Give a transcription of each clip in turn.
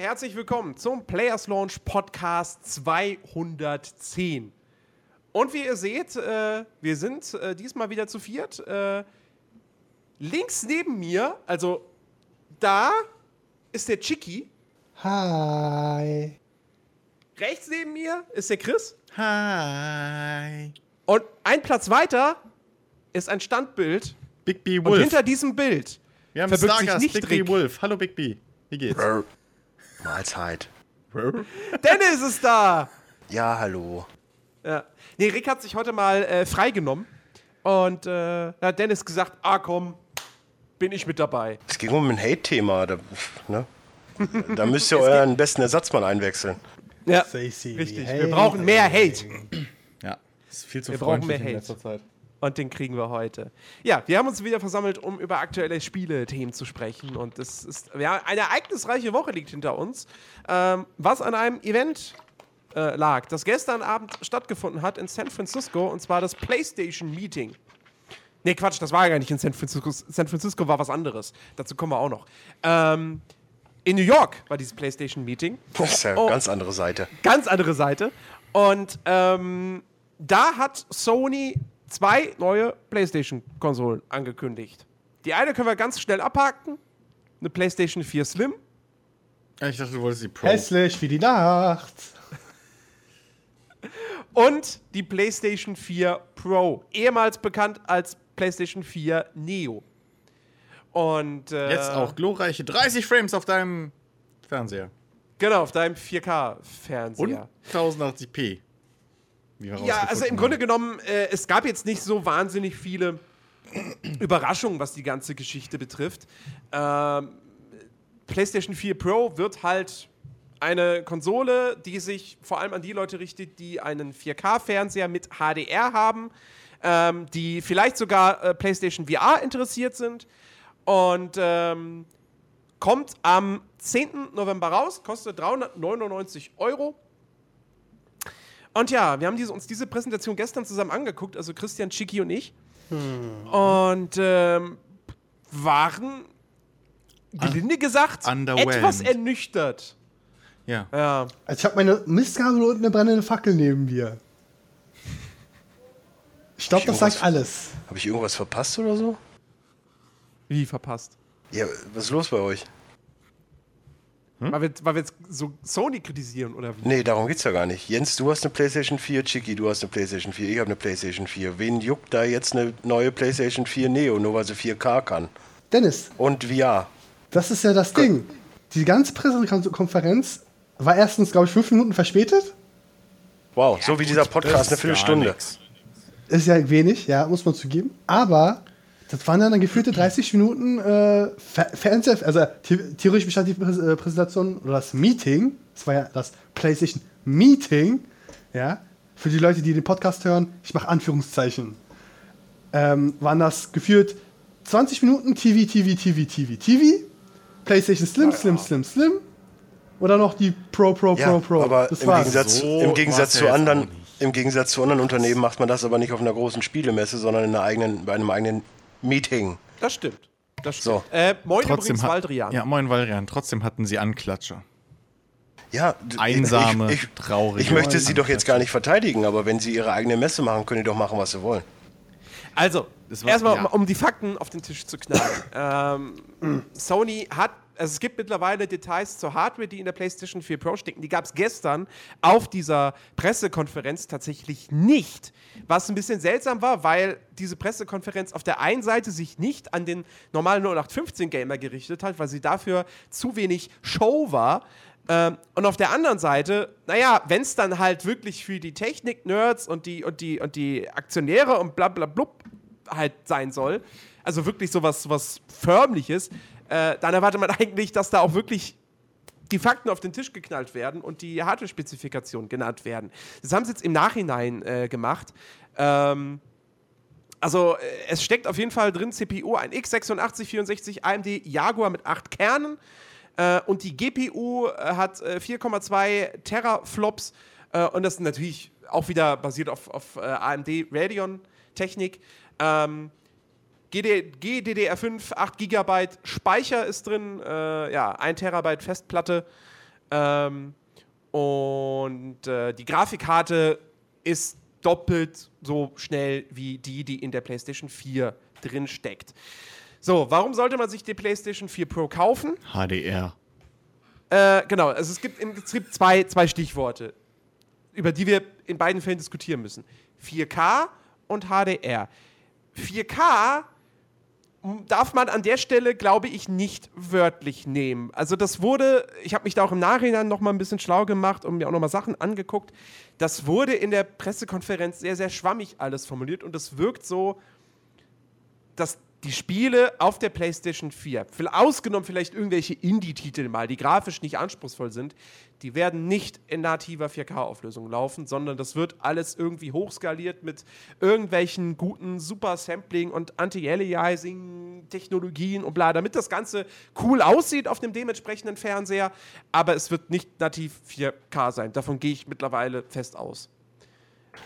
und herzlich willkommen zum Players Launch Podcast 210. Und wie ihr seht, äh, wir sind äh, diesmal wieder zu viert. Äh, links neben mir, also da, ist der Chicky. Hi. Rechts neben mir ist der Chris. Hi. Und ein Platz weiter ist ein Standbild. Big B Und Wolf. hinter diesem Bild Wir haben verbirgt sich Stargast, nicht Big B Rick. Wolf. Hallo Big B. Wie geht's? Mahlzeit. Dennis ist da. Ja, hallo. Ja. Nee, Rick hat sich heute mal äh, freigenommen. Und äh, hat Dennis gesagt, ah komm, bin ich mit dabei. Es ging um ein Hate-Thema. Da, ne? da müsst ihr euren besten Ersatzmann einwechseln. Ja, richtig. Wir brauchen mehr Hate. Ja. Ist viel zu Wir brauchen freundlich mehr in Hate. letzter Zeit. Und den kriegen wir heute. Ja, wir haben uns wieder versammelt, um über aktuelle Spiele-Themen zu sprechen. Und es ist ja, eine ereignisreiche Woche liegt hinter uns, ähm, was an einem Event äh, lag, das gestern Abend stattgefunden hat in San Francisco, und zwar das PlayStation Meeting. Nee, Quatsch, das war ja gar nicht in San Francisco. San Francisco war was anderes. Dazu kommen wir auch noch. Ähm, in New York war dieses PlayStation Meeting. Das ist ja eine Oh. ganz andere Seite. Ganz andere Seite. Und ähm, da hat Sony zwei neue PlayStation-Konsolen angekündigt. Die eine können wir ganz schnell abhaken. Eine PlayStation 4 Slim. Ich dachte, du wolltest die Pro. Hässlich wie die Nacht. Und die PlayStation 4 Pro. Ehemals bekannt als PlayStation 4 Neo. Und äh, Jetzt auch glorreiche 30 Frames auf deinem Fernseher. Genau, auf deinem Und 4K-Fernseher. 1080p. Ja, also im Grunde genommen, äh, es gab jetzt nicht so wahnsinnig viele Überraschungen, was die ganze Geschichte betrifft. Ähm, PlayStation 4 Pro wird halt eine Konsole, die sich vor allem an die Leute richtet, die einen 4K-Fernseher mit HDR haben, ähm, die vielleicht sogar äh, PlayStation VR interessiert sind. Und ähm, kommt am 10. November raus, kostet 399 Euro. Und ja, wir haben diese, uns diese Präsentation gestern zusammen angeguckt, also Christian, Chiki und ich. Und ähm, waren, gelinde gesagt, etwas ernüchtert. Ja. Ja. Also ich habe meine Mistgabel und eine brennende Fackel neben mir. Ich glaube, das sagt alles. Habe ich irgendwas verpasst oder so? Wie verpasst. Ja, was ist los bei euch? Weil, wir, weil wir jetzt so Sony kritisieren, oder wie? Nee, darum geht's ja gar nicht. Jens, du hast eine PlayStation 4, Chicky, du hast eine PlayStation 4, ich habe eine PlayStation 4. Wen juckt da jetzt eine neue PlayStation 4 Neo, nur weil sie 4K kann? Dennis, Und VR. das ist ja das Ding. Die ganze Pressekonferenz war erstens, glaube ich, fünf Minuten verspätet. Wow, so wie dieser Podcast eine Viertelstunde. Ist ja wenig, ja, muss man zugeben. Aber das waren dann gefühlte 30 Minuten äh, Fer- Fernseher. Also the theoretisch bestand die äh, Präsentation oder das Meeting, das war ja das PlayStation Meeting, ja, für die Leute, die den Podcast hören, ich mache Anführungszeichen, ähm, waren das geführt 20 Minuten TV, TV, TV, TV, TV, PlayStation Slim, Slim, Slim, Slim oder noch die Pro, Pro, Ja, Pro, Pro. aber das im war's. Gegensatz, So im, Gegensatz zu anderen, im Gegensatz zu anderen Unternehmen macht man das aber nicht auf einer großen Spielemesse, sondern in einer eigenen, bei einem eigenen Meeting. Das stimmt. Das stimmt. So. Äh, moin Trotzdem übrigens, Waldrian. Ja, moin Valdrian. Trotzdem hatten sie Anklatscher. Ja, Einsame, ich, ich, traurige Ich möchte sie doch jetzt gar nicht verteidigen, aber wenn sie ihre eigene Messe machen, können die doch machen, was sie wollen. Also, erstmal, ja. um, um die Fakten auf den Tisch zu knallen. ähm, Sony hat, also es gibt mittlerweile Details zur Hardware, die in der PlayStation 4 Pro stecken. Die gab es gestern auf dieser Pressekonferenz tatsächlich nicht. Was ein bisschen seltsam war, weil diese Pressekonferenz auf der einen Seite sich nicht an den normalen 0815-Gamer gerichtet hat, weil sie dafür zu wenig Show war. Ähm, und auf der anderen Seite, naja, wenn es dann halt wirklich für die Technik-Nerds und die, und, die, und die Aktionäre und bla bla blub halt sein soll, also wirklich sowas, sowas Förmliches, äh, dann erwartet man eigentlich, dass da auch wirklich die Fakten auf den Tisch geknallt werden und die Hardware-Spezifikationen genannt werden. Das haben sie jetzt im Nachhinein äh, gemacht. Ähm, also, äh, es steckt auf jeden Fall drin CPU, ein x86-64 AMD Jaguar mit 8 Kernen. Äh, und die GPU äh, hat äh, 4,2 Teraflops. Äh, und das ist natürlich auch wieder basiert auf, auf AMD Radeon-Technik. Ähm, GD, GDDR5, 8 GB Speicher ist drin, äh, ja, 1 Terabyte Festplatte. Ähm, und äh, die Grafikkarte ist doppelt so schnell wie die, die in der PlayStation 4 drin steckt. So, warum sollte man sich die PlayStation 4 Pro kaufen? HDR. Äh, genau, also es gibt im Prinzip zwei, zwei Stichworte, über die wir in beiden Fällen diskutieren müssen. 4K und HDR. 4K m- darf man an der Stelle, glaube ich, nicht wörtlich nehmen. Also das wurde, ich habe mich da auch im Nachhinein noch mal ein bisschen schlau gemacht und mir auch noch mal Sachen angeguckt. Das wurde in der Pressekonferenz sehr, sehr schwammig alles formuliert und es wirkt so, dass die Spiele auf der PlayStation 4, viel- ausgenommen vielleicht irgendwelche Indie-Titel mal, die grafisch nicht anspruchsvoll sind, die werden nicht in nativer 4K-Auflösung laufen, sondern das wird alles irgendwie hochskaliert mit irgendwelchen guten Super-Sampling- und Anti-Aliasing-Technologien und bla, damit das Ganze cool aussieht auf dem dementsprechenden Fernseher, aber es wird nicht nativ 4K sein. Davon gehe ich mittlerweile fest aus.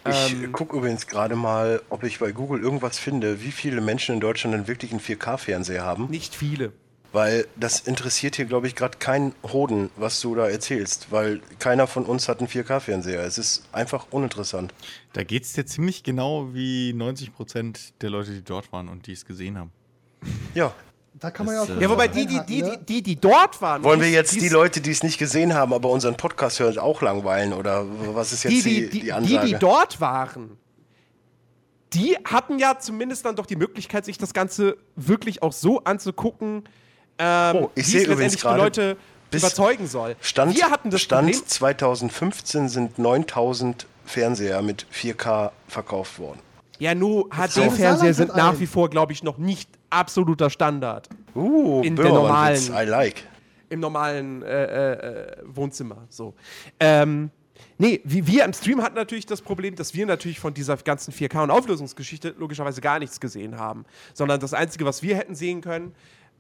Ich Ähm. gucke übrigens gerade mal, ob ich bei Google irgendwas finde, wie viele Menschen in Deutschland denn wirklich einen 4K-Fernseher haben. Nicht viele. Weil das interessiert hier, glaube ich, gerade keinen Hoden, was du da erzählst. Weil keiner von uns hat einen 4K-Fernseher. Es ist einfach uninteressant. Da geht es dir ziemlich genau wie 90% der Leute, die dort waren und die es gesehen haben. Ja. Da kann man ja auch. Äh, Ja, wobei die, die, die, die, die, die dort waren. Wollen wir jetzt die Leute, die es nicht gesehen haben, aber unseren Podcast hören, auch langweilen? Oder was ist jetzt die, die, die, die, die, die, Ansage? die dort waren, die hatten ja zumindest dann doch die Möglichkeit, sich das Ganze wirklich auch so anzugucken, ähm, Oh, ich wie sehe es letztendlich die gerade, Leute überzeugen soll. Stand, wir hatten das Stand Problem, 2015 sind 9000 Fernseher mit 4K verkauft worden. ja, nur HD-Fernseher sind nach wie vor, glaube ich, noch nicht absoluter Standard Uh, In der normalen- I like. im normalen äh, äh, Wohnzimmer. So. Ähm, nee, wie wir im Stream hatten natürlich das Problem, dass wir natürlich von dieser ganzen 4K- und Auflösungsgeschichte logischerweise gar nichts gesehen haben. Sondern das Einzige, was wir hätten sehen können,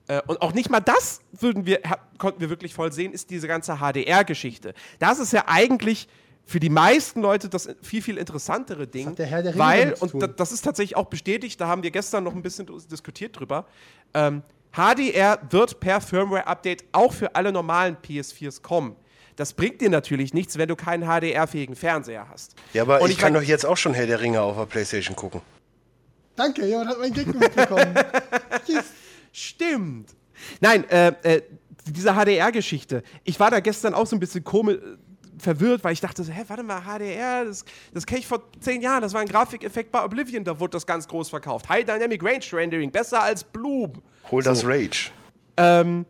äh, und auch nicht mal das würden wir, konnten wir wirklich voll sehen, ist diese ganze HDR-Geschichte. Das ist ja eigentlich für die meisten Leute das viel, viel interessantere Ding. hat der Herr der Ringe weil, und da, das ist tatsächlich auch bestätigt, da haben wir gestern noch ein bisschen diskutiert drüber. Ähm, HDR wird per Firmware-Update auch für alle normalen PS4s kommen. Das bringt dir natürlich nichts, wenn du keinen HDR-fähigen Fernseher hast. Ja, aber Und ich, kann mein- doch jetzt auch schon Herr der Ringe auf der Playstation gucken. Danke, jemand hat meinen Gag mitbekommen. yes. Stimmt. Nein, äh, äh, diese HDR-Geschichte. Ich war da gestern auch so ein bisschen komisch verwirrt, weil ich dachte, so, hä, warte mal, HDR, das, das kenne ich vor zehn Jahren, das war ein Grafikeffekt bei Oblivion, da wurde das ganz groß verkauft. High Dynamic Range Rendering, besser als Bloom. Hol das Rage. Ähm,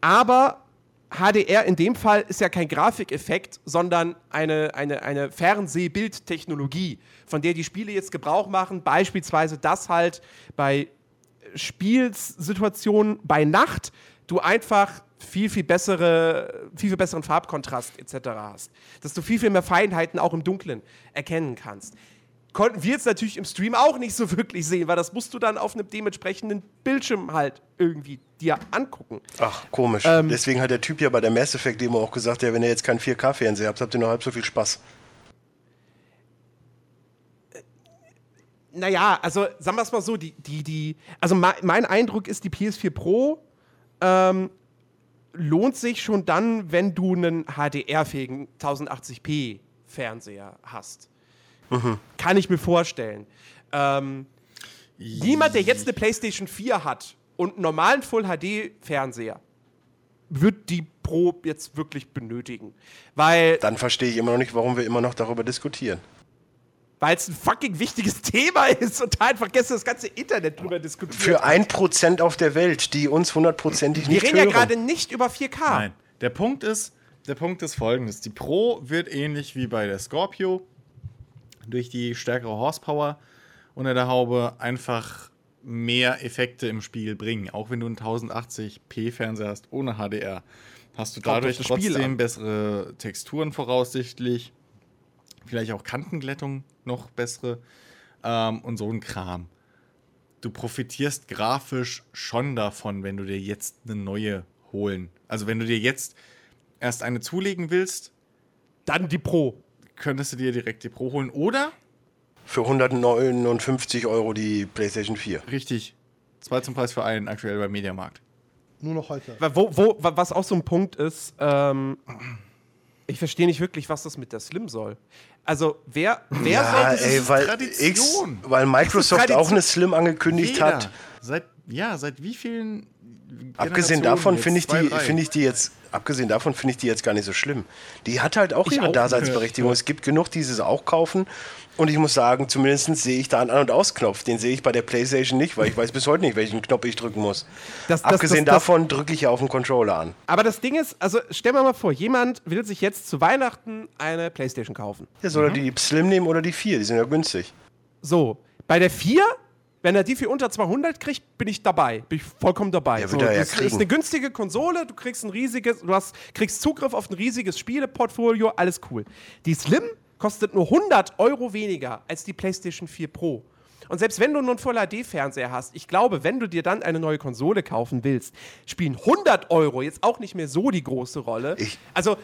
aber HDR in dem Fall ist ja kein Grafikeffekt, sondern eine, eine, eine Fernsehbildtechnologie, von der die Spiele jetzt Gebrauch machen. Beispielsweise, dass halt bei Spielsituationen bei Nacht du einfach viel, viel bessere, viel, viel besseren Farbkontrast etc. hast. Dass du viel, viel mehr Feinheiten auch im Dunkeln erkennen kannst. Konnten wir jetzt natürlich im Stream auch nicht so wirklich sehen, weil das musst du dann auf einem dementsprechenden Bildschirm halt irgendwie dir angucken. Ach, komisch. Ähm. Deswegen hat der Typ ja bei der Mass Effect Demo auch gesagt, ja, wenn ihr jetzt keinen 4K-Fernseher habt, habt ihr noch halb so viel Spaß. Naja, also sagen wir es mal so, die, die, die, also mein, mein Eindruck ist, die PS4 Pro ähm, lohnt sich schon dann, wenn du einen HDR-fähigen 1080p Fernseher hast. Kann ich mir vorstellen. Ähm, niemand, der jetzt eine PlayStation 4 hat und einen normalen Full HD-Fernseher, wird die Pro jetzt wirklich benötigen. Weil Dann verstehe ich immer noch nicht, warum wir immer noch darüber diskutieren. Weil es ein fucking wichtiges Thema ist und da einfach gestern das ganze Internet drüber diskutiert. Für ein Prozent auf der Welt, die uns hundertprozentig Wir nicht reden hören. ja gerade nicht über 4K. Nein, der Punkt ist, der Punkt ist folgendes. Die Pro wird ähnlich wie bei der Scorpio durch die stärkere Horsepower unter der Haube einfach mehr Effekte im Spiel bringen. Auch wenn du einen 1080p Fernseher hast ohne HDR, hast du dadurch trotzdem bessere Texturen voraussichtlich. Vielleicht auch Kantenglättung noch bessere ähm, und so ein Kram. Du profitierst grafisch schon davon, wenn du dir jetzt eine neue holen. Also wenn du dir jetzt erst eine zulegen willst, Dann die Pro. könntest du dir direkt die Pro holen. Oder, Für 159 Euro die PlayStation 4. richtig, zwei zum Preis für einen aktuell beim Mediamarkt. Nur noch heute. Wo, wo, wa- was auch so ein Punkt ist, ähm, Ich verstehe nicht wirklich, was das mit der Slim soll. Also, wer, wer Ja, soll das? ey, weil, Tradition. X, weil Microsoft Tradition. auch eine Slim angekündigt Jeder. hat. Seit, ja, seit wie vielen. Abgesehen davon finde ich, die- finde ich die jetzt, abgesehen davon finde ich die jetzt gar nicht so schlimm. Die hat halt auch Ich ihre auch. Daseinsberechtigung. Es gibt genug, die sie auch kaufen. Und ich muss sagen, zumindest sehe ich da einen An- und Ausknopf. Den sehe ich bei der Playstation nicht, weil ich weiß bis heute nicht, welchen Knopf ich drücken muss. Das- das- Abgesehen das- das- davon drücke ich ja auf den Controller an. Aber das Ding ist, also stell mir mal vor, jemand will sich jetzt zu Weihnachten eine Playstation kaufen. Ja, soll er die Slim nehmen oder die 4? Die sind ja günstig. So, bei der 4, wenn er die für unter 200 kriegt, bin ich dabei. Bin ich vollkommen dabei. Ja, so, er ja das ist eine günstige Konsole, du kriegst ein riesiges, du hast, kriegst Zugriff auf ein riesiges Spieleportfolio, alles cool. Die Slim kostet nur 100 Euro weniger als die PlayStation 4 Pro. Und selbst wenn du nur einen Full-HD-Fernseher hast, ich glaube, wenn du dir dann eine neue Konsole kaufen willst, spielen 100 Euro jetzt auch nicht mehr so die große Rolle. Ich- also,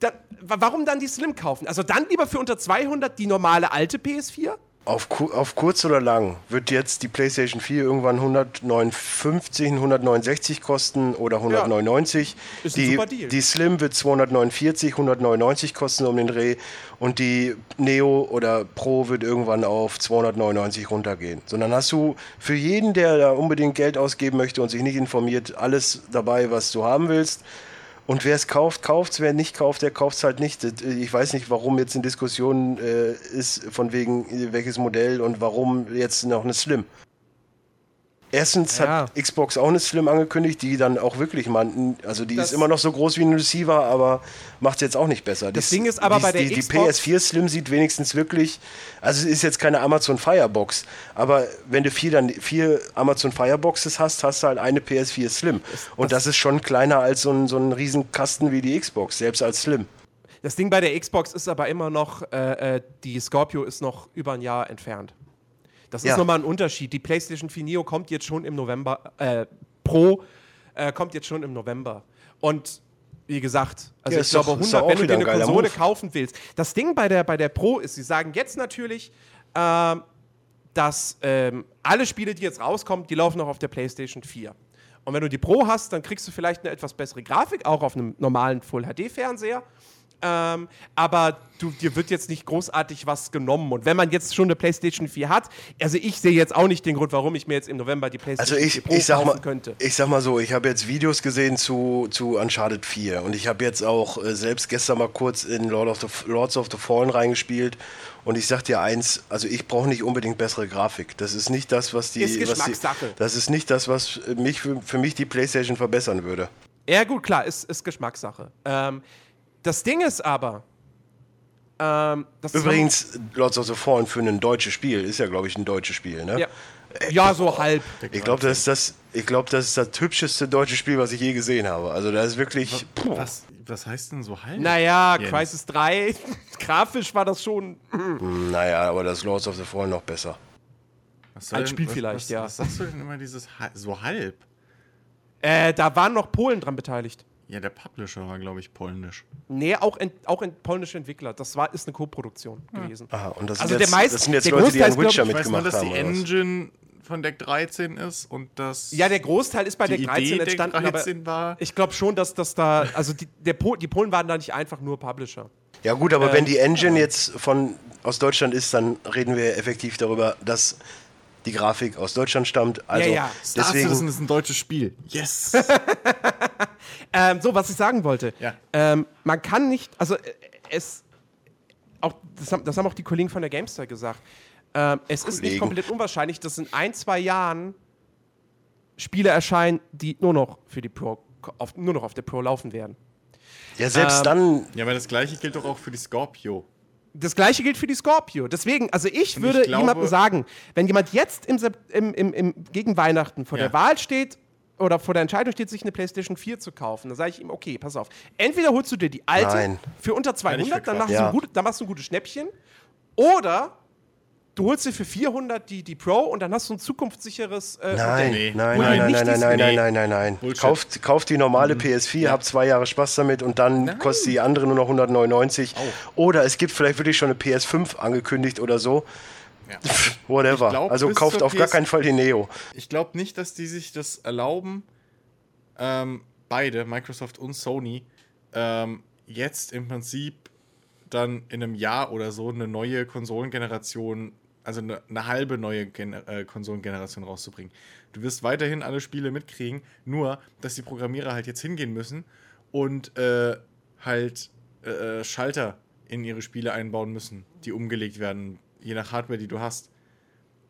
da, wa- warum dann die Slim kaufen? Also dann lieber für unter 200 die normale alte PS4? Auf, auf kurz oder lang wird jetzt die PlayStation 4 irgendwann 159, 169 kosten oder 199. Ist ein die, super Deal. die Slim wird 249, 199 kosten um den Dreh und die Neo oder Pro wird irgendwann auf 299 runtergehen. So, dann hast du für jeden, der da unbedingt Geld ausgeben möchte und sich nicht informiert, alles dabei, was du haben willst. Und wer es kauft, kauft. Wer nicht kauft, der kauft es halt nicht. Das- Ich weiß nicht, warum jetzt in Diskussion äh, ist, von wegen äh, welches Modell und warum jetzt noch eine Slim. Erstens Ja. hat Xbox auch eine Slim angekündigt, die dann auch wirklich man, also die Das- ist immer noch so groß wie ein Receiver, aber macht es jetzt auch nicht besser. Das Die- Ding ist aber die, bei der die, die Xbox- PS4 Slim sieht wenigstens wirklich, also es ist jetzt keine Amazon Firebox, aber wenn du vier, dann vier Amazon Fireboxes hast, hast du halt eine PS4 Slim. Und das ist schon kleiner als so ein, so ein Riesenkasten wie die Xbox, selbst als Slim. Das Ding bei der Xbox ist aber immer noch, äh, äh, die Scorpio ist noch über ein Jahr entfernt. Das Ja. ist nochmal ein Unterschied. Die PlayStation 4 Neo kommt jetzt schon im November, äh, Pro äh, kommt jetzt schon im November. Und wie gesagt, also Ja, ich glaube doch 100, auch wenn du dir ein eine Konsole Move. kaufen willst. Das Ding bei der, bei der Pro ist, sie sagen jetzt natürlich, ähm, dass ähm, alle Spiele, die jetzt rauskommen, die laufen noch auf der PlayStation 4. Und wenn du die Pro hast, dann kriegst du vielleicht eine etwas bessere Grafik, auch auf einem normalen Full-HD-Fernseher. Ähm, aber du, dir wird jetzt nicht großartig was genommen. Und wenn man jetzt schon eine PlayStation 4 hat, also ich sehe jetzt auch nicht den Grund, warum ich mir jetzt im November die Also PlayStation 4 ich, Pro ich, kaufen mal, könnte. ich sag mal so, ich habe jetzt Videos gesehen zu, zu Uncharted 4 und ich habe jetzt auch äh, selbst gestern mal kurz in Lord of the, Lords of the Fallen reingespielt und ich sag dir eins, also ich brauche nicht unbedingt bessere Grafik. Das ist nicht das, was die... Ist was die Geschmackssache. das ist nicht das, was mich, für, für mich die Playstation verbessern würde. Ja, gut, klar, ist, ist Geschmackssache. Ähm, das Ding ist aber. Ähm, das Übrigens, Lords of the Fallen für ein deutsches Spiel, ist ja glaube ich ein deutsches Spiel, ne? Ja, ja so halb. Ich glaube, das ist das... Ich glaube, das ist das hübscheste deutsche Spiel, was ich je gesehen habe. Also, das ist wirklich. puh. Was, was heißt denn so halb? Naja, Jens? Crisis 3, grafisch war das schon. Naja, aber das Lords of the Fallen noch besser. Was soll als denn- Spiel was, vielleicht, was, ja. Was sagst du denn immer dieses so halb? Äh, da waren noch Polen dran beteiligt. Ja, der Publisher war, glaube ich, polnisch. Nee, auch, ent, auch ent, polnische Entwickler. Das war, ist eine Co-Produktion gewesen. Aha, und das Also sind der jetzt, meist- das sind jetzt der Leute, die Großteil an ist, glaub Witcher ich, Ich weiß nur, mitgemacht dass die haben. Engine von Deck 13 ist und das Ja, der Großteil ist bei der 13 Idee Deck entstanden, 13 war. aber ich glaube schon, dass das da, also die, der po, die Polen waren da nicht einfach nur Publisher. Ja gut, aber Ähm, wenn die Engine jetzt von aus Deutschland ist, dann reden wir effektiv darüber, dass die Grafik aus Deutschland stammt. Also ja. Star Citizen deswegen. ist ein deutsches Spiel. Yes! Ähm, so, was ich sagen wollte. Ja. Ähm, man kann nicht, also äh, es, auch, das haben, das haben auch die Kollegen von der Gamestar gesagt. Ähm, es ist nicht Kollegen. komplett unwahrscheinlich, dass in ein, zwei Jahren Spiele erscheinen, die nur noch für die Pro, auf, nur noch auf der Pro laufen werden. Ja, selbst Ähm, dann. ja, aber das gleiche gilt doch auch für die Scorpio. Das gleiche gilt für die Scorpio. Deswegen, also ich würde ich glaube- jemandem sagen, wenn jemand jetzt im, im, im, im, gegen Weihnachten vor Ja. der Wahl steht oder vor der Entscheidung steht, sich eine PlayStation 4 zu kaufen, dann sage ich ihm, okay, pass auf. Entweder holst du dir die alte Nein. für unter Nein, nicht 200, für dann, machst du Ja. gute, dann machst du ein gutes Schnäppchen. Oder du holst dir für 400 die, die Pro und dann hast du ein zukunftssicheres äh, Nein. Nee. nein, nein, nein, nein, nein, nein, nein, nein, nein, nein. Bullshit. Kauft, kauft die normale Mhm. PS4, habt zwei Jahre Spaß damit und dann kostet die andere nur noch 199. Oder es gibt vielleicht wirklich schon eine PS5 angekündigt oder so. Ja. Whatever. Glaub, also kauft auf gar PS keinen Fall die Neo. Ich glaube nicht, dass die sich das erlauben, ähm, beide, Microsoft und Sony, ähm, jetzt im Prinzip dann in einem Jahr oder so eine neue Konsolengeneration, also eine, eine halbe neue Gen äh, Konsolengeneration rauszubringen. Du wirst weiterhin alle Spiele mitkriegen, nur dass die Programmierer halt jetzt hingehen müssen und äh, halt äh, Schalter in ihre Spiele einbauen müssen, die umgelegt werden, je nach Hardware, die du hast.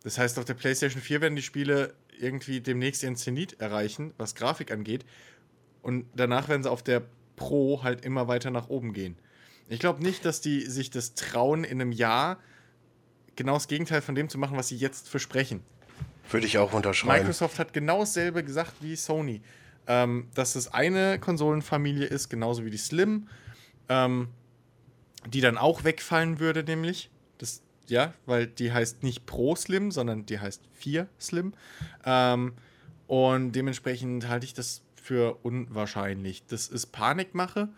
Das heißt, auf der PlayStation 4 werden die Spiele irgendwie demnächst ihren Zenit erreichen, was Grafik angeht. Und danach werden sie auf der Pro halt immer weiter nach oben gehen. Ich glaube nicht, dass die sich das trauen, in einem Jahr genau das Gegenteil von dem zu machen, was sie jetzt versprechen. Würde ich auch unterschreiben. Microsoft hat genau dasselbe gesagt wie Sony. Ähm, dass es eine Konsolenfamilie ist, genauso wie die Slim, ähm, die dann auch wegfallen würde, nämlich. Das, ja, weil die heißt nicht Pro Slim, sondern die heißt 4 Slim. Ähm, und dementsprechend halte ich das für unwahrscheinlich. Das ist Panikmache.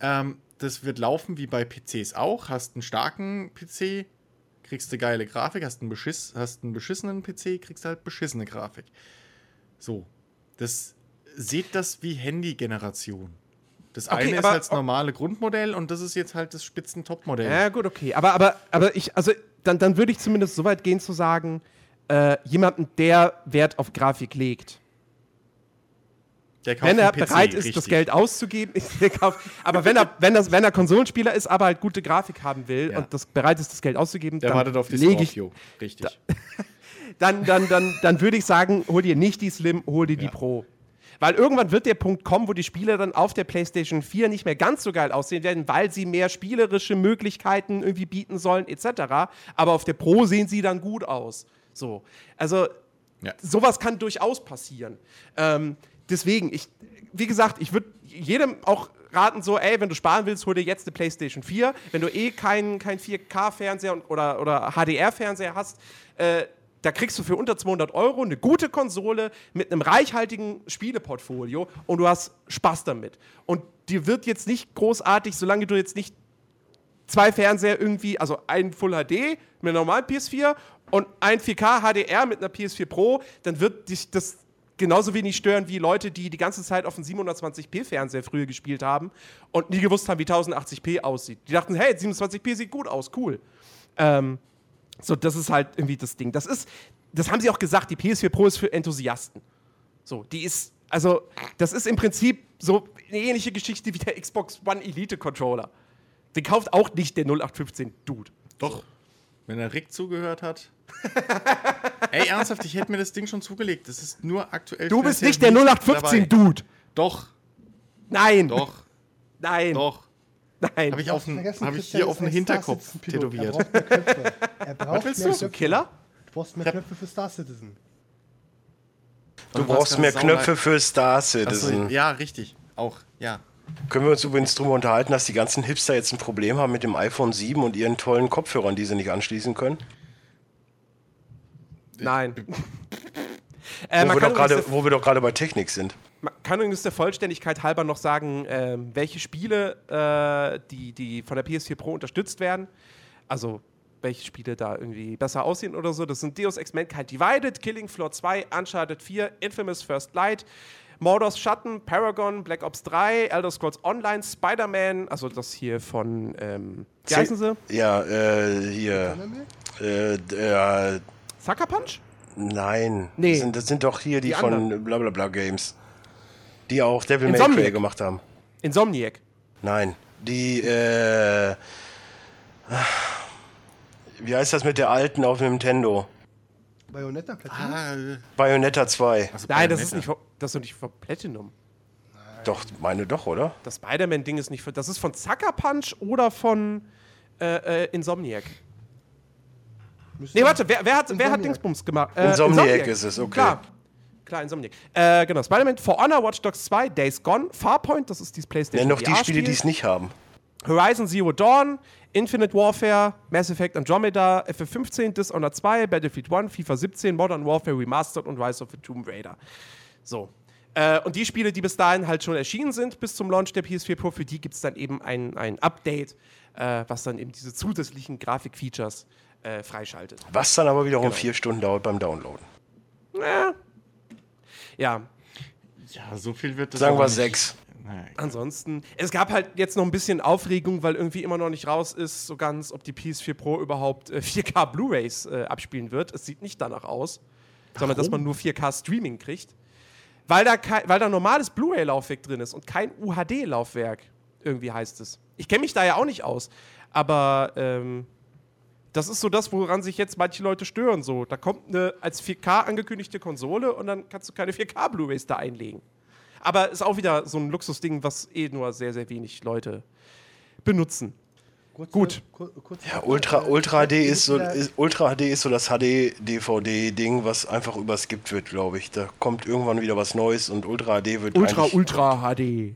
Ähm, das wird laufen wie bei PCs auch. Hast einen starken PC, kriegst du geile Grafik, hast einen, Beschiss, hast einen beschissenen PC, kriegst halt beschissene Grafik. So. Das seht das wie Handy-Generation. Das Okay, eine ist halt das normale Grundmodell und das ist jetzt halt das Spitzen-Top-Modell. Ja, gut, okay. Aber, aber, aber ich, also dann, dann würde ich zumindest so weit gehen zu sagen, äh, jemanden, der Wert auf Grafik legt. Wenn er PC, bereit ist, das richtig. Geld auszugeben, der kauft, aber wenn er, wenn, das, wenn er Konsolenspieler ist, aber halt gute Grafik haben will Ja. und das bereit ist, das Geld auszugeben, Der dann wartet auf die lege ich, Scorpio. Richtig. dann, dann, dann, dann würde ich sagen, hol dir nicht die Slim, hol dir die Ja. Pro. Weil irgendwann wird der Punkt kommen, wo die Spiele dann auf der PlayStation 4 nicht mehr ganz so geil aussehen werden, weil sie mehr spielerische Möglichkeiten irgendwie bieten sollen, etc. Aber auf der Pro sehen sie dann gut aus. So. Also, Ja. sowas kann durchaus passieren. Ähm, deswegen, ich, wie gesagt, ich würde jedem auch raten, so, ey, wenn du sparen willst, hol dir jetzt eine PlayStation 4. Wenn du eh keinen kein 4K-Fernseher und- oder, oder HDR-Fernseher hast, äh, da kriegst du für unter 200 Euro eine gute Konsole mit einem reichhaltigen Spieleportfolio und du hast Spaß damit. Und dir wird jetzt nicht großartig, solange du jetzt nicht zwei Fernseher irgendwie, also ein Full HD mit einer normalen PS4 und ein 4K HDR mit einer PS4 Pro, dann wird dich das genauso wenig stören wie Leute, die die ganze Zeit auf einem 720p Fernseher früher gespielt haben und nie gewusst haben, wie 1080p aussieht. Die dachten, hey, 720p sieht gut aus, cool. Ähm, so, das ist halt irgendwie das Ding. Das ist, das haben sie auch gesagt, die PS4 Pro ist für Enthusiasten. So, die ist, also, das ist im Prinzip so eine ähnliche Geschichte wie der Xbox One Elite Controller. Den kauft auch nicht der 0815 Dude. Doch. Wenn der Rick zugehört hat. Ey, ernsthaft, ich hätte mir das Ding schon zugelegt. Das ist nur aktuell. Du bist nicht der 0815 dabei. Dude. Doch, Nein. doch, Nein. doch. Nein. Habe ich, auf den- hab ich hier auf den ein Hinterkopf tätowiert. Er braucht mehr Köpfe. Er braucht willst mehr du? Killer? Du brauchst mehr Köpfe für Star Citizen. Du Und brauchst was mehr Knöpfe für Star Citizen. ja, richtig. Auch, ja. Können wir uns übrigens darüber unterhalten, dass die ganzen Hipster jetzt ein Problem haben mit dem iPhone 7 und ihren tollen Kopfhörern, die sie nicht anschließen können? Nein. äh, Wo, wir doch der, wo wir doch gerade bei Technik sind. man kann übrigens der Vollständigkeit halber noch sagen, ähm, welche Spiele, äh, die, die von der PS4 Pro unterstützt werden. Also, welche Spiele da irgendwie besser aussehen oder so. Das sind Deus Ex Mankind Divided, Killing Floor 2, Uncharted 4, Infamous First Light, Mordors Schatten, Paragon, Black Ops 3, Elder Scrolls Online, Spider-Man, also das hier von, ähm, wie heißen sie? Ja, äh, hier. Äh, der, Sucker Punch? nein. Nee. Das, sind, das sind doch hier die, Die von. Blablabla Games. Die auch Devil May Insomniac. Cry gemacht haben. Insomniac. Nein. Die, äh. Wie heißt das mit der alten auf Nintendo? Bayonetta Platinum? Ah, äh, Bayonetta 2. also Nein, das ist, Bayonetta. nicht das ist doch nicht von Platinum. Doch, meine doch, oder? Das Spider-Man-Ding ist nicht von. Das ist von Sucker Punch oder von äh, äh, Insomniac. Müsste- Nee, warte, wer, wer, hat, wer hat Insomniac. Dingsbums gemacht? Äh, Insomniac ist es, okay. Klar. Klar, Insomniac. Äh, genau, Spider-Man, For Honor, Watch Dogs 2, Days Gone, Farpoint, das ist dieses PlayStation Nenn doch die Spiele, die es nicht haben. Horizon Zero Dawn, Infinite Warfare, Mass Effect Andromeda, FF15, Dishonored 2, Battlefield 1, FIFA 17, Modern Warfare Remastered und Rise of the Tomb Raider. So. Äh, und die Spiele, die bis dahin halt schon erschienen sind, bis zum Launch der PS4 Pro, für die gibt es dann eben ein, ein Update, äh, was dann eben diese zusätzlichen Grafikfeatures äh, freischaltet. Was dann aber wiederum Genau. vier Stunden dauert beim Downloaden. Ja. Ja, Ja, so viel wird das Sagen wir sechs. Naja, Ansonsten, es gab halt jetzt noch ein bisschen Aufregung, weil irgendwie immer noch nicht raus ist, so ganz, ob die PS4 Pro überhaupt äh, 4K Blu-rays äh, abspielen wird. Es sieht nicht danach aus, sondern dass man nur 4K Streaming kriegt. Weil da, kei- weil da normales Blu-ray-Laufwerk drin ist und kein UHD-Laufwerk, irgendwie heißt es. Ich kenne mich da ja auch nicht aus, aber ähm, das ist so das, woran sich jetzt manche Leute stören. So, da kommt eine als 4K angekündigte Konsole und dann kannst du keine 4K Blu-rays da einlegen. Aber ist auch wieder so ein Luxusding, was eh nur sehr, sehr wenig Leute benutzen. Kurze- Gut. kur- kurze Ja, Ultra, äh, Ultra HD ist so, ist, Ultra HD ist so das HD-DVD-Ding, was einfach überskippt wird, glaube ich. Da kommt irgendwann wieder was Neues und Ultra HD wird Ultra, Ultra HD.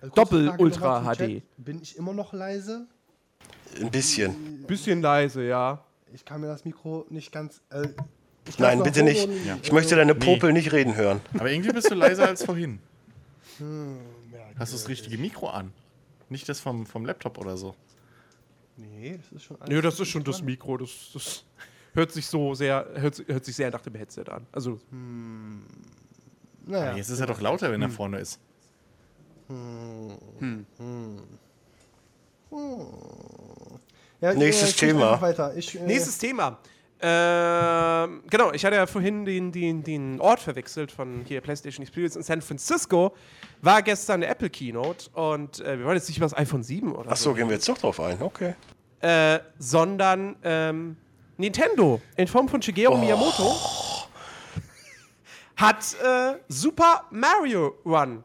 also kurze Doppel Frage Ultra HD. Chat. Bin ich immer noch leise? ein bisschen. Bisschen leise, ja. Ich kann mir das Mikro nicht ganz. Äh, Nein, bitte nicht. und- Ich möchte deine Popel nicht reden hören. Aber irgendwie bist du leiser als vorhin. Hm, ja, Hast du das richtige Mikro an? Nicht das vom, vom Laptop oder so. Nee, das ist schon alles Nö, das ist schon dran. das Mikro. Das, das hört sich so sehr, hört, hört sich sehr nach dem Headset an. Also, Naja, Jetzt ist er doch lauter, wenn er vorne ist. ja, ich- Nächstes äh, ich sprich Thema. einfach Weiter. Ich, äh, nächstes Thema. Ähm, genau, ich hatte ja vorhin den, den, den Ort verwechselt von hier PlayStation Experience in San Francisco. War gestern eine Apple Keynote und äh, wir wollen jetzt nicht über das iPhone 7 oder Achso, gehen wir jetzt doch drauf ein. Okay. äh, sondern ähm, Nintendo in Form von Shigeru Miyamoto hat äh, Super Mario Run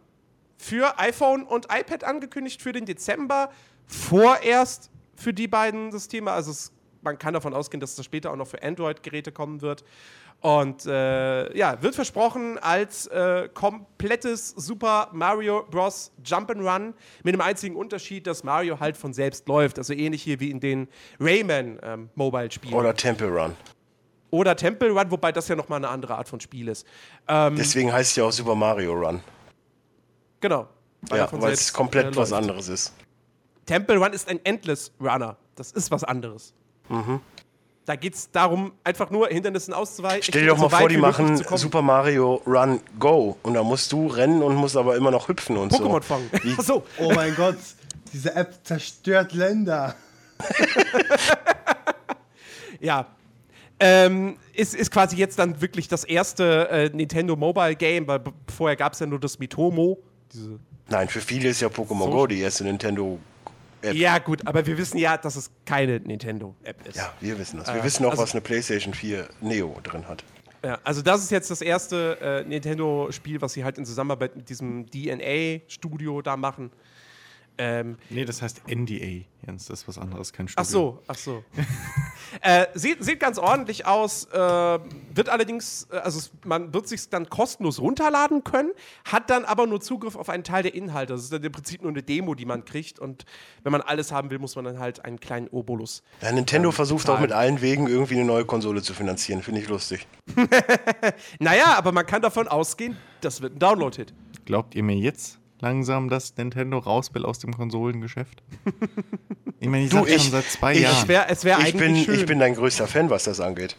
für iPhone und iPad angekündigt für den Dezember, vorerst für die beiden Systeme. Also es, man kann davon ausgehen, dass das später auch noch für Android-Geräte kommen wird. Und äh, ja, wird versprochen als äh, komplettes Super Mario Bros. Jump'n'Run mit dem einzigen Unterschied, dass Mario halt von selbst läuft. Also ähnlich hier wie in den Rayman ähm. Oder Temple Run. Oder Temple Run, wobei das ja nochmal eine andere Art von Spiel ist. Ähm, Deswegen heißt es ja auch Super Mario Run. genau. er Ja, weil es komplett äh, was anderes ist. Temple Run ist ein Endless Runner. Das ist was anderes. Da geht es darum, einfach nur Hindernissen auszuweichen. Stell dir doch so mal vor, die machen. Super Mario Run Go und da musst du rennen und musst aber immer noch hüpfen und so. Pokémon fangen. Achso. Oh mein Gott, diese App zerstört Länder. Ja. Ähm, ist, ist quasi jetzt dann wirklich das erste äh, Nintendo Mobile Game, weil vorher gab es ja nur das Mitomo. Diese Nein, für viele ist ja Pokémon So. Go die erste Nintendo. App. ja, gut, aber wir wissen ja, dass es keine Nintendo-App ist. Ja, wir wissen das. Wir Äh, wissen auch, also- was eine PlayStation 4 Neo drin hat. Ja, also das ist jetzt das erste äh, Nintendo-Spiel, was sie halt in Zusammenarbeit mit diesem DNA-Studio da machen. Ähm, Nee, das heißt NDA, Jens. Das ist was anderes, kein ach Studio. so, ach so. äh, sieht, sieht ganz ordentlich aus, äh, wird allerdings, äh, also es, man wird sich dann kostenlos runterladen können, hat dann aber nur Zugriff auf einen Teil der Inhalte. Das ist dann im Prinzip nur eine Demo, die man kriegt und wenn man alles haben will, muss man dann halt einen kleinen Obolus. Ja, Nintendo versucht auch mit allen Wegen irgendwie eine neue Konsole zu finanzieren. Finde ich lustig. Naja, aber man kann davon ausgehen, das wird ein Download-Hit. Glaubt ihr mir jetzt langsam, dass Nintendo raus will aus dem Konsolengeschäft? ich meine, ich Du, ich- schon seit zwei ich- Jahren. Es wäre es wär Ich eigentlich bin, schön. ich bin dein größter Fan, was das angeht.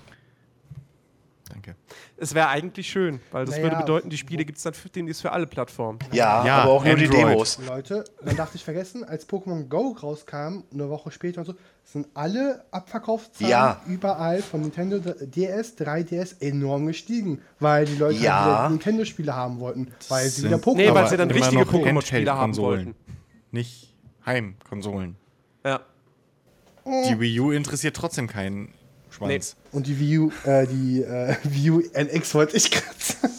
Es wäre eigentlich schön, weil das Naja, würde bedeuten, die Spiele gibt es dann für, demnächst für alle Plattformen. Ja, Ja, aber auch nur die Android. Demos. Leute, man darf nicht vergessen, als Pokémon Go rauskam, eine Woche später und so, sind alle Abverkaufszahlen Ja. überall von Nintendo DS, 3DS enorm gestiegen, weil die Leute Ja. wieder Nintendo-Spiele haben wollten, weil sie wieder Pokémon Nee, weil sie dann richtige Pokémon-Spiele haben wollten. Nicht Heimkonsolen. Ja. Die Wii U interessiert trotzdem keinen Schwanz. Und die Wii U, äh, die äh, Wii U NX wollte ich gerade sagen.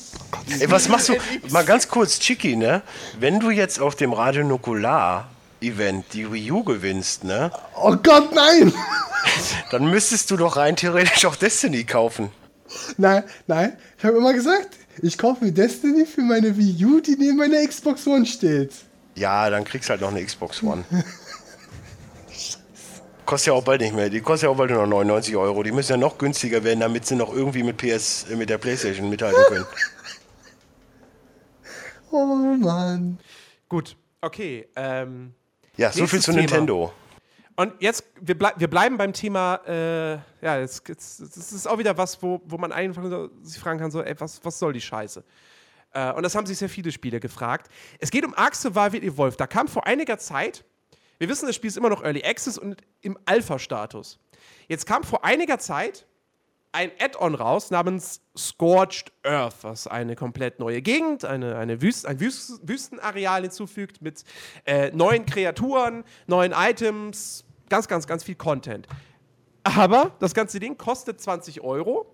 Ey, was machst du? Mal ganz kurz, Chiki, ne? Wenn du jetzt auf dem Radio Nukular Event die Wii U gewinnst, ne? Oh Gott, nein! Dann müsstest du doch rein theoretisch auch Destiny kaufen. Nein, nein, ich habe immer gesagt, ich kaufe mir Destiny für meine Wii U, die neben meiner Xbox One steht. Ja, dann kriegst halt noch eine Xbox One. Kostet ja auch bald nicht mehr. Die kostet ja auch bald nur noch 99 Euro. Die müssen ja noch günstiger werden, damit sie noch irgendwie mit PS, äh, mit der Playstation mithalten können. Oh Mann. Gut, okay. Ähm, Ja, so viel zu Thema. Nintendo. und jetzt, wir, blei wir bleiben beim Thema, äh, ja, jetzt, jetzt, das ist auch wieder was, wo, wo man einfach so sich fragen kann, so, ey, was, was soll die Scheiße? Äh, und das haben sich sehr viele Spieler gefragt. Es geht um Ark Survival Evolved. Da kam vor einiger Zeit, wir wissen, das Spiel ist immer noch Early Access und im Alpha-Status. Jetzt kam vor einiger Zeit ein Add-on raus namens Scorched Earth, was eine komplett neue Gegend, eine, eine Wüst, ein Wüst, Wüstenareal hinzufügt mit äh, neuen Kreaturen, neuen Items, ganz, ganz, ganz viel Content. Aber das ganze Ding kostet 20 Euro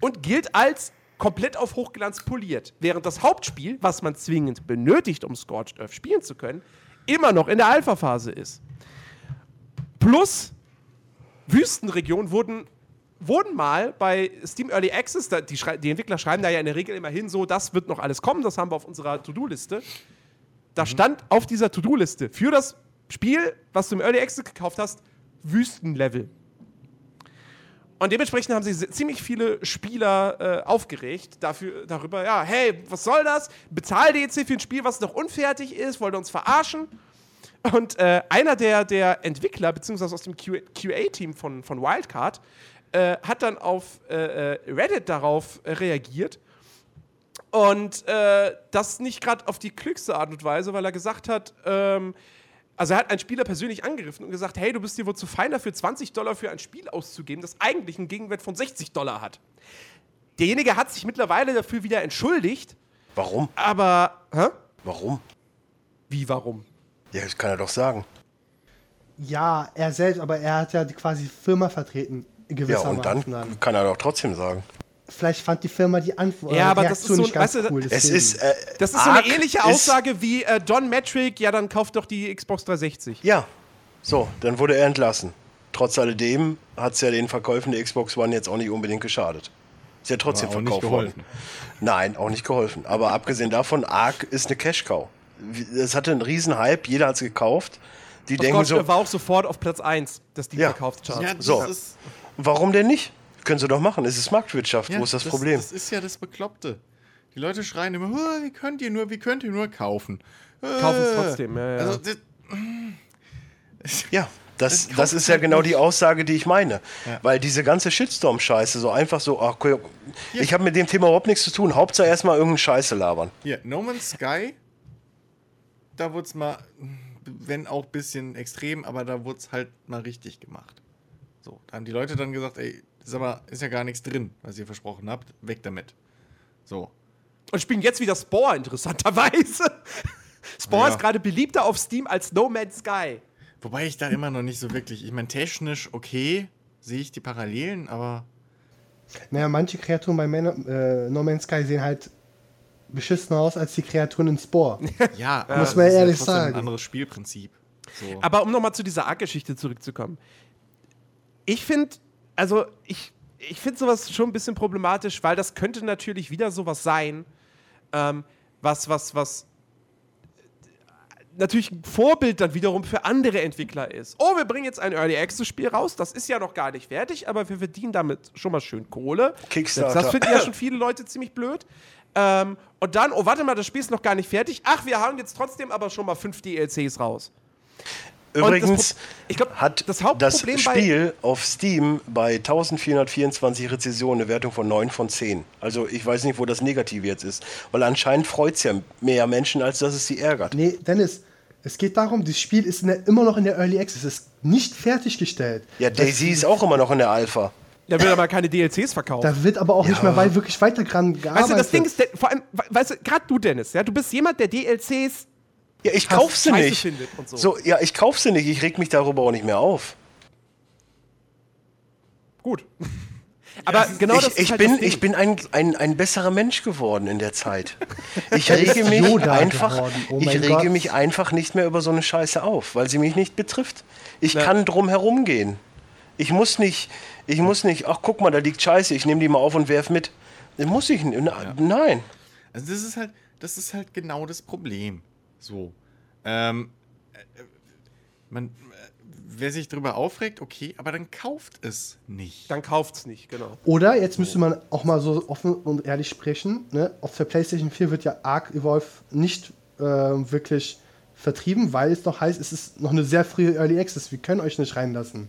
und gilt als komplett auf Hochglanz poliert. Während das Hauptspiel, was man zwingend benötigt, um Scorched Earth spielen zu können, immer noch in der Alpha-Phase ist. Plus Wüstenregionen wurden, wurden mal bei Steam Early Access, da, die, die, Entwickler schreiben da ja in der Regel immer hin, so, das wird noch alles kommen, das haben wir auf unserer To-Do-Liste. Da mhm. stand auf dieser To-Do-Liste für das Spiel, was du im Early Access gekauft hast, Wüstenlevel. Und dementsprechend haben sich ziemlich viele Spieler äh, aufgeregt dafür, darüber, ja, hey, was soll das? Bezahl DLC für ein Spiel, was noch unfertig ist, wollt ihr uns verarschen? Und äh, einer der, der Entwickler, beziehungsweise aus dem QA-Team von, von Wildcard, äh, hat dann auf äh, äh, Reddit darauf äh, reagiert. Und das nicht gerade auf die klügste Art und Weise, weil er gesagt hat, ähm, also er hat einen Spieler persönlich angegriffen und gesagt, hey, du bist dir wohl zu fein dafür, 20 Dollar für ein Spiel auszugeben, das eigentlich einen Gegenwert von 60 Dollar hat. Derjenige hat sich mittlerweile dafür wieder entschuldigt. Warum? Aber, hä? Warum? Wie, warum? Ja, das kann er doch sagen. Ja, er selbst, aber er hat ja quasi Firma vertreten. Ja, und dann, dann kann er doch trotzdem sagen vielleicht fand die Firma die Antwort ja, aber das ist so, nicht ganz weißt du, cool. Es ist, äh, das ist so eine ähnliche Aussage wie äh, Don Metric, ja, dann kauft doch die Xbox 360. Ja, so, dann wurde er entlassen. Trotz alledem hat es ja den Verkäufen der Xbox One jetzt auch nicht unbedingt geschadet. Ist ja trotzdem verkauft worden. Nein, auch nicht geholfen. Aber abgesehen davon, Ark ist eine Cash-Cow. Es hatte einen riesen Hype, jeder hat es gekauft. Die oh denken Gott, so. war auch sofort auf Platz 1, dass die ja. Verkaufscharts. Ja, so. Warum denn nicht? Können sie doch machen. Es ist Marktwirtschaft. Ja, Wo ist das, das, Problem? Das ist ja das Bekloppte. Die Leute schreien immer, wie könnt ihr nur, wie könnt ihr nur kaufen? Kaufen es trotzdem, ja, ja. Also, ja, das, das ist ja genau die Aussage, die ich meine. Ja. Weil diese ganze Shitstorm-Scheiße, so einfach so, ach, ja. ich habe mit dem Thema überhaupt nichts zu tun. Hauptsache erstmal irgendeine Scheiße labern. Hier, No Man's Sky, da wurde es mal, wenn auch ein bisschen extrem, aber da wurde es halt mal richtig gemacht. So, da haben die Leute dann gesagt, ey, ist aber ist ja gar nichts drin, was ihr versprochen habt. Weg damit. So. Und spielen jetzt wieder Spore, interessanterweise. Spore ja. ist gerade beliebter auf Steam als No Man's Sky. Wobei ich da immer noch nicht so wirklich. Ich meine, technisch okay, sehe ich die Parallelen, aber. Naja, manche Kreaturen bei Man, äh, No Man's Sky sehen halt beschissener aus als die Kreaturen in Spore. ja, muss man ehrlich ja sagen. ein anderes Spielprinzip. So. Aber um nochmal zu dieser Arc-Geschichte zurückzukommen. Ich finde, also ich, ich finde sowas schon ein bisschen problematisch, weil das könnte natürlich wieder sowas sein, ähm, was, was, was natürlich ein Vorbild dann wiederum für andere Entwickler ist. Oh, wir bringen jetzt ein Early Access Spiel raus, das ist ja noch gar nicht fertig, aber wir verdienen damit schon mal schön Kohle. Kickstarter. Das finden ja schon viele Leute ziemlich blöd. Ähm, und dann, oh, warte mal, das Spiel ist noch gar nicht fertig. Ach, wir hauen jetzt trotzdem aber schon mal fünf DLCs raus. Übrigens ich glaub, hat das, das Spiel auf Steam bei 1424 Rezensionen eine Wertung von 9 von 10. Also ich weiß nicht, wo das Negativ jetzt ist. Weil anscheinend freut es ja mehr Menschen, als dass es sie ärgert. Nee, Dennis, es geht darum, das Spiel ist der, immer noch in der Early Access. Es ist nicht fertiggestellt. Ja, Daisy ist auch immer noch in der Alpha. Da wird aber keine DLCs verkauft. Da wird aber auch ja. nicht mehr weit wirklich weiter dran gearbeitet. Weißt du, das Ding ist, vor allem, weißt du, gerade du, Dennis, ja, du bist jemand, der DLCs ja, ich kauf sie nicht. So. so. ja, ich kauf sie nicht. Ich reg mich darüber auch nicht mehr auf. Gut. Aber ja, genau ich, das ich halt bin, ich bin ein, ein, ein besserer Mensch geworden in der Zeit. Ich rege mich einfach, oh ich rege Gott. mich einfach nicht mehr über so eine Scheiße auf, weil sie mich nicht betrifft. Ich Na. kann drum herum gehen. Ich muss nicht, ich muss nicht, ach guck mal, da liegt Scheiße, ich nehme die mal auf und werf mit. Das muss ich, na, ja. nein. Also das ist halt, das ist halt genau das Problem. So. Ähm, äh, man, äh, wer sich darüber aufregt, okay, aber dann kauft es nicht. Dann kauft es nicht, genau. Oder jetzt müsste man auch mal so offen und ehrlich sprechen. Ne? Auf der PlayStation 4 wird ja Arc Evolve nicht äh, wirklich vertrieben, weil es noch heißt, es ist noch eine sehr frühe Early Access. Wir können euch nicht reinlassen.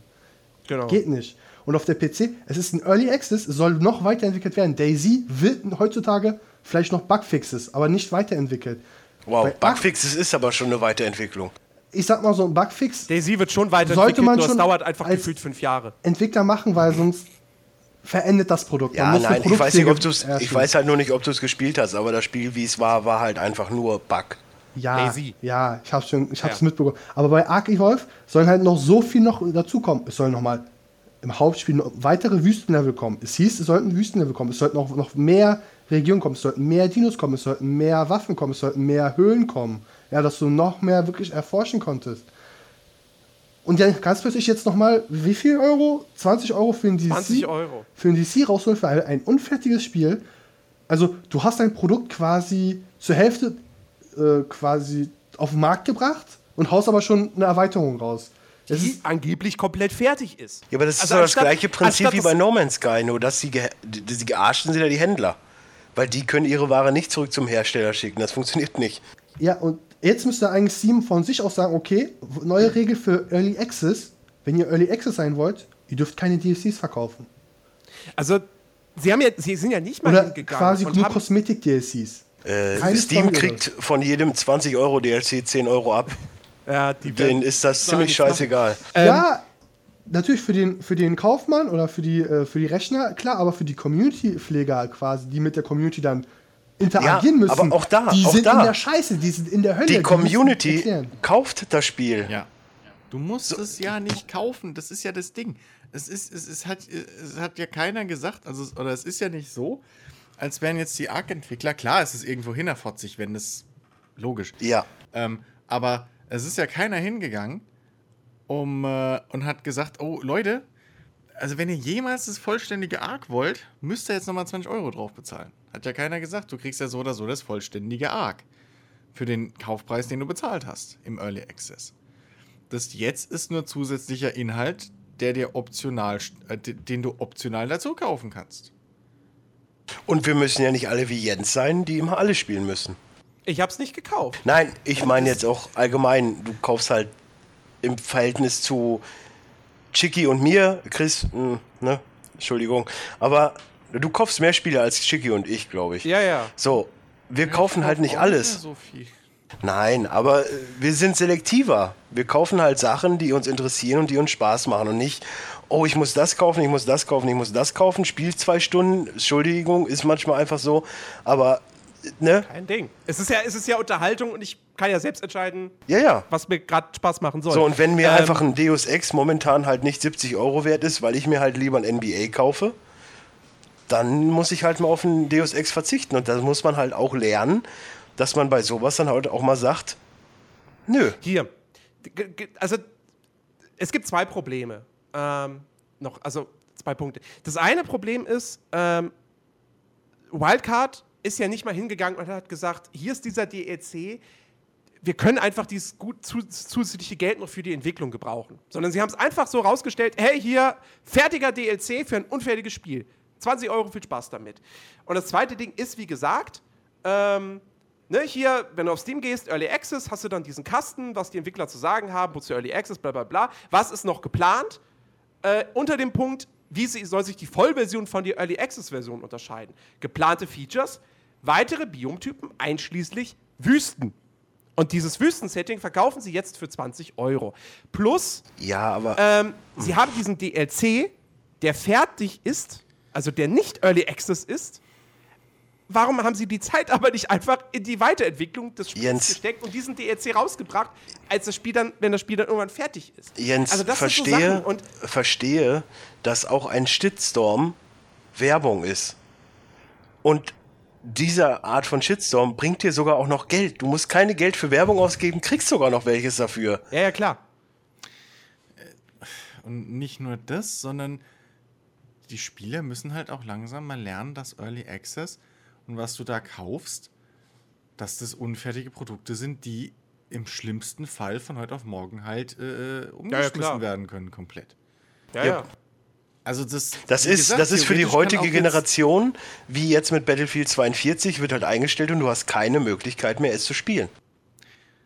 Genau. Geht nicht. Und auf der PC, es ist ein Early Access, es soll noch weiterentwickelt werden. Daisy wird heutzutage vielleicht noch Bugfixes, aber nicht weiterentwickelt. Wow, Ark- Bugfixes ist aber schon eine Weiterentwicklung. Ich sag mal so ein Bugfix Daisy wird schon Sollte weiterentwickelt, man nur es schon dauert einfach gefühlt fünf Jahre. Entwickler machen, weil sonst verendet das Produkt. Man Ja, nein, ich weiß nicht, ob du's, ich weiß halt nur nicht, ob du es gespielt hast, aber das Spiel, wie es war, war halt einfach nur Bug. Ja, Daisy. ja, ich hab's schon, ich hab's Ja. mitbekommen. Aber bei Ark Evolve sollen halt noch so viel noch dazukommen. Es sollen noch mal im Hauptspiel noch weitere Wüstenlevel kommen. Es hieß, es sollten Wüstenlevel kommen. Es sollten noch, noch mehr Regionen kommen. Es sollten mehr Dinos kommen. Es sollten mehr Waffen kommen. Es sollten mehr Höhlen kommen. Ja, dass du noch mehr wirklich erforschen konntest. Und ja, ganz plötzlich jetzt noch mal, wie viel Euro? 20 Euro für ein DLC? 20 Euro. Für ein DLC rausholen für ein, ein unfertiges Spiel. Also, du hast dein Produkt quasi zur Hälfte äh, quasi auf den Markt gebracht und haust aber schon eine Erweiterung raus. Das Die ist, angeblich komplett fertig ist. Ja, aber das ist Also doch das anstatt- gleiche Prinzip wie bei No Man's Sky, nur dass die, ge die, sind ja die Händler. Weil die können ihre Ware nicht zurück zum Hersteller schicken. Das funktioniert nicht. ja, und jetzt müsste eigentlich Steam von sich aus sagen, okay, neue Regel für Early Access. Wenn ihr Early Access sein wollt, ihr dürft keine DLCs verkaufen. Also, sie, haben ja, sie sind ja nicht mal Oder hingegangen quasi nur Kosmetik-DLCs. Äh, Steam Story kriegt von jedem 20 Euro DLC 10 Euro ab. ja, die Denen ist das ziemlich scheißegal. Ähm, ja, natürlich für den, für den Kaufmann oder für die, äh, für die Rechner, klar, aber für die Community-Pfleger quasi, die mit der Community dann interagieren Ja, müssen. aber auch da, Die auch sind da. in der Scheiße, die sind in der Hölle. Die Community erklären. kauft das Spiel. Ja. Du musst es ja nicht kaufen. Das ist ja das Ding. Es, ist, es, ist, hat, es hat ja keiner gesagt, also, es- oder es ist ja nicht so, als wären jetzt die Arc-Entwickler, klar, es ist irgendwo hinterfotzig, wenn das logisch. Ja. Ähm, aber es ist ja keiner hingegangen um, äh, und hat gesagt, oh Leute, also wenn ihr jemals das vollständige Arc wollt, müsst ihr jetzt nochmal 20 Euro drauf bezahlen. Hat ja keiner gesagt, du kriegst ja so oder so das vollständige Arc. Für den Kaufpreis, den du bezahlt hast im Early Access. Das jetzt ist nur zusätzlicher Inhalt, der dir optional, äh, den du optional dazu kaufen kannst. Und wir müssen ja nicht alle wie Jens sein, die immer alle spielen müssen. ich hab's nicht gekauft. Nein, ich meine jetzt auch allgemein, du kaufst halt im Verhältnis zu Chicky und mir, Chris, mh, ne, Entschuldigung, aber du kaufst mehr Spiele als Chicky und ich, glaube ich. Ja, ja. So, wir kaufen halt nicht alles. So viel. Nein, aber äh, wir sind selektiver. Wir kaufen halt Sachen, die uns interessieren und die uns Spaß machen und nicht, oh, ich muss das kaufen, ich muss das kaufen, ich muss das kaufen, Spiel zwei Stunden, Entschuldigung, ist manchmal einfach so, aber, ne? Kein Ding. Es ist ja, es ist ja Unterhaltung und ich kann ja selbst entscheiden, Ja, ja. was mir gerade Spaß machen soll. So, und wenn mir Ähm, einfach ein Deus Ex momentan halt nicht 70 Euro wert ist, weil ich mir halt lieber ein NBA kaufe, dann muss ich halt mal auf ein Deus Ex verzichten. Und da muss man halt auch lernen, dass man bei sowas dann halt auch mal sagt, nö. Hier. Also, es gibt zwei Probleme. Ähm, noch, also zwei Punkte. Das eine Problem ist, ähm, Wildcard ist ja nicht mal hingegangen und hat gesagt, hier ist dieser DLC, wir können einfach dieses gut zu, zusätzliche Geld noch für die Entwicklung gebrauchen. Sondern sie haben es einfach so rausgestellt, hey, hier, fertiger DLC für ein unfertiges Spiel. 20 Euro, viel Spaß damit. Und das zweite Ding ist, wie gesagt, ähm, ne, hier, wenn du auf Steam gehst, Early Access, hast du dann diesen Kasten, was die Entwickler zu sagen haben, wozu Early Access, bla bla bla. Was ist noch geplant? Äh, unter dem Punkt, wie soll sich die Vollversion von der Early Access Version unterscheiden? Geplante Features, weitere Biomtypen, einschließlich Wüsten. Und dieses Wüstensetting verkaufen sie jetzt für 20 Euro. Plus, Ja, aber ähm, sie haben diesen DLC, der fertig ist, also der nicht Early Access ist. Warum haben sie die Zeit aber nicht einfach in die Weiterentwicklung des Spiels Jens. gesteckt und diesen DLC rausgebracht, als das Spiel dann, wenn das Spiel dann irgendwann fertig ist? Jens, also das sind so verstehe, und verstehe, dass auch ein Shitstorm Werbung ist. Und diese Art von Shitstorm bringt dir sogar auch noch Geld. Du musst keine Geld für Werbung ausgeben, kriegst sogar noch welches dafür. ja, ja, klar. Und nicht nur das, sondern die Spieler müssen halt auch langsam mal lernen, dass Early Access und was du da kaufst, dass das unfertige Produkte sind, die im schlimmsten Fall von heute auf morgen halt äh, umgeschmissen klar. werden können, komplett. Ja, Ja. ja. Also das, Das ist, gesagt, das ist für die heutige Generation, wie jetzt mit Battlefield 42, wird halt eingestellt und du hast keine Möglichkeit mehr, es zu spielen.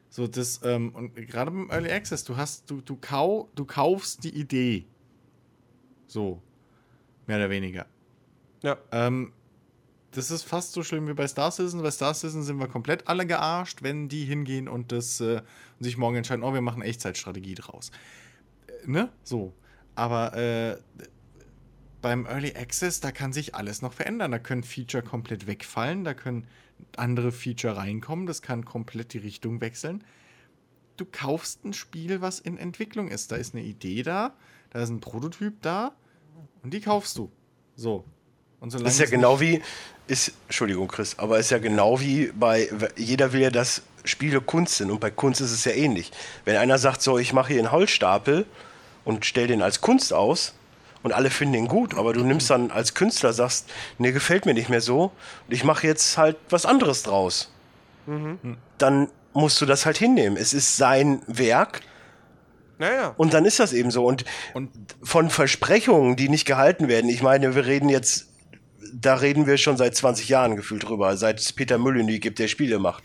So, das, ähm, und gerade beim Early Access, du hast, du, du, kau, du kaufst die Idee. So. Mehr oder weniger. ja. Ähm, das ist fast so schlimm wie bei Star Citizen. Bei Star Citizen sind wir komplett alle gearscht, wenn die hingehen und, das, äh, und sich morgen entscheiden, oh, wir machen Echtzeitstrategie draus. Äh, ne? So. Aber äh, beim Early Access, da kann sich alles noch verändern. Da können Feature komplett wegfallen, da können andere Feature reinkommen, das kann komplett die Richtung wechseln. Du kaufst ein Spiel, was in Entwicklung ist. Da ist eine Idee da, da ist ein Prototyp da und die kaufst du. So. Und solange ist ja genau wie, ist, Entschuldigung, Chris, aber ist ja genau wie bei, jeder will ja, dass Spiele Kunst sind und bei Kunst ist es ja ähnlich. Wenn einer sagt, so, ich mache hier einen Holzstapel und stell den als Kunst aus und alle finden den gut, aber du nimmst dann als Künstler, sagst, nee, gefällt mir nicht mehr so und ich mache jetzt halt was anderes draus. Dann musst du das halt hinnehmen. Es ist sein Werk Naja. und dann ist das eben so. Und, Und von Versprechungen, die nicht gehalten werden, ich meine, wir reden jetzt, da reden wir schon seit 20 Jahren gefühlt drüber, seit es Peter Molyneux gibt, der Spiele macht.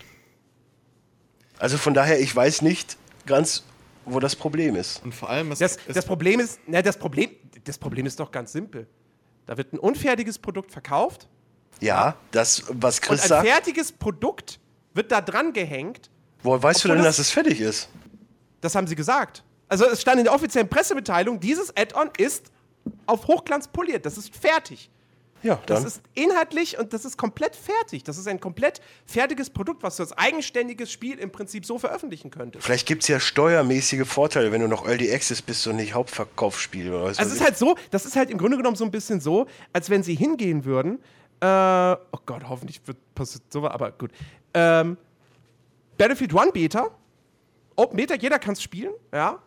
Also von daher, ich weiß nicht ganz, wo das Problem ist. Und vor allem, es, Das, das Problem ist, na, das Problem, das Problem ist doch ganz simpel. Da wird ein unfertiges Produkt verkauft Ja, das, was und Chris ein sagt, fertiges Produkt wird da dran gehängt. woher weißt du denn, das- dass es fertig ist? Das haben sie gesagt. Also es stand in der offiziellen Pressemitteilung, dieses Add-on ist auf Hochglanz poliert. Das ist fertig. Ja, Das ist inhaltlich und das ist komplett fertig. Das ist ein komplett fertiges Produkt, was du als eigenständiges Spiel im Prinzip so veröffentlichen könntest. Vielleicht gibt es ja steuermäßige Vorteile, wenn du noch Early Access bist und nicht Hauptverkaufsspiel oder was Also es ist halt so, das ist halt im Grunde genommen so ein bisschen so, als wenn sie hingehen würden. Äh, oh Gott, hoffentlich wird passiert sowas, aber gut. Ähm, Battlefield 1 Beta, Open Beta, jeder kann es spielen, ja.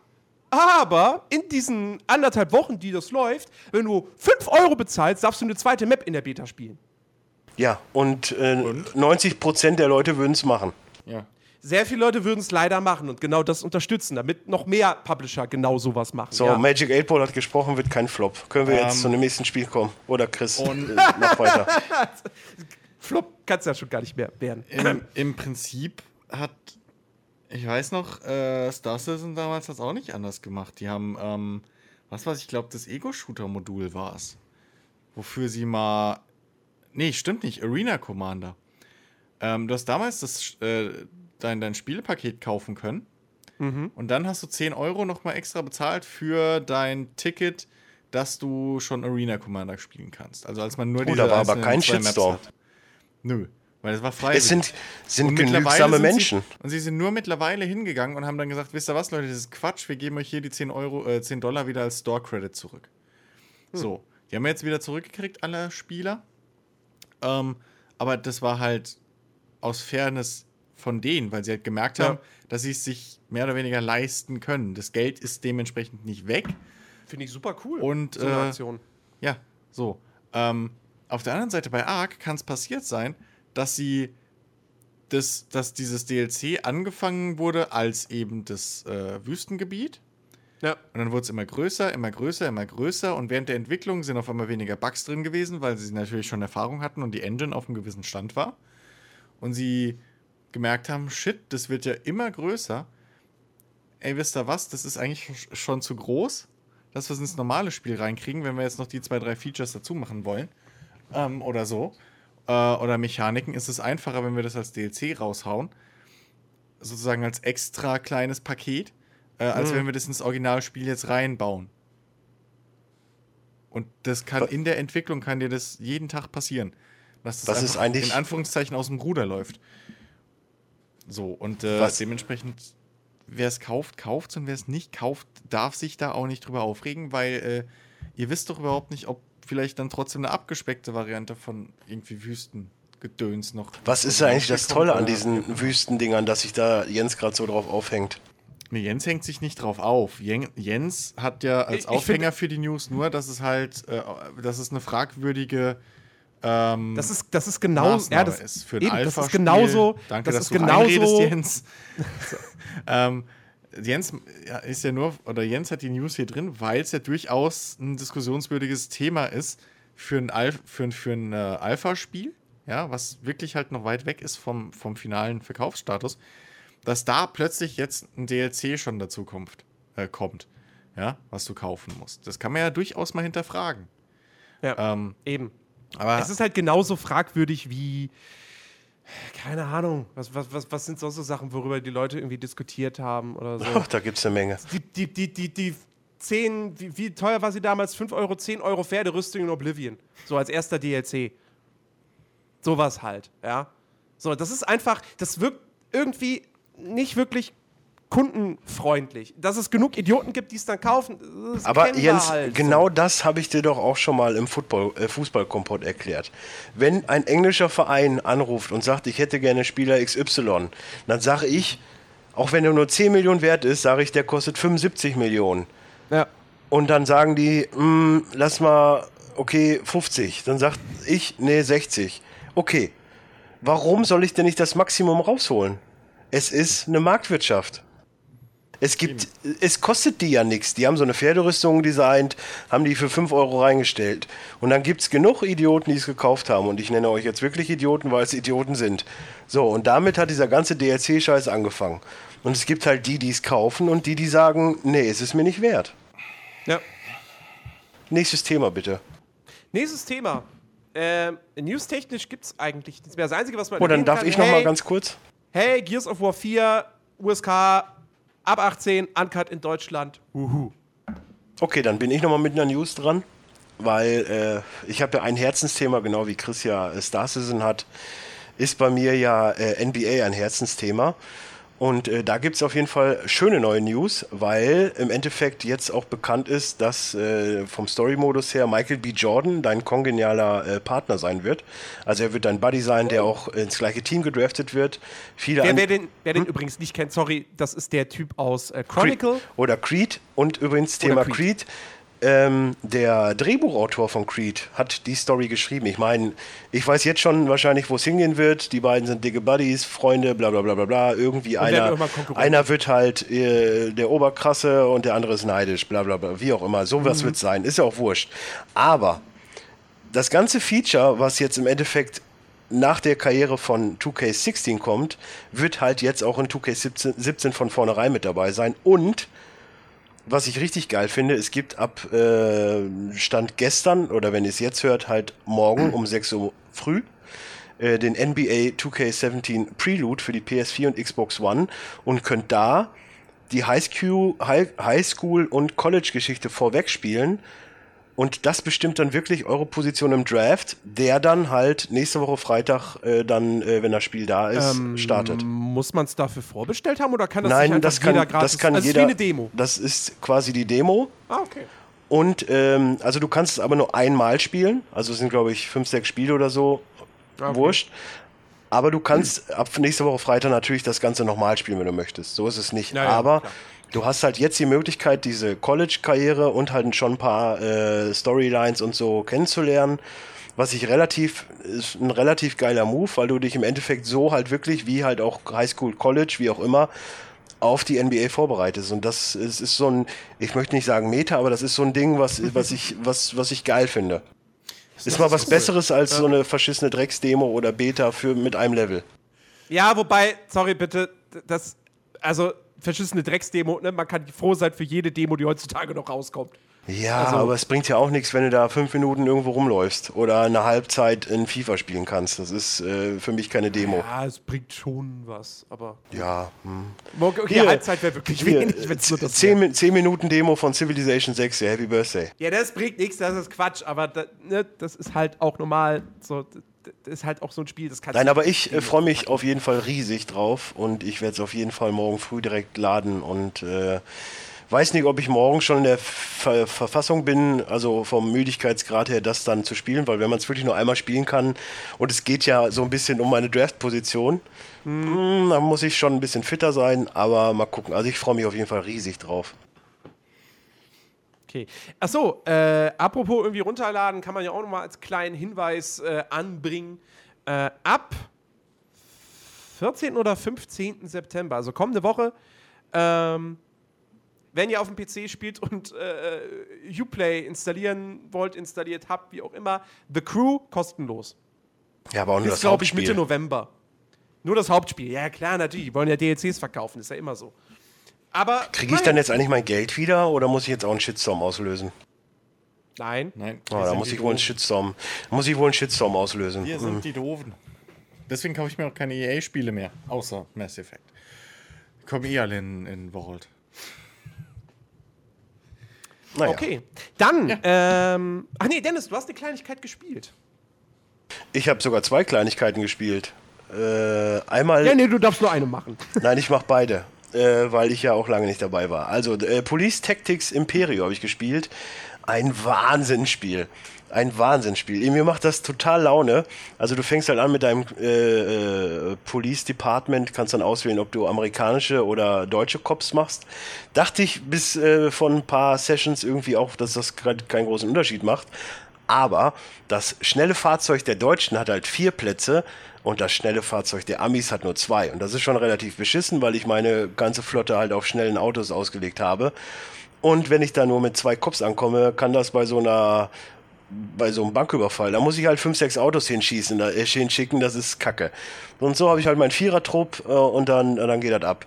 Aber in diesen anderthalb Wochen, die das läuft, wenn du 5 Euro bezahlst, darfst du eine zweite Map in der Beta spielen. Ja, und, äh, 90% der Leute würden es machen. ja. Sehr viele Leute würden es leider machen und genau das unterstützen, damit noch mehr Publisher genau sowas machen. So, ja. Magic 8 Ball hat gesprochen, wird kein Flop. Können wir jetzt Ähm, zu dem nächsten Spiel kommen? Oder Chris? und- äh, mach weiter. Flop kann es ja schon gar nicht mehr werden. Im, Im Prinzip hat, ich weiß noch, äh, Star Citizen damals hat es auch nicht anders gemacht. Die haben, ähm, was weiß ich, glaube, das Ego-Shooter-Modul war es. Wofür sie mal. Nee, stimmt nicht, Arena Commander. Ähm, du hast damals das, äh, dein, dein Spielepaket kaufen können. Und dann hast du 10 Euro nochmal extra bezahlt für dein Ticket, dass du schon Arena Commander spielen kannst. Also als man nur Oh, diese da war aber kein Shitstorm. Nö, weil es war frei. Es sind, sind genügsame sind Menschen. Sie, und sie sind nur mittlerweile hingegangen und haben dann gesagt, wisst ihr was, Leute, das ist Quatsch, wir geben euch hier die 10 Euro, äh, 10 Dollar wieder als Store-Credit zurück. So, die haben wir jetzt wieder zurückgekriegt, alle Spieler. Ähm, aber das war halt aus Fairness von denen, weil sie halt gemerkt Ja. haben, dass sie es sich mehr oder weniger leisten können. Das Geld ist dementsprechend nicht weg. Finde ich super cool. Und, so eine äh, Aktion. Ja, so. Ähm, auf der anderen Seite bei Ark kann es passiert sein, dass sie das, dass dieses DLC angefangen wurde als eben das äh, Wüstengebiet. Ja. Und dann wurde es immer größer, immer größer, immer größer. Und während der Entwicklung sind auf einmal weniger Bugs drin gewesen, weil sie natürlich schon Erfahrung hatten und die Engine auf einem gewissen Stand war. Und sie gemerkt haben, shit, das wird ja immer größer. Ey, wisst ihr was? Das ist eigentlich sch- schon zu groß, dass wir es ins normale Spiel reinkriegen, wenn wir jetzt noch die zwei, drei Features dazu machen wollen. Ähm, oder so. Äh, oder Mechaniken ist es einfacher, wenn wir das als DLC raushauen. Sozusagen als extra kleines Paket, äh, als wenn wir das ins Originalspiel jetzt reinbauen. Und das kann in der Entwicklung kann dir das jeden Tag passieren. Dass das Was ist eigentlich- in Anführungszeichen aus dem Ruder läuft. So, und äh, Was- dementsprechend, wer es kauft, kauft und wer es nicht kauft, darf sich da auch nicht drüber aufregen, weil äh, ihr wisst doch überhaupt nicht, ob vielleicht dann trotzdem eine abgespeckte Variante von irgendwie Wüstengedöns noch. Was ist eigentlich das Tolle an diesen Wüstendingern, dass sich da Jens gerade so drauf aufhängt? Nee, Jens hängt sich nicht drauf auf. Jen, Jens hat ja als Ich- ich Aufhänger find- für die News nur, dass es halt, äh, dass es eine fragwürdige ähm, Das ist, das ist genau, ja, das, ist für ein eben, das ist genauso, Danke, das dass ist du genauso, reinredest, Jens. ähm, Jens ist ja nur, oder Jens hat die News hier drin, weil es ja durchaus ein diskussionswürdiges Thema ist für ein, Al für ein, für ein äh, Alpha-Spiel, ja, was wirklich halt noch weit weg ist vom, vom finalen Verkaufsstatus, dass da plötzlich jetzt ein DLC schon dazu kommt, äh, kommt, ja, was du kaufen musst. Das kann man ja durchaus mal hinterfragen. Ja, Ähm, eben. Aber Es ist halt genauso fragwürdig wie, keine Ahnung, was, was, was, was sind sonst so Sachen, worüber die Leute irgendwie diskutiert haben oder so. Ach, da gibt es eine Menge. die, die, die, die, die 10, wie, wie teuer war sie damals? 5 Euro, 10 Euro Pferderüstung in Oblivion. So als erster DLC. Sowas halt, ja. So, das ist einfach, das wirkt irgendwie nicht wirklich kundenfreundlich. Dass es genug Idioten gibt, die es dann kaufen, das Aber Jens, halt. genau das habe ich dir doch auch schon mal im Football, äh, Fußballkompott erklärt. Wenn ein englischer Verein anruft und sagt, ich hätte gerne Spieler XY, dann sage ich, auch wenn er nur 10 Millionen wert ist, sage ich, der kostet 75 Millionen. So. Ja. Und dann sagen die, "Mm, lass mal, okay, 50. Dann sagt ich, nee, 60. Okay, warum soll ich denn nicht das Maximum rausholen? Es ist eine Marktwirtschaft. Es gibt, es kostet die ja nichts. Die haben so eine Pferderüstung designt, haben die für 5 Euro reingestellt. Und dann gibt es genug Idioten, die es gekauft haben. Und ich nenne euch jetzt wirklich Idioten, weil es Idioten sind. So, und damit hat dieser ganze DLC-Scheiß angefangen. Und es gibt halt die, die es kaufen und die, die sagen, nee, es ist mir nicht wert. ja. Nächstes Thema bitte. Nächstes Thema. Ähm, newstechnisch gibt es eigentlich nichts mehr. Das Einzige, was man. Oh, dann darf kann, ich noch hey, mal ganz kurz. Hey, Gears of War 4, USK, ab 18, uncut in Deutschland. Uhu. Okay, dann bin ich noch mal mit einer News dran, weil äh, ich habe ja ein Herzensthema, genau wie Chris ja äh, Star Citizen hat, ist bei mir ja äh, NBA ein Herzensthema. Und äh, da gibt es auf jeden Fall schöne neue News, weil im Endeffekt jetzt auch bekannt ist, dass äh, vom Story-Modus her Michael B. Jordan dein kongenialer äh, Partner sein wird. Also er wird dein Buddy sein, der auch ins gleiche Team gedraftet wird. Viele Wer, wer den, wer den übrigens nicht kennt, sorry, das ist der Typ aus äh, Chronicle. Creed oder Creed. Und übrigens Thema Creed. Creed. Ähm, der Drehbuchautor von Creed hat die Story geschrieben. Ich meine, ich weiß jetzt schon wahrscheinlich, wo es hingehen wird. Die beiden sind dicke Buddies, Freunde, bla bla bla bla bla. Irgendwie einer, einer wird halt äh, der Oberkrasse und der andere ist neidisch, bla bla bla. Wie auch immer. So was wird sein. Ist ja auch wurscht. Aber das ganze Feature, was jetzt im Endeffekt nach der Karriere von 2K16 kommt, wird halt jetzt auch in 2K17 17 von vornherein mit dabei sein. Und was ich richtig geil finde, es gibt ab äh, Stand gestern oder wenn ihr es jetzt hört, halt morgen um 6 Uhr früh äh, den NBA 2K17 Prelude für die PS4 und Xbox One und könnt da die Highschool, High, Highschool und College-Geschichte vorweg spielen. Und das bestimmt dann wirklich eure Position im Draft, der dann halt nächste Woche Freitag äh, dann, äh, wenn das Spiel da ist, Ähm, startet. Muss man es dafür vorbestellt haben oder kann das Nein, das kann, jeder gratis? das kann also jeder. Es ist wie eine Demo. Das ist quasi die Demo. Ah, okay. Und ähm, also du kannst es aber nur einmal spielen. Also es sind, glaube ich, fünf, sechs Spiele oder so. Okay. Wurscht. Aber du kannst ab nächste Woche Freitag natürlich das Ganze nochmal spielen, wenn du möchtest. So ist es nicht. Ja, ja, aber klar. Du hast halt jetzt die Möglichkeit, diese College-Karriere und halt schon ein paar äh, Storylines und so kennenzulernen. Was ich relativ, ist ein relativ geiler Move, weil du dich im Endeffekt so halt wirklich, wie halt auch Highschool, College, wie auch immer, auf die NBA vorbereitest. Und das ist, ist so ein, ich möchte nicht sagen Meta, aber das ist so ein Ding, was, was, ich, was, was ich geil finde. Ist mal was Besseres als so eine verschissene Drecksdemo oder Beta für mit einem Level. Ja, wobei, sorry bitte, das, also verschissene Drecksdemo, ne? Man kann froh sein für jede Demo, die heutzutage noch rauskommt. Ja, Also- aber es bringt ja auch nichts, wenn du da fünf Minuten irgendwo rumläufst oder eine Halbzeit in FIFA spielen kannst. Das ist äh, für mich keine Demo. Ja, es bringt schon was, aber. Ja. Hm. Okay, Hier, Halbzeit wäre wirklich Hier, wenig, wenn es nur das zehn, zehn Minuten Demo von Civilization 6, ja, Happy Birthday. Ja, das bringt nichts, das ist Quatsch, aber da, ne, das ist halt auch normal. So, das ist halt auch so ein Spiel, das kannst Nein, aber ich äh, freue mich auf jeden Fall riesig drauf und ich werde es auf jeden Fall morgen früh direkt laden und äh, weiß nicht, ob ich morgen schon in der Ver Verfassung bin, also vom Müdigkeitsgrad her, das dann zu spielen, weil wenn man es wirklich nur einmal spielen kann und es geht ja so ein bisschen um meine Draft-Position, mm, dann muss ich schon ein bisschen fitter sein, aber mal gucken. Also ich freue mich auf jeden Fall riesig drauf. Okay. Achso, äh, apropos irgendwie runterladen, kann man ja auch nochmal als kleinen Hinweis äh, anbringen. Äh, ab 14. oder 15. September, also kommende Woche, ähm, wenn ihr auf dem PC spielt und äh, Uplay installieren wollt, installiert habt, wie auch immer, The Crew kostenlos. Ja, aber auch nur Ist, das glaube ich. Mitte November. Nur das Hauptspiel. Ja, klar, natürlich. Die wollen ja DLCs verkaufen, ist ja immer so. Aber. Kriege ich dann jetzt eigentlich mein Geld wieder oder muss ich jetzt auch einen Shitstorm auslösen? Nein. Nein. Oh, da muss ich wohl einen. Shitstorm, muss ich wohl einen Shitstorm auslösen. Wir sind die Doofen. Deswegen kaufe ich mir auch keine EA-Spiele mehr, außer Mass Effect. Kommen eh alle in, in Vault. Naja. Okay. Dann, ähm, ach nee, Dennis, du hast eine Kleinigkeit gespielt. Ich habe sogar zwei Kleinigkeiten gespielt. Äh, einmal. Ja, nee, du darfst nur eine machen. Nein, ich mache beide, äh, weil ich ja auch lange nicht dabei war. Also, äh, Police Tactics Imperio habe ich gespielt. Ein Wahnsinnsspiel. Ein Wahnsinnsspiel. Mir macht das total Laune. Also, du fängst halt an mit deinem äh, äh, Police Department, kannst dann auswählen, ob du amerikanische oder deutsche Cops machst. Dachte ich bis äh, von ein paar Sessions irgendwie auch, dass das gerade keinen großen Unterschied macht. Aber das schnelle Fahrzeug der Deutschen hat halt vier Plätze und das schnelle Fahrzeug der Amis hat nur zwei. Und das ist schon relativ beschissen, weil ich meine ganze Flotte halt auf schnellen Autos ausgelegt habe. Und wenn ich da nur mit zwei Cops ankomme, kann das bei so einer bei so einem Banküberfall, da muss ich halt fünf, sechs Autos hinschießen, da, äh, hinschicken, das ist Kacke. Und so habe ich halt meinen Vierertrupp äh, und dann, dann geht das ab.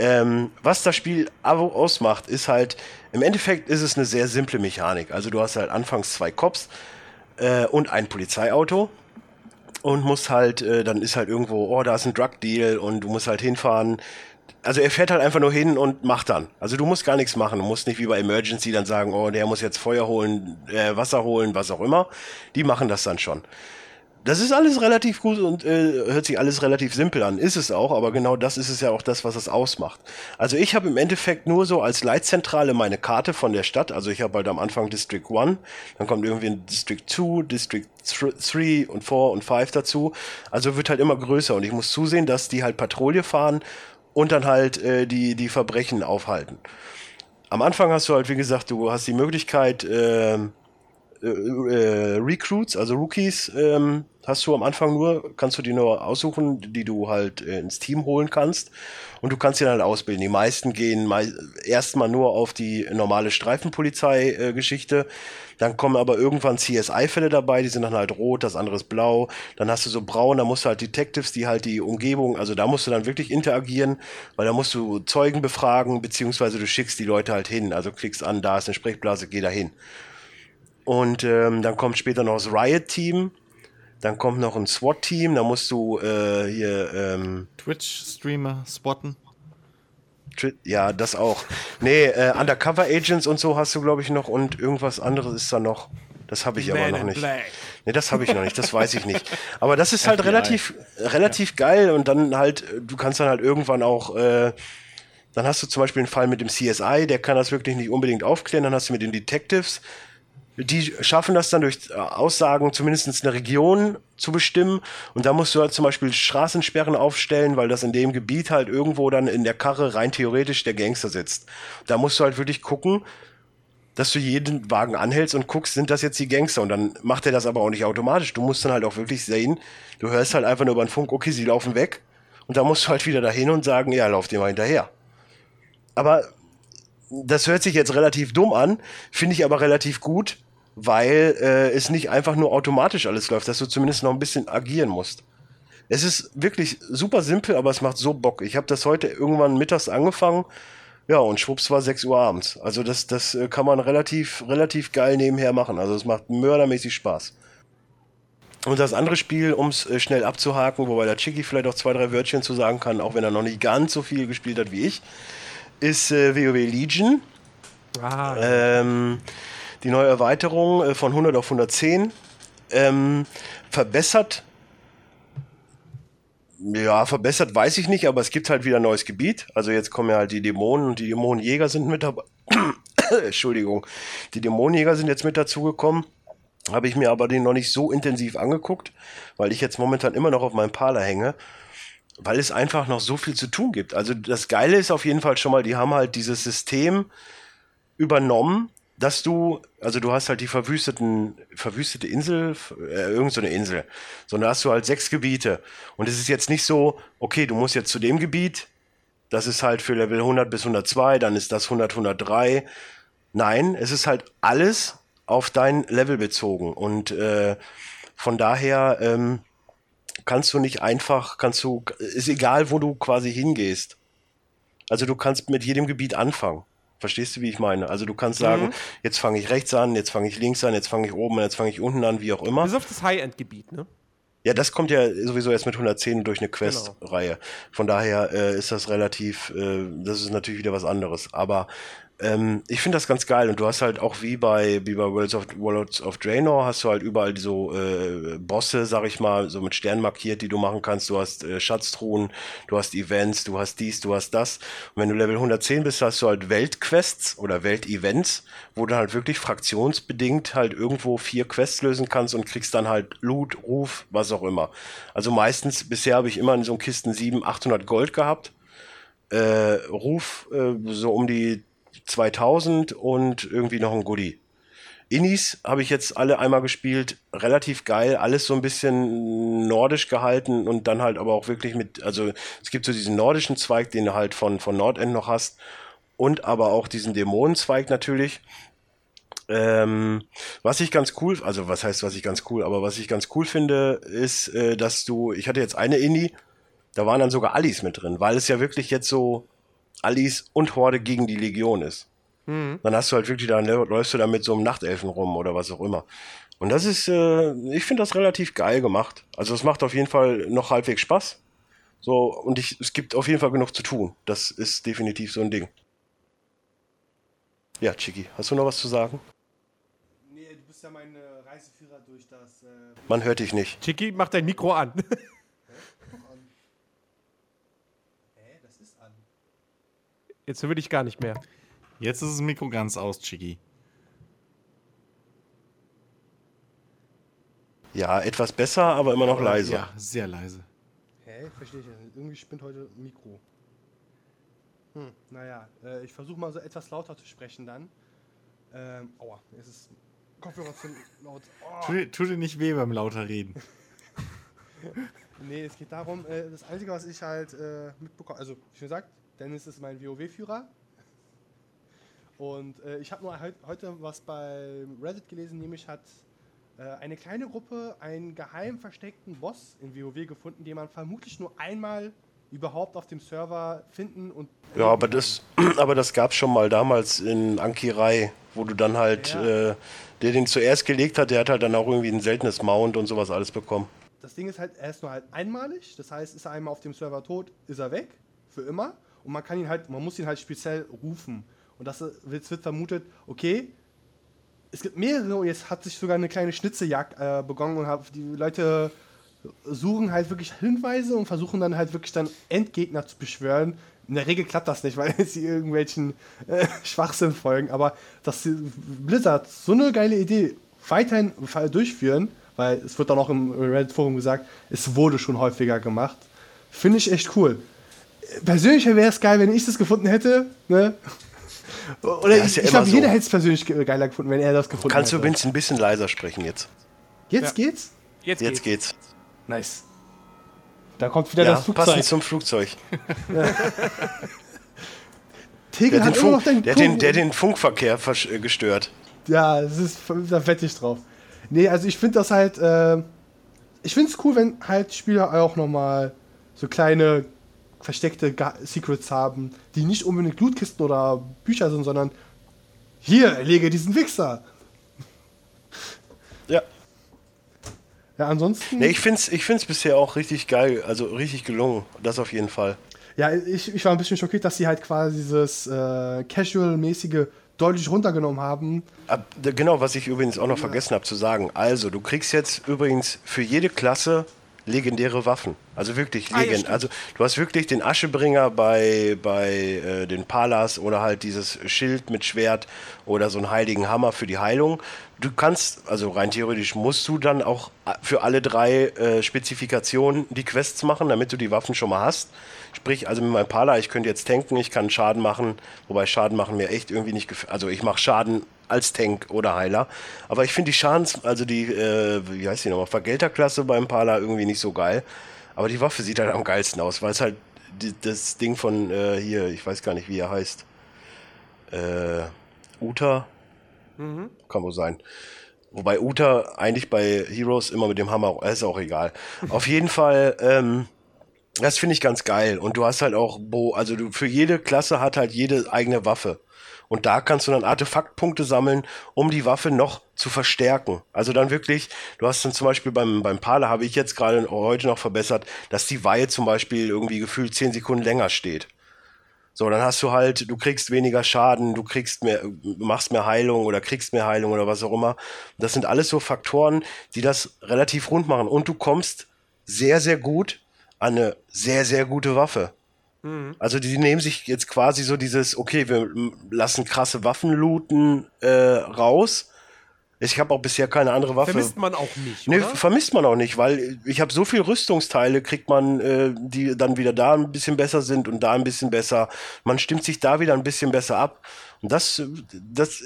Ähm, was das Spiel ausmacht, ist halt, im Endeffekt ist es eine sehr simple Mechanik. Also du hast halt anfangs zwei Cops äh, und ein Polizeiauto und musst halt, äh, dann ist halt irgendwo, oh, da ist ein Drug Deal und du musst halt hinfahren. Also er fährt halt einfach nur hin und macht dann. Also du musst gar nichts machen. Du musst nicht wie bei Emergency dann sagen, oh, der muss jetzt Feuer holen, äh, Wasser holen, was auch immer. Die machen das dann schon. Das ist alles relativ gut und äh, hört sich alles relativ simpel an. Ist es auch, aber genau das ist es ja auch das, was es ausmacht. Also ich habe im Endeffekt nur so als Leitzentrale meine Karte von der Stadt. Also ich habe halt am Anfang District 1, dann kommt irgendwie ein District 2, District 3 und 4 und 5 dazu. Also wird halt immer größer und ich muss zusehen, dass die halt Patrouille fahren und dann halt äh, die, die Verbrechen aufhalten. Am Anfang hast du halt, wie gesagt, du hast die Möglichkeit, ähm, äh, äh, Recruits, also Rookies, ähm, hast du am Anfang nur, kannst du die nur aussuchen, die du halt äh, ins Team holen kannst. Und du kannst sie dann halt ausbilden. Die meisten gehen mei erstmal nur auf die normale Streifenpolizei-Geschichte. dann kommen aber irgendwann CSI-Fälle dabei, die sind dann halt rot, das andere ist blau. Dann hast du so braun, da musst du halt Detectives, die halt die Umgebung, also da musst du dann wirklich interagieren, weil da musst du Zeugen befragen, beziehungsweise du schickst die Leute halt hin. Also klickst an, da ist eine Sprechblase, geh da hin. Und ähm, dann kommt später noch das Riot-Team. Dann kommt noch ein SWAT-Team. Da musst du äh, hier, ähm, Twitch-Streamer spotten. Ja, das auch. Nee, äh, Undercover Agents und so hast du, glaube ich, noch. Und irgendwas anderes ist da noch. Das habe ich aber Man noch in nicht. Black. Nee, das habe ich noch nicht, das weiß ich nicht. Aber das ist halt FBI. relativ, relativ geil und dann halt, du kannst dann halt irgendwann auch, äh, dann hast du zum Beispiel einen Fall mit dem CSI, der kann das wirklich nicht unbedingt aufklären, dann hast du mit den Detectives, die schaffen das dann durch äh, Aussagen zumindest eine Region zu bestimmen und da musst du halt zum Beispiel Straßensperren aufstellen, weil das in dem Gebiet halt irgendwo dann in der Karre rein theoretisch der Gangster sitzt. Da musst du halt wirklich gucken, dass du jeden Wagen anhältst und guckst, sind das jetzt die Gangster? Und dann macht er das aber auch nicht automatisch. Du musst dann halt auch wirklich sehen, du hörst halt einfach nur über den Funk, okay, sie laufen weg. Und dann musst du halt wieder dahin und sagen, ja, lauf dir mal hinterher. Aber das hört sich jetzt relativ dumm an, finde ich aber relativ gut, weil äh, es nicht einfach nur automatisch alles läuft, dass du zumindest noch ein bisschen agieren musst. Es ist wirklich super simpel, aber es macht so Bock. Ich habe das heute irgendwann mittags angefangen. Ja, und schwupps war 6 Uhr abends. Also das, das äh, kann man relativ, relativ geil nebenher machen. Also es macht mördermäßig Spaß. Und das andere Spiel, um es äh, schnell abzuhaken, wobei der Chicky vielleicht auch zwei, drei Wörtchen zu sagen kann, auch wenn er noch nicht ganz so viel gespielt hat wie ich, ist äh, WoW Legion. Ah, Ähm, die neue Erweiterung äh, von 100 auf 110 ähm, verbessert. Ja, verbessert weiß ich nicht, aber es gibt halt wieder ein neues Gebiet. Also jetzt kommen ja halt die Dämonen und die Dämonenjäger sind mit dabei. Entschuldigung. Die Dämonenjäger sind jetzt mit dazugekommen. Habe ich mir aber den noch nicht so intensiv angeguckt, weil ich jetzt momentan immer noch auf meinem Parler hänge, weil es einfach noch so viel zu tun gibt. Also das Geile ist auf jeden Fall schon mal, die haben halt dieses System übernommen, dass du, also du hast halt die verwüsteten, verwüstete Insel, äh, irgend so Insel, sondern hast du halt sechs Gebiete. Und es ist jetzt nicht so, okay, du musst jetzt zu dem Gebiet, das ist halt für Level 100 bis 102, dann ist das 100, 103. Nein, es ist halt alles auf dein Level bezogen. Und äh, von daher ähm, kannst du nicht einfach, kannst du, ist egal, wo du quasi hingehst. Also du kannst mit jedem Gebiet anfangen. Verstehst du, wie ich meine? Also du kannst sagen, Mhm. jetzt fange ich rechts an, jetzt fange ich links an, jetzt fange ich oben an, jetzt fange ich unten an, wie auch immer. Bis auf das High-End-Gebiet, ne? Ja, das kommt ja sowieso erst mit 110 durch eine Quest-Reihe. Von daher äh, ist das relativ, äh, das ist natürlich wieder was anderes. Aber ähm, ich finde das ganz geil und du hast halt auch wie bei, wie bei Worlds of, Worlds of Draenor hast du halt überall so äh, Bosse, sag ich mal, so mit Stern markiert, die du machen kannst. Du hast äh, Schatztruhen, du hast Events, du hast dies, du hast das. Und wenn du Level 110 bist, hast du halt Weltquests oder Weltevents, wo du halt wirklich fraktionsbedingt halt irgendwo vier Quests lösen kannst und kriegst dann halt Loot, Ruf, was auch immer. Also meistens, bisher habe ich immer in so Kisten 700, 800 Gold gehabt. Äh, Ruf äh, so um die 2000 und irgendwie noch ein Goodie. Innis habe ich jetzt alle einmal gespielt, relativ geil, alles so ein bisschen nordisch gehalten und dann halt aber auch wirklich mit, also es gibt so diesen nordischen Zweig, den du halt von, von Nordend noch hast und aber auch diesen Dämonenzweig natürlich. Ähm, was ich ganz cool, also was heißt, was ich ganz cool, aber was ich ganz cool finde, ist, äh, dass du, ich hatte jetzt eine Indie, da waren dann sogar Allis mit drin, weil es ja wirklich jetzt so Allis und Horde gegen die Legion ist. Dann hast du halt wirklich, dann läufst du da mit so einem Nachtelfen rum oder was auch immer. Und das ist, äh, ich finde das relativ geil gemacht. Also es macht auf jeden Fall noch halbwegs Spaß. So, und ich, es gibt auf jeden Fall genug zu tun. Das ist definitiv so ein Ding. Ja, Chiki, hast du noch was zu sagen? Nee, du bist ja mein äh, Reiseführer durch das. Äh, Man hört dich nicht. Chicky, mach dein Mikro an. Hä, das ist an. Jetzt will ich gar nicht mehr. Jetzt ist das Mikro ganz aus, Chiggy. Ja, etwas besser, aber immer noch leise. Ja, sehr leise. Hä? Verstehe ich nicht. Irgendwie spinnt heute ein Mikro. Hm, naja, äh, ich versuche mal so etwas lauter zu sprechen dann. Ähm, aua, es ist Kopfhörer zu laut. Oh. Tu, dir- tu dir nicht weh beim lauter Reden. Nee, es geht darum, äh, das Einzige, was ich halt äh, mitbekomme, also wie schon gesagt, Dennis ist mein WoW-Führer. Und äh, ich habe nur heut, heute was bei Reddit gelesen, nämlich hat äh, eine kleine Gruppe einen geheim versteckten Boss in WoW gefunden, den man vermutlich nur einmal überhaupt auf dem Server finden und. Ja, aber das, aber das gab's schon mal damals in Ankirei, wo du dann halt, Ja. äh, der den zuerst gelegt hat, der hat halt dann auch irgendwie ein seltenes Mount und sowas alles bekommen. Das Ding ist halt, er ist nur halt einmalig. Das heißt, ist er einmal auf dem Server tot, ist er weg. Für immer. Und man kann ihn halt, man muss ihn halt speziell rufen. Und das wird, vermutet, okay, es gibt mehrere und jetzt hat sich sogar eine kleine Schnitzejagd äh, begonnen und hab, die Leute suchen halt wirklich Hinweise und versuchen dann halt wirklich dann Endgegner zu beschwören. In der Regel klappt das nicht, weil sie irgendwelchen äh, Schwachsinn folgen. Aber dass die Blizzard so eine geile Idee weiterhin durchführen, weil es wird dann auch im Reddit-Forum gesagt, es wurde schon häufiger gemacht, finde ich echt cool. Persönlich wäre es geil, wenn ich das gefunden hätte. Ne? Oder Ja, ich, ja ich glaube, so. jeder hätte es persönlich ge- geiler gefunden, wenn er das gefunden Kannst du hätte. übrigens ein bisschen leiser sprechen jetzt? Jetzt Ja. geht's? Jetzt, Jetzt geht's. geht's. Nice. Da kommt wieder Ja, das Flugzeug. passend zum Flugzeug. Tegel Der hat, hat den Funk, der, den, Kuchen. der den Funkverkehr äh, gestört. Ja, das ist, da wette ich drauf. Nee, also ich finde das halt, äh, ich finde es cool, wenn halt Spieler auch nochmal so kleine versteckte Secrets haben, die nicht unbedingt Lootkisten oder Bücher sind, sondern hier, erlege diesen Wichser. Ja. Ja, ansonsten. Nee, ich find's, ich find's bisher auch richtig geil, also richtig gelungen. Das auf jeden Fall. Ja, ich, ich war ein bisschen schockiert, dass sie halt quasi dieses äh, Casual-mäßige deutlich runtergenommen haben. Ab, genau, was ich übrigens auch noch vergessen habe zu sagen. Also, du kriegst jetzt übrigens für jede Klasse legendäre Waffen. Also wirklich Ah, ja, legend. also du hast wirklich den Aschebringer bei, bei äh, den Palas oder halt dieses Schild mit Schwert oder so einen heiligen Hammer für die Heilung. Du kannst, also rein theoretisch musst du dann auch für alle drei äh, Spezifikationen die Quests machen, damit du die Waffen schon mal hast. Sprich, also mit meinem Pala, ich könnte jetzt tanken, ich kann Schaden machen, wobei Schaden machen mir echt irgendwie nicht gefällt. Also ich mache Schaden als Tank oder Heiler. Aber ich finde die Schadens, also die, äh, wie heißt die nochmal, Vergelterklasse beim Pala irgendwie nicht so geil. Aber die Waffe sieht halt am geilsten aus, weil es halt die, das Ding von äh, hier, ich weiß gar nicht, wie er heißt. Äh, Uta? Kann wohl sein. Wobei Uta eigentlich bei Heroes immer mit dem Hammer, ist auch egal. Auf jeden Fall, ähm, Das finde ich ganz geil. Und du hast halt auch, Bo, also du, für jede Klasse hat halt jede eigene Waffe. Und da kannst du dann Artefaktpunkte sammeln, um die Waffe noch zu verstärken. Also dann wirklich, du hast dann zum Beispiel beim, beim Pala habe ich jetzt gerade heute noch verbessert, dass die Weihe zum Beispiel irgendwie gefühlt 10 Sekunden länger steht. So, dann hast du halt, du kriegst weniger Schaden, du kriegst mehr, machst mehr Heilung oder kriegst mehr Heilung oder was auch immer. Das sind alles so Faktoren, die das relativ rund machen. Und du kommst sehr, sehr gut an eine sehr, sehr gute Waffe. Also die nehmen sich jetzt quasi so dieses, okay, wir lassen krasse Waffen looten äh, raus. Ich habe auch bisher keine andere Waffe. Vermisst man auch nicht, Nee, oder? vermisst man auch nicht, weil ich habe so viel Rüstungsteile, kriegt man, äh, die dann wieder da ein bisschen besser sind und da ein bisschen besser. Man stimmt sich da wieder ein bisschen besser ab. Und das, das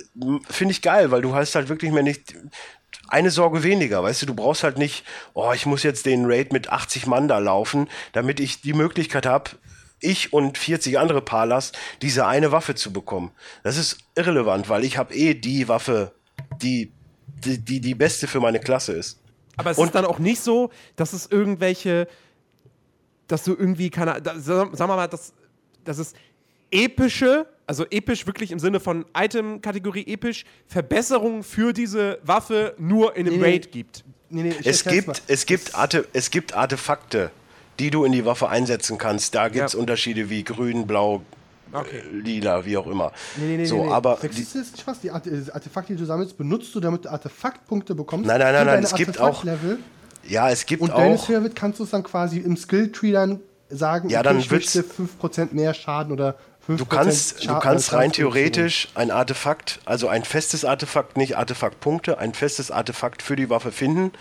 finde ich geil, weil du hast halt wirklich mehr nicht eine Sorge weniger, weißt du, du brauchst halt nicht, oh, ich muss jetzt den Raid mit 80 Mann da laufen, damit ich die Möglichkeit habe, ich und 40 andere Palas diese eine Waffe zu bekommen. Das ist irrelevant, weil ich habe eh die Waffe, die, die die die beste für meine Klasse ist. Aber es Und- ist dann auch nicht so, dass es irgendwelche, dass du irgendwie, keine da, sagen wir mal, dass, dass es epische, also episch wirklich im Sinne von Item-Kategorie episch, Verbesserungen für diese Waffe nur in einem Nee, nee. Raid gibt. Nee, nee, Es gibt, es, gibt Arte, es gibt Artefakte, die du in die Waffe einsetzen kannst. Da gibt es Ja. Unterschiede wie grün, blau, Okay. äh, lila, wie auch immer. Nee, nee, nee, so, nee, aber die, das nicht was? Die Arte Artefakte, die du sammelst, benutzt du, damit du Artefaktpunkte bekommst. Nein, nein, nein, nein, es gibt auch- Artefaktlevel. ja, es gibt Und auch. höher wird, kannst du es dann quasi im Skilltree dann sagen, Ja, dann ich möchte 5% mehr Schaden oder 5% Du kannst, du kannst rein 20%. theoretisch ein Artefakt, also ein festes Artefakt, nicht Artefaktpunkte, ein festes Artefakt für die Waffe finden,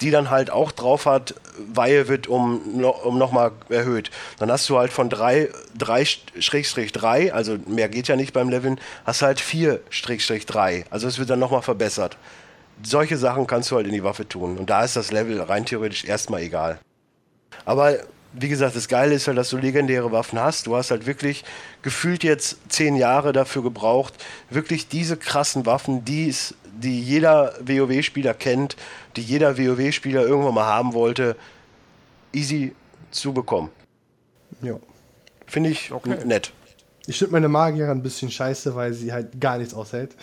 die dann halt auch drauf hat, Weihe wird um, um nochmal erhöht. Dann hast du halt von 3, 3 Schrägstrich 3, also mehr geht ja nicht beim Leveln, hast halt 4 Schrägstrich 3. Also es wird dann nochmal verbessert. Solche Sachen kannst du halt in die Waffe tun. Und da ist das Level rein theoretisch erstmal egal. Aber wie gesagt, das Geile ist halt, dass du legendäre Waffen hast. Du hast halt wirklich gefühlt jetzt zehn Jahre dafür gebraucht, wirklich diese krassen Waffen, die, es- die jeder WoW-Spieler kennt, die jeder WoW-Spieler irgendwann mal haben wollte, easy zu bekommen. Ja. Finde ich n- nett. Ich finde meine Magier ein bisschen scheiße, weil sie halt gar nichts aushält.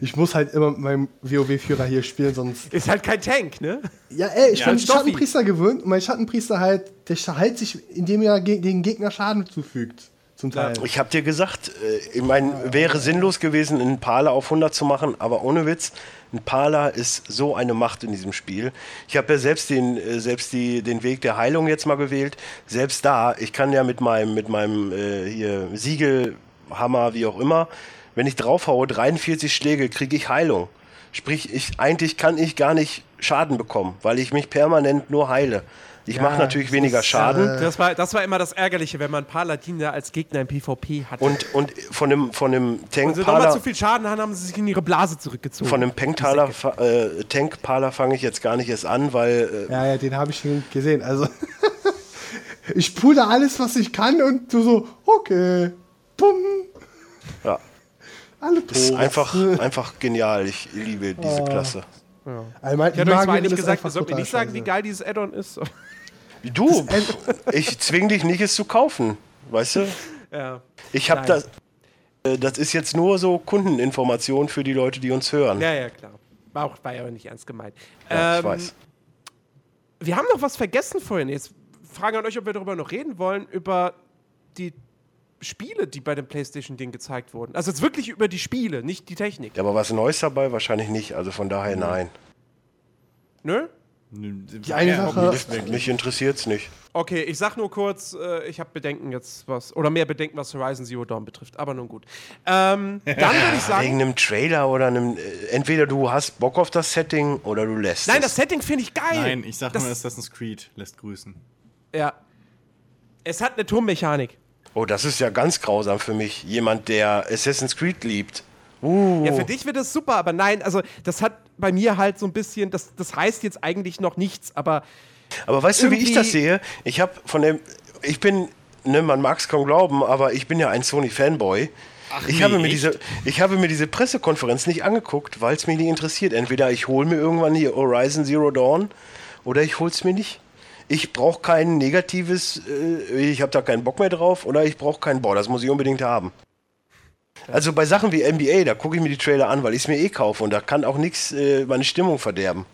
Ich muss halt immer mit meinem WoW-Führer hier spielen, sonst. Ist halt kein Tank, ne? Ja, ey, ich Ja, bin. Schattenpriester gewöhnt und mein Schattenpriester halt, der heilt sich, indem er den Gegner Schaden zufügt. Zum Teil. Ich habe dir gesagt, äh, ich meine, wäre sinnlos gewesen, einen Pala auf 100 zu machen, aber ohne Witz, ein Pala ist so eine Macht in diesem Spiel. Ich habe ja selbst den, äh, selbst die, den Weg der Heilung jetzt mal gewählt. Selbst da, ich kann ja mit meinem, mit meinem äh, hier Siegelhammer, wie auch immer, wenn ich draufhaue, 43 Schläge, kriege ich Heilung. Sprich, ich, eigentlich kann ich gar nicht Schaden bekommen, weil ich mich permanent nur heile. Ich Ja, mache natürlich weniger ist, Schaden. äh, Das war, das war immer das Ärgerliche, wenn man Paladin da als Gegner im PvP hatte. Und, und von einem, von einem Wenn sie nochmal zu viel Schaden haben, haben sie sich in ihre Blase zurückgezogen. Von einem Penktaler, äh, Tankpaler fange ich jetzt gar nicht erst an, weil äh, Ja, ja, den habe ich schon gesehen. Also, ich pule da alles, was ich kann und du so, okay, bumm, ja, alle das ist tot. einfach, einfach genial. Ich liebe diese Oh. Klasse. Also, mein, ich hatte euch zwar eigentlich gesagt, einfach ihr sollt mir total nicht sagen, scheiße. wie geil dieses Add-on ist. Du, ich zwing dich nicht, es zu kaufen, weißt du? ja. Ich habe das. äh, Das ist jetzt nur so Kundeninformation für die Leute, die uns hören. ja, ja, klar. War, auch, war ja auch nicht ernst gemeint. Ja, ich Ähm, weiß. Wir haben noch was vergessen vorhin. Jetzt fragen an euch, ob wir darüber noch reden wollen, über die Spiele, die bei dem PlayStation-Ding gezeigt wurden. Also jetzt wirklich über die Spiele, nicht die Technik. Ja, aber was Neues dabei? Wahrscheinlich nicht. Also von daher nein. Nö? Die eine Sache, Mich, mich interessiert es nicht. Okay, ich sag nur kurz, äh, ich habe Bedenken jetzt, was, oder mehr Bedenken, was Horizon Zero Dawn betrifft, aber nun gut. Ähm, dann würde ich Wegen sagen, einem Trailer oder einem. Äh, entweder du hast Bock auf das Setting oder du lässt nein, es. das Setting finde ich geil. Nein, ich sag das, nur Assassin's Creed lässt grüßen. Ja. Es hat eine Turmmechanik. Oh, das ist ja ganz grausam für mich. Jemand, der Assassin's Creed liebt. Uh. Ja, für dich wird es super, aber nein, also das hat bei mir halt so ein bisschen, das, das heißt jetzt eigentlich noch nichts, aber Aber weißt du, wie ich das sehe? Ich habe von dem. Ich bin. Ne, man mag es kaum glauben, aber ich bin ja ein Sony-Fanboy. Ich, nee, habe mir echt? diese, ich habe mir diese Pressekonferenz nicht angeguckt, weil es mich nicht interessiert. Entweder ich hole mir irgendwann hier Horizon Zero Dawn oder ich hole es mir nicht. ich brauche kein negatives, äh, ich habe da keinen Bock mehr drauf oder ich brauche keinen, boah, das muss ich unbedingt haben. Also bei Sachen wie NBA, da gucke ich mir die Trailer an, weil ich es mir eh kaufe und da kann auch nichts äh, meine Stimmung verderben.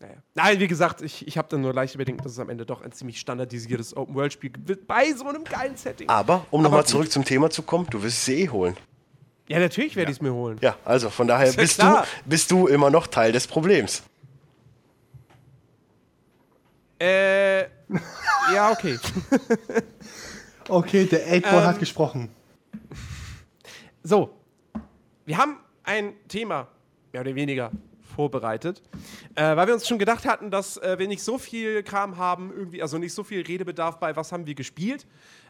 Naja. Nein, wie gesagt, ich, ich habe dann nur leicht überdenkt, dass es am Ende doch ein ziemlich standardisiertes Open-World-Spiel wird bei so einem geilen Setting. Aber, um nochmal zurück zum Thema zu kommen, du wirst es eh holen. Ja, natürlich werde ich es mir holen. Ja, also von daher ja bist, du, bist du immer noch Teil des Problems. Äh, ja, okay. Okay, der 8-Ball Ähm, hat gesprochen. So, wir haben ein Thema, mehr oder weniger, vorbereitet, äh, weil wir uns schon gedacht hatten, dass äh, wir nicht so viel Kram haben, irgendwie, also nicht so viel Redebedarf bei was haben wir gespielt.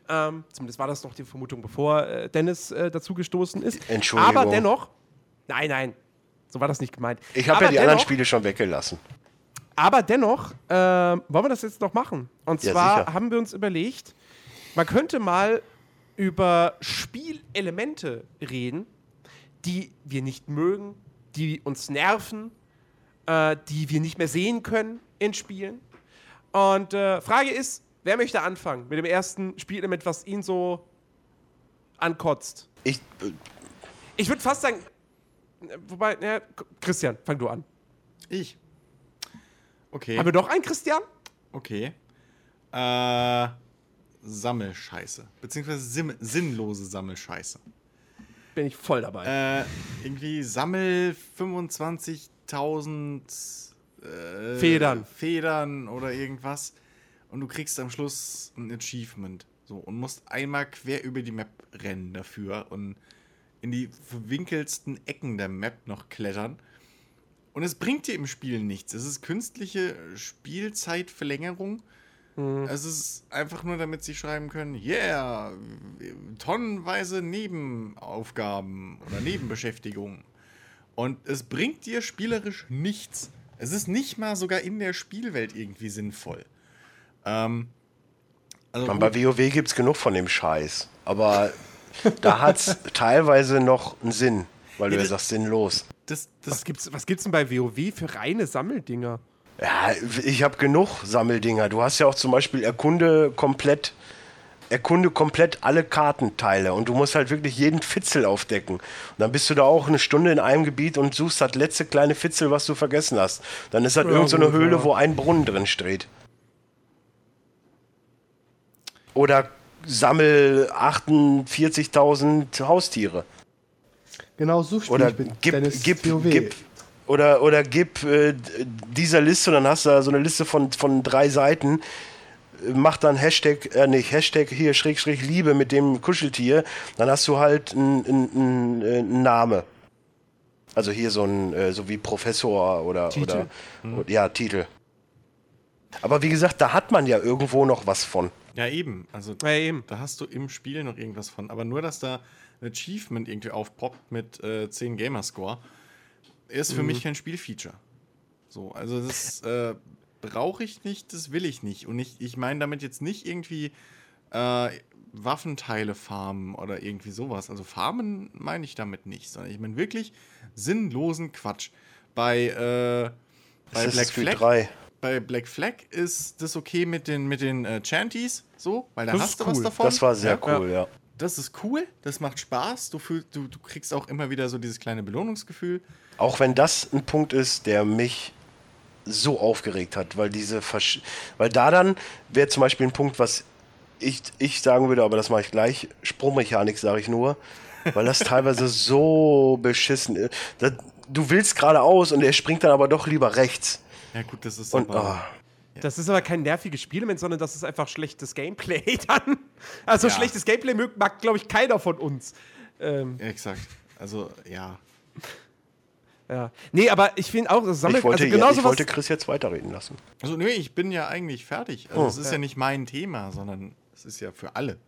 Ähm, zumindest war das noch die Vermutung, bevor äh, Dennis äh, dazugestoßen ist. Entschuldigung. Aber dennoch, nein, nein, so war das nicht gemeint. Ich habe ja die anderen dennoch- Spiele schon weggelassen. Aber dennoch ähm, wollen wir das jetzt noch machen. Und Ja, zwar sicher. haben wir uns überlegt, man könnte mal über Spielelemente reden, die wir nicht mögen, die uns nerven, äh, die wir nicht mehr sehen können in Spielen. Und äh, Frage ist, wer möchte anfangen mit dem ersten Spielelement, was ihn so ankotzt? Ich, äh, Ich würde fast sagen, wobei, na, Christian, fang du an. Ich. Okay. Haben wir doch einen Christian? Okay. Äh, Sammelscheiße. Beziehungsweise sim- sinnlose Sammelscheiße. Bin ich voll dabei. Äh, irgendwie sammel 25.000 äh, Federn. Federn oder irgendwas und du kriegst am Schluss ein Achievement. So, und musst einmal quer über die Map rennen dafür und in die verwinkelsten Ecken der Map noch klettern. Und es bringt dir im Spiel nichts. Es ist künstliche Spielzeitverlängerung. Es ist einfach nur, damit sie schreiben können, yeah, tonnenweise Nebenaufgaben oder Nebenbeschäftigungen. Und es bringt dir spielerisch nichts. Es ist nicht mal sogar in der Spielwelt irgendwie sinnvoll. Ähm, also man, bei WoW gibt es genug von dem Scheiß. Aber da hat es teilweise noch einen Sinn, weil du Ja, ja das- sagst, sinnlos. das, das, Was gibt's, was gibt's denn bei WoW für reine Sammeldinger? Ja, ich habe genug Sammeldinger. Du hast ja auch zum Beispiel Erkunde komplett, erkunde komplett alle Kartenteile und du musst halt wirklich jeden Fitzel aufdecken. Und dann bist du da auch eine Stunde in einem Gebiet und suchst das letzte kleine Fitzel, was du vergessen hast. Dann ist das Ja, irgend so Höhle, ja. wo ein Brunnen drin steht. Oder sammel 48.000 Haustiere. Genau so spiele Oder ich mit gib, Dennis gib, gib, oder, oder gib äh, dieser Liste, dann hast du da so eine Liste von, von drei Seiten, äh, mach dann Hashtag, äh, nicht, Hashtag hier, Schrägstrich Liebe mit dem Kuscheltier, dann hast du halt einen ein, ein Name. Also hier so ein, äh, so wie Professor oder, Titel. oder, oder ja, Titel. Aber wie gesagt, da hat man ja irgendwo noch was von. ja eben, also Ja, eben. da hast du im Spiel noch irgendwas von. Aber nur, dass da ein Achievement irgendwie aufpoppt mit äh, 10 Gamerscore, ist für mich kein Spielfeature. So, also das äh, brauche ich nicht, das will ich nicht. Und ich, ich meine damit jetzt nicht irgendwie äh, Waffenteile farmen oder irgendwie sowas. Also farmen meine ich damit nicht, sondern ich meine wirklich sinnlosen Quatsch. Bei, äh, bei Black Flag 3. bei Black Flag ist das okay mit den, mit den äh, Chanties, so, weil da Das hast du was cool. davon. Das war sehr Ja. cool, ja. Das ist cool, das macht Spaß, du, fühl, du, du kriegst auch immer wieder so dieses kleine Belohnungsgefühl. Auch wenn das ein Punkt ist, der mich so aufgeregt hat, weil diese Versch weil da dann wäre zum Beispiel ein Punkt, was ich, ich sagen würde, aber das mache ich gleich, Sprungmechanik sage ich nur, weil das teilweise so beschissen ist. Da, du willst geradeaus und er springt dann aber doch lieber rechts. Ja gut, das ist Und aber... ah, Das ist aber kein nerviges Spielelement, sondern das ist einfach schlechtes Gameplay dann. Also Ja. schlechtes Gameplay mag, mag glaube ich, keiner von uns. Ähm, Exakt. Also, ja. Ja. Nee, aber ich finde auch, das Sammel ich wollte, also genau ich wollte Chris jetzt weiterreden lassen. Also, nee, ich bin ja eigentlich fertig. Also, Oh. es ist ja. nicht mein Thema, sondern es ist ja für alle.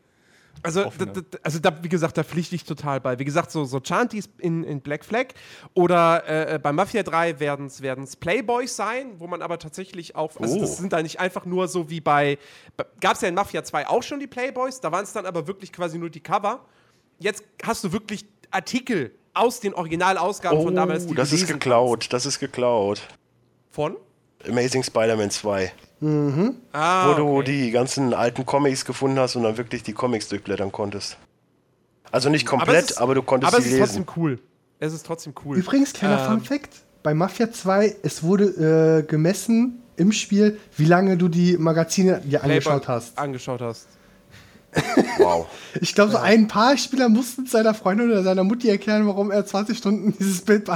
Also, offene. d- d- also da, wie gesagt, da pflichte ich total bei. Wie gesagt, so, so Chanties in, in Black Flag oder äh, äh, bei Mafia 3 werden es Playboys sein, wo man aber tatsächlich auch, also Oh. das sind da nicht einfach nur so wie bei, gab es ja in Mafia 2 auch schon die Playboys, da waren es dann aber wirklich quasi nur die Cover. Jetzt hast du wirklich Artikel aus den Originalausgaben von damals, die Oh, das ist lesen geklaut, das ist geklaut. Von? Amazing Spider-Man 2. Ah, wo du okay. die ganzen alten Comics gefunden hast und dann wirklich die Comics durchblättern konntest. Also nicht Aber komplett, es ist- aber, du konntest aber sie es ist lesen. trotzdem cool. Es ist trotzdem cool. Übrigens, kleiner Ähm, Fun Fact: Bei Mafia 2, es wurde äh, gemessen im Spiel, wie lange du die Magazine dir angeschaut Playboy hast. Angeschaut hast. Wow. Ich glaube, so ein paar Spieler mussten seiner Freundin oder seiner Mutti erklären, warum er 20 Stunden dieses Bild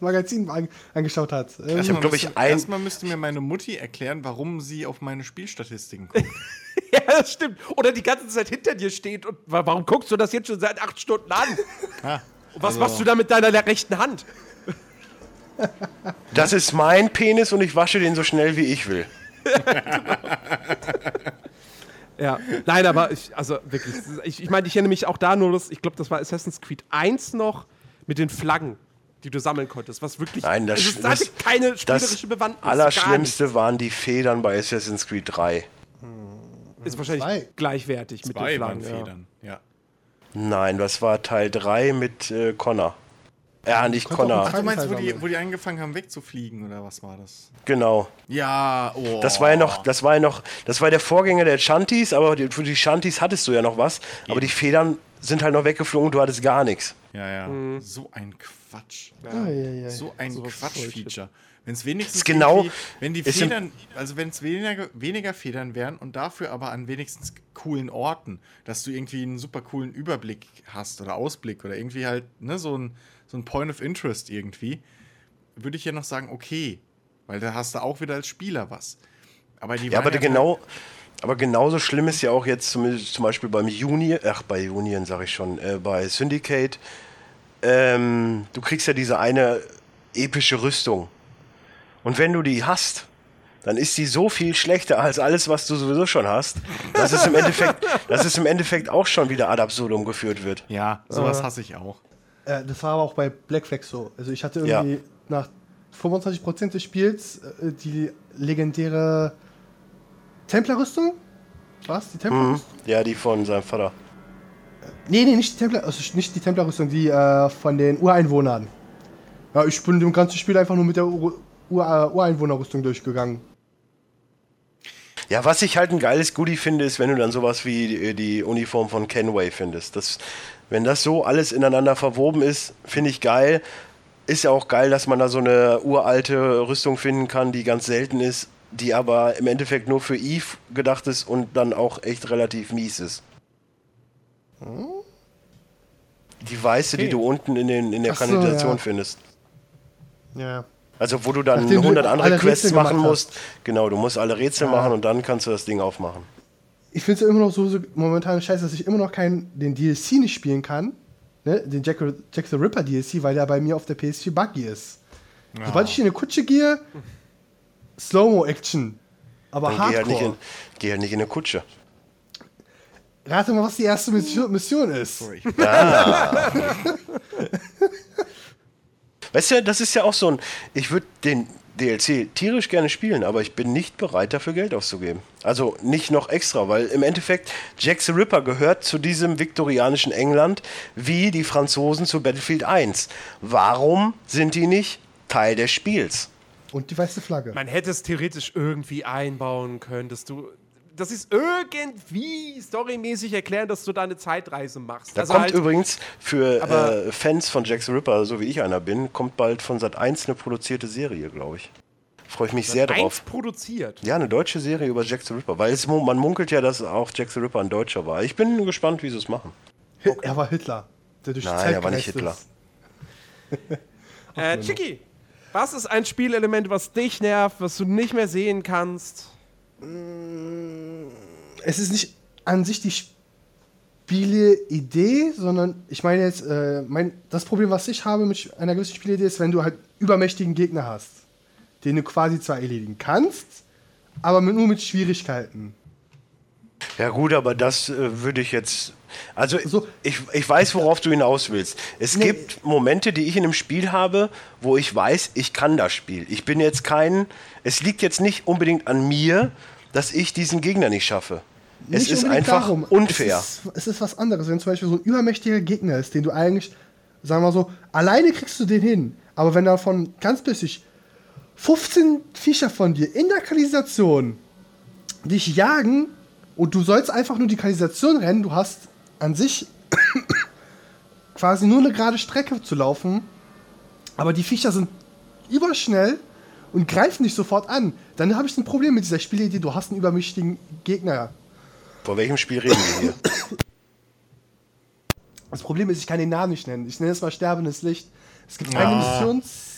Magazin an, angeschaut hat. Ähm, Ich hab, glaub ich, müsste- ein- Erstmal müsste mir meine Mutti erklären, warum sie auf meine Spielstatistiken guckt. Ja, das stimmt. Oder die ganze Zeit hinter dir steht und wa- warum guckst du das jetzt schon seit acht Stunden an? Ah, Und was also- machst du da mit deiner rechten Hand? Das ist mein Penis und ich wasche den so schnell wie ich will. Ja, nein, aber ich, also wirklich, ich, ich meine, ich erinnere mich auch da nur, dass, ich glaube, das war Assassin's Creed 1 noch mit den Flaggen, die du sammeln konntest, was wirklich, Nein, das, es ist- hatte das, keine das spielerische Bewandtnis. gar Allerschlimmste waren die Federn bei Assassin's Creed 3. nicht. Ist wahrscheinlich Zwei. gleichwertig mit den zwei Flaggen. Ja. Federn. Ja. Nein, das war Teil 3 mit äh, Connor. Ja, nicht Konnte auch Connor. Ach, du meinst, wo die, wo die angefangen haben wegzufliegen, oder was war das? Genau. Ja, oh. Das war ja noch, das war ja noch, das war der Vorgänger der Shanties, aber die, für die Shanties hattest du ja noch was. Aber die Federn sind halt noch weggeflogen, du hattest gar nichts. Ja, ja. Mhm. So ein Quatsch. Ei, ei, ei. So ein Sowas Quatsch-Feature. Wenn es wenigstens Ist genau- wenn die Federn, also wenn es weniger, weniger Federn wären und dafür aber an wenigstens coolen Orten, dass du irgendwie einen super coolen Überblick hast oder Ausblick oder irgendwie halt, ne, so ein, so ein Point of Interest irgendwie, würde ich ja noch sagen, okay. Weil da hast du auch wieder als Spieler was. Aber die Ja, aber waren genau, aber genauso schlimm ist ja auch jetzt zum, zum Beispiel beim Union, ach bei Union sage ich schon, äh, bei Syndicate. Ähm, du kriegst ja diese eine epische Rüstung. Und wenn du die hast, dann ist die so viel schlechter als alles, was du sowieso schon hast, dass es im Endeffekt, dass es im Endeffekt auch schon wieder ad absurdum geführt wird. Ja, sowas hasse ich auch. Äh, das war aber auch bei Black Flag so. Also ich hatte Ja. irgendwie nach 25% des Spiels äh, die legendäre Templerrüstung. Was? Die Mhm. Templerrüstung? Ja, die von seinem Vater. Nee, nee, nicht die Templer, also nicht die Templerrüstung, die äh, von den Ureinwohnern. Ja, ich bin im ganzen Spiel einfach nur mit der Ur Ur äh, Ureinwohnerrüstung durchgegangen. Ja, was ich halt ein geiles Goodie finde, ist, wenn du dann sowas wie die, die Uniform von Kenway findest. Das, wenn das so alles ineinander verwoben ist, finde ich geil. Ist ja auch geil, dass man da so eine uralte Rüstung finden kann, die ganz selten ist, die aber im Endeffekt nur für Eve gedacht ist und dann auch echt relativ mies ist. Die weiße, die Okay. du unten in, den, in der Ach so, Kanalisation ja. findest. Ja. Also wo du dann Nachdem du 100 andere Quests Rätsel machen musst. Genau, du musst alle Rätsel machen und dann kannst du das Ding aufmachen. Ich finde es ja immer noch so, so momentan scheiße, dass ich immer noch keinen den DLC nicht spielen kann. Ne? Den Jack, Jack the Ripper DLC, weil der bei mir auf der PS4 buggy ist. Sobald ich in eine Kutsche gehe, Slow-Mo-Action. Aber Dann geh halt, nicht in, Hardcore. geh halt nicht in eine Kutsche. Rate mal, was die erste Mission, Mission ist. Sorry. Weißt du, das ist ja auch so ein. Ich würde den DLC tierisch gerne spielen, aber ich bin nicht bereit, dafür Geld auszugeben. Also nicht noch extra, weil im Endeffekt Jack the Ripper gehört zu diesem viktorianischen England wie die Franzosen zu Battlefield 1. Warum sind die nicht Teil des Spiels? Und die weiße Flagge. Man hätte es theoretisch irgendwie einbauen können, dass du. Das ist irgendwie storymäßig erklären, dass du da eine Zeitreise machst. Da Also kommt halt- übrigens für Aber- äh, Fans von Jack the Ripper, so wie ich einer bin, kommt bald von Sat 1 eine produzierte Serie, glaube ich. Freue ich mich sehr eins drauf. produziert. Ja, eine deutsche Serie über Jack the Ripper, weil es, man munkelt ja, dass auch Jack the Ripper ein Deutscher war. Ich bin gespannt, wie sie es machen. Hit- Er war Hitler. Der durch die Nein, Zeit er war nicht Hitler. ist. Äh, Chicky, was ist ein Spielelement, was dich nervt, was du nicht mehr sehen kannst? Es ist nicht an sich die Spieleidee, sondern ich meine jetzt, äh, mein, das Problem, was ich habe mit einer gewissen Spielidee, ist, wenn du halt übermächtigen Gegner hast, den du quasi zwar erledigen kannst, aber mit, nur mit Schwierigkeiten. Ja gut, aber das äh, würde ich jetzt... Also So. ich, ich weiß, worauf du hinaus willst. Es Nee. gibt Momente, die ich in einem Spiel habe, wo ich weiß, ich kann das Spiel. Ich bin jetzt kein... Es liegt jetzt nicht unbedingt an mir, dass ich diesen Gegner nicht schaffe. es Nicht ist unbedingt einfach darum. unfair. Es ist, es ist was anderes. Wenn zum Beispiel so ein übermächtiger Gegner ist, den du eigentlich, sagen wir mal so, alleine kriegst du den hin. Aber wenn davon ganz plötzlich 15 Viecher von dir in der Kanalisation dich jagen und du sollst einfach nur die Kanalisation rennen. Du hast an sich quasi nur eine gerade Strecke zu laufen, aber die Viecher sind überschnell und greifen dich sofort an. Dann habe ich ein Problem mit dieser Spielidee. Du hast einen übermächtigen Gegner. Vor welchem Spiel reden wir hier? Das Problem ist, ich kann den Namen nicht nennen. Ich nenne es mal Sterbendes Licht. Es gibt eine Ah. Missions...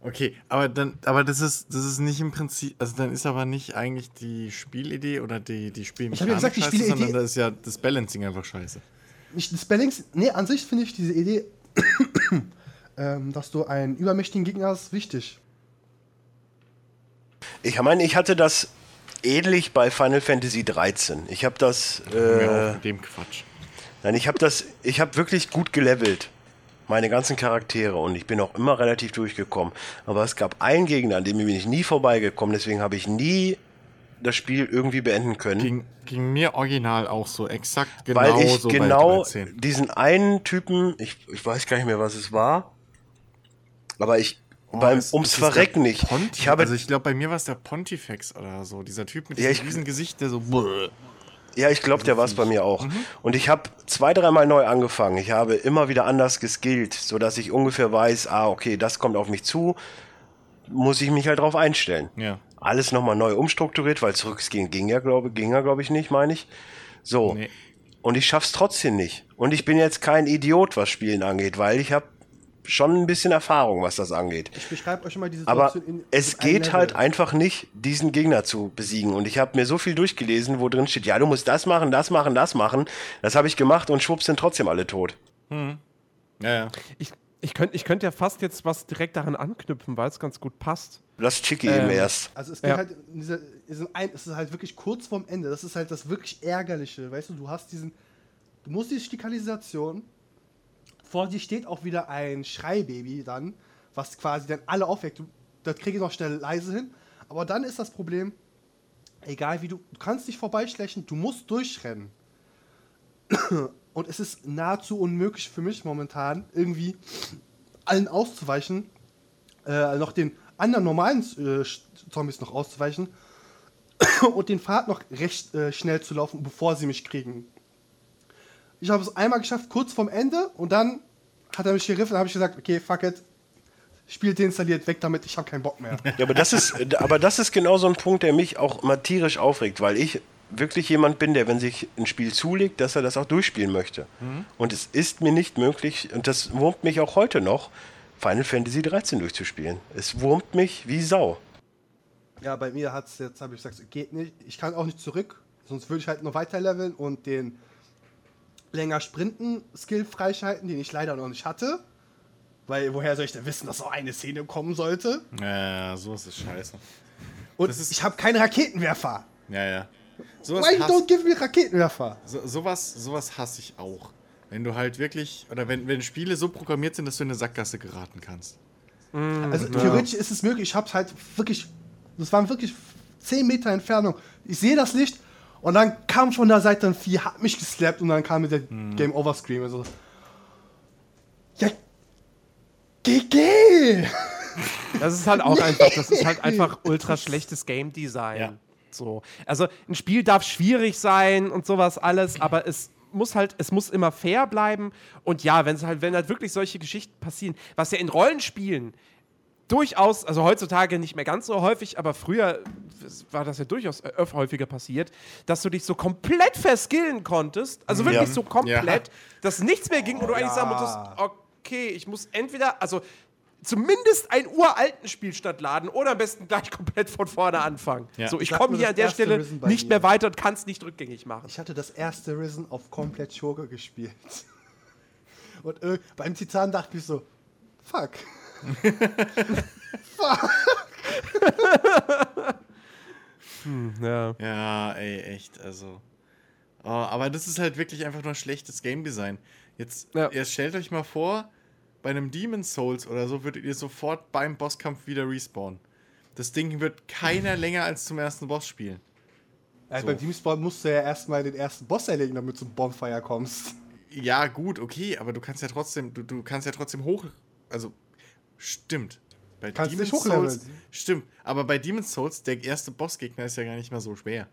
Okay, aber dann, aber das ist, das ist nicht im Prinzip, also dann ist aber nicht eigentlich die Spielidee oder die, die Spielmechanik Ich hab ja gesagt, die scheiße, Spielidee- sondern das ist ja das Balancing einfach scheiße. Nicht das Balancing. Nee, an sich finde ich diese Idee, ähm, dass du einen übermächtigen Gegner hast, wichtig. Ich meine, ich hatte das ähnlich bei Final Fantasy 13. Ich habe das, äh, mit dem Quatsch. nein, ich habe das, ich habe wirklich gut gelevelt. Meine ganzen Charaktere und ich bin auch immer relativ durchgekommen. Aber es gab einen Gegner, an dem bin ich nie vorbeigekommen, deswegen habe ich nie das Spiel irgendwie beenden können. Ging, ging mir original auch so, exakt genau weil ich so genau bei 13. diesen einen Typen, ich, ich weiß gar nicht mehr, was es war, aber ich beim, ist- ums ist das Verrecken nicht. Ponti- Ich habe, also ich glaube, bei mir war es der Pontifex oder so, dieser Typ mit Ja, diesem riesen Gesicht, der so brrr. ja, ich glaube, der war es bei mir auch. Mhm. Und ich habe zwei, dreimal neu angefangen. Ich habe immer wieder anders geskillt, sodass ich ungefähr weiß, ah, okay, das kommt auf mich zu, muss ich mich halt drauf einstellen. Ja. Alles nochmal neu umstrukturiert, weil zurückgehen ging ja, glaube ging ja, glaube ich, nicht, meine ich. So. Nee. Und ich schaff's trotzdem nicht. Und ich bin jetzt kein Idiot, was Spielen angeht, weil ich habe schon ein bisschen Erfahrung, was das angeht. Ich beschreibe euch schon mal diese Aber Situation in, es in einem geht Level. halt einfach nicht, diesen Gegner zu besiegen. Und ich habe mir so viel durchgelesen, wo drin steht, ja, du musst das machen, das machen, das machen. Das habe ich gemacht und schwupps sind trotzdem alle tot. Ja, ja. Ich, ich könnte ich könnt ja fast jetzt was direkt daran anknüpfen, weil es ganz gut passt. Lass Chicky Ähm, eben erst. Also es geht Ja. halt in dieser, in es ist halt wirklich kurz vorm Ende. Das ist halt das wirklich ärgerliche, weißt du. Du hast diesen, du musst die Stikalisation. Vor dir steht auch wieder ein Schreibaby dann, was quasi dann alle aufweckt. Du, das kriege ich noch schnell leise hin. Aber dann ist das Problem, egal wie du, du kannst dich vorbeischleichen, du musst durchrennen. Und es ist nahezu unmöglich für mich momentan irgendwie allen auszuweichen, äh, noch den anderen normalen äh, Zombies noch auszuweichen und den Pfad noch recht äh, schnell zu laufen, bevor sie mich kriegen. Ich habe es einmal geschafft, kurz vorm Ende, und dann hat er mich geriffen, dann habe ich gesagt, okay, fuck it, Spiel deinstalliert, weg damit, ich habe keinen Bock mehr. Ja, aber das ist, aber das ist genau so ein Punkt, der mich auch mal tierisch aufregt, weil ich wirklich jemand bin, der, wenn sich ein Spiel zulegt, dass er das auch durchspielen möchte. Und es ist mir nicht möglich, und das wurmt mich auch heute noch, Final Fantasy 13 durchzuspielen. Es wurmt mich wie Sau. Ja, bei mir hat es jetzt, habe ich gesagt, geht nicht. Ich kann auch nicht zurück, sonst würde ich halt nur weiter leveln und den länger sprinten Skill freischalten, den ich leider noch nicht hatte. Weil woher soll ich denn wissen, dass so eine Szene kommen sollte? Ja, ja, sowas ist scheiße. Und Das ist- ich habe keine Raketenwerfer. Ja, ja. Sowas, Why don't give me Raketenwerfer? so, sowas, sowas hasse ich auch. Wenn du halt wirklich, oder wenn, wenn Spiele so programmiert sind, dass du in eine Sackgasse geraten kannst. Also theoretisch ist es möglich. Ich habe es halt wirklich, das waren wirklich 10 Meter Entfernung. Ich sehe das Licht und dann kam von der Seite ein Vieh, hat mich geslappt und dann kam mir der Game Over Scream. Also, ja, GG! Das ist halt auch einfach, das ist halt einfach ultra schlechtes Game Design. Ja. So. Also ein Spiel darf schwierig sein und sowas alles, aber es muss halt, es muss immer fair bleiben. Und ja, wenn es halt, wenn halt wirklich solche Geschichten passieren, was ja in Rollenspielen durchaus, also heutzutage nicht mehr ganz so häufig, aber früher war das ja durchaus häufiger passiert, dass du dich so komplett verskillen konntest, also wirklich Ja. so komplett, Ja. dass nichts mehr ging und du eigentlich sagen musstest, okay, ich muss entweder, also zumindest einen uralten Spielstand laden oder am besten gleich komplett von vorne anfangen. Ja. So, ich komme hier an der Stelle nicht mehr weiter und kann es nicht rückgängig machen. Ich hatte das erste Risen auf komplett Schurke gespielt. Und äh, beim Titan dachte ich so, fuck. Ja. Ja, ey, echt, also. Oh, aber das ist halt wirklich einfach nur schlechtes Game Design. Jetzt, Ja. ihr stellt euch mal vor, bei einem Demon's Souls oder so würdet ihr sofort beim Bosskampf wieder respawnen. Das Ding wird keiner länger als zum ersten Boss spielen. Ja, So. Beim Teamspawn musst du ja erstmal den ersten Boss erlegen, damit du zum Bonfire kommst. Ja, gut, okay, aber du kannst ja trotzdem, du, du kannst ja trotzdem hoch. Also, stimmt. Bei Kannst dich Demon's hochleveln. Souls. Stimmt, aber bei Demon's Souls, der erste Bossgegner ist ja gar nicht mal so schwer.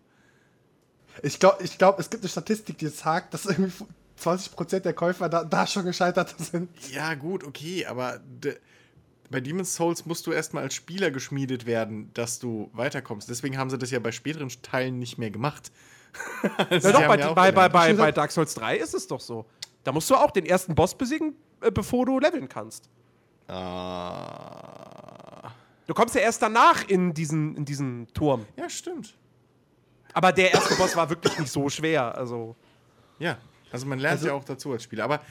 Ich glaube, ich glaub, es gibt eine Statistik, die sagt, dass irgendwie 20% der Käufer da, da schon gescheitert sind. Ja, gut, okay, aber de, bei Demon's Souls musst du erstmal als Spieler geschmiedet werden, dass du weiterkommst. Deswegen haben sie das ja bei späteren Teilen nicht mehr gemacht. Also Ja, doch, bei, ja bei, bei, bei, bei Dark Souls 3 ist es doch so. Da musst du auch den ersten Boss besiegen, äh, bevor du leveln kannst. Ah. Du kommst ja erst danach in diesen, in diesen Turm. ja, stimmt. Aber der erste Boss war wirklich nicht so schwer. Also. Ja, also man lernt Also- ja auch dazu als Spieler. Aber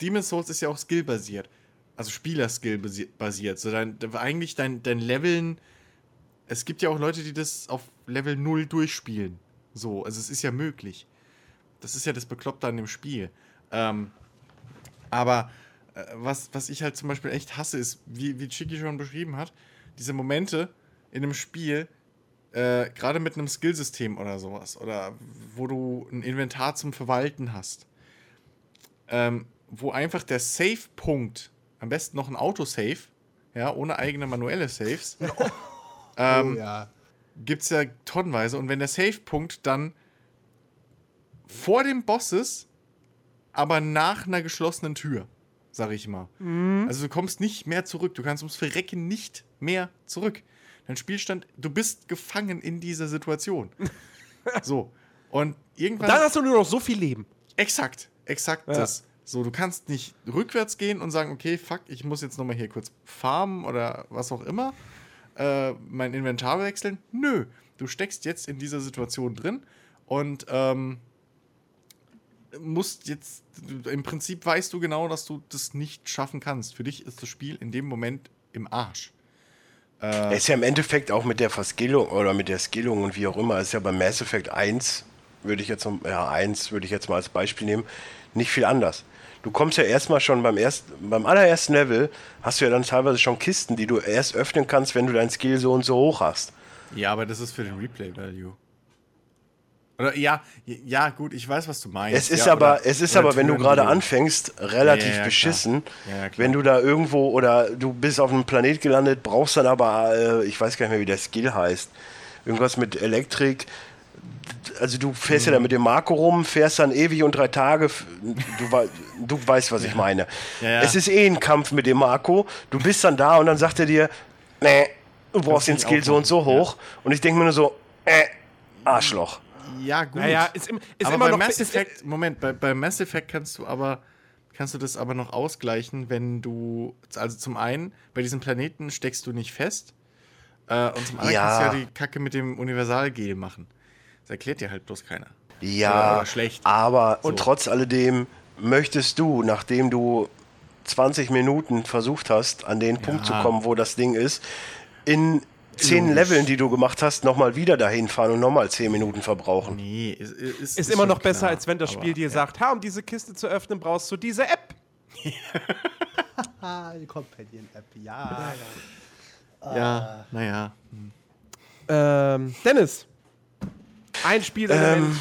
Demon's Souls ist ja auch skillbasiert. Also Spieler-Skill basi- basiert. So dein, eigentlich dein, dein Leveln. Es gibt ja auch Leute, die das auf Level 0 durchspielen. So, also es ist ja möglich. Das ist ja das Bekloppte an dem Spiel. Ähm, aber äh, was, was ich halt zum Beispiel echt hasse, ist, wie, wie Chiki schon beschrieben hat, diese Momente in einem Spiel, äh, gerade mit einem Skillsystem oder sowas, oder wo du ein Inventar zum Verwalten hast, ähm, wo einfach der Save-Punkt, am besten noch ein Autosave, ja, ohne eigene manuelle Saves, ähm, oh ja. gibt es ja tonnenweise. Und wenn der Save-Punkt dann vor dem Boss ist, aber nach einer geschlossenen Tür, sag ich mal. Also du kommst nicht mehr zurück. Du kannst ums Verrecken nicht mehr zurück. Dein Spielstand, du bist gefangen in dieser Situation. so. Und irgendwann. Dann hast du nur noch so viel Leben. Exakt, exakt Ja. das. So, du kannst nicht rückwärts gehen und sagen, okay, fuck, ich muss jetzt nochmal hier kurz farmen oder was auch immer, äh, mein Inventar wechseln. Nö, du steckst jetzt in dieser Situation drin und ähm, musst jetzt, im Prinzip weißt du genau, dass du das nicht schaffen kannst. Für dich ist das Spiel in dem Moment im Arsch. Er ist ja im Endeffekt auch mit der Verskillung oder mit der Skillung und wie auch immer, ist ja bei Mass Effect 1, würde ich jetzt, noch- ja, 1 würde ich jetzt mal als Beispiel nehmen, nicht viel anders. Du kommst ja erstmal schon beim ersten, beim allerersten Level hast du ja dann teilweise schon Kisten, die du erst öffnen kannst, wenn du dein Skill so und so hoch hast. Ja, aber das ist für den Replay-Value. Oder ja, ja, gut, ich weiß, was du meinst. Es ist ja, aber, oder- es ist aber, wenn du gerade anfängst, relativ Ja, ja, beschissen. wenn du da irgendwo oder du bist auf einem Planet gelandet, brauchst dann aber, äh, ich weiß gar nicht mehr, wie der Skill heißt. Irgendwas mit Elektrik. Also du fährst Mhm. ja da mit dem Marco rum, fährst dann ewig und drei Tage. Du, du weißt, was ich meine. Es ist eh ein Kampf mit dem Marco. Du bist dann da und dann sagt er dir, nee, du brauchst den Skill so und so hoch. Und ich denke mir nur so, äh, Arschloch. Ja, gut. Naja, ist, im, ist aber immer bei noch. Mass ist, Effect, Moment, bei, bei Mass Effect kannst du aber kannst du das aber noch ausgleichen, wenn du also zum einen bei diesem Planeten steckst du nicht fest äh, und zum anderen Ja. kannst du ja die Kacke mit dem Universalgel machen. Das erklärt dir halt bloß keiner. Ja, schlecht. aber So. trotz alledem möchtest du, nachdem du 20 Minuten versucht hast, an den Punkt zu kommen, wo das Ding ist, in 10 Logisch. Leveln, die du gemacht hast, nochmal wieder dahin fahren und nochmal 10 Minuten verbrauchen. Nee, ist, ist, ist immer noch besser, klar, als wenn das aber, Spiel dir ja. sagt: Ha, um diese Kiste zu öffnen, brauchst du diese App. Die Companion-App, ja. Ja, naja. Ähm, Dennis. Ein Spielelement,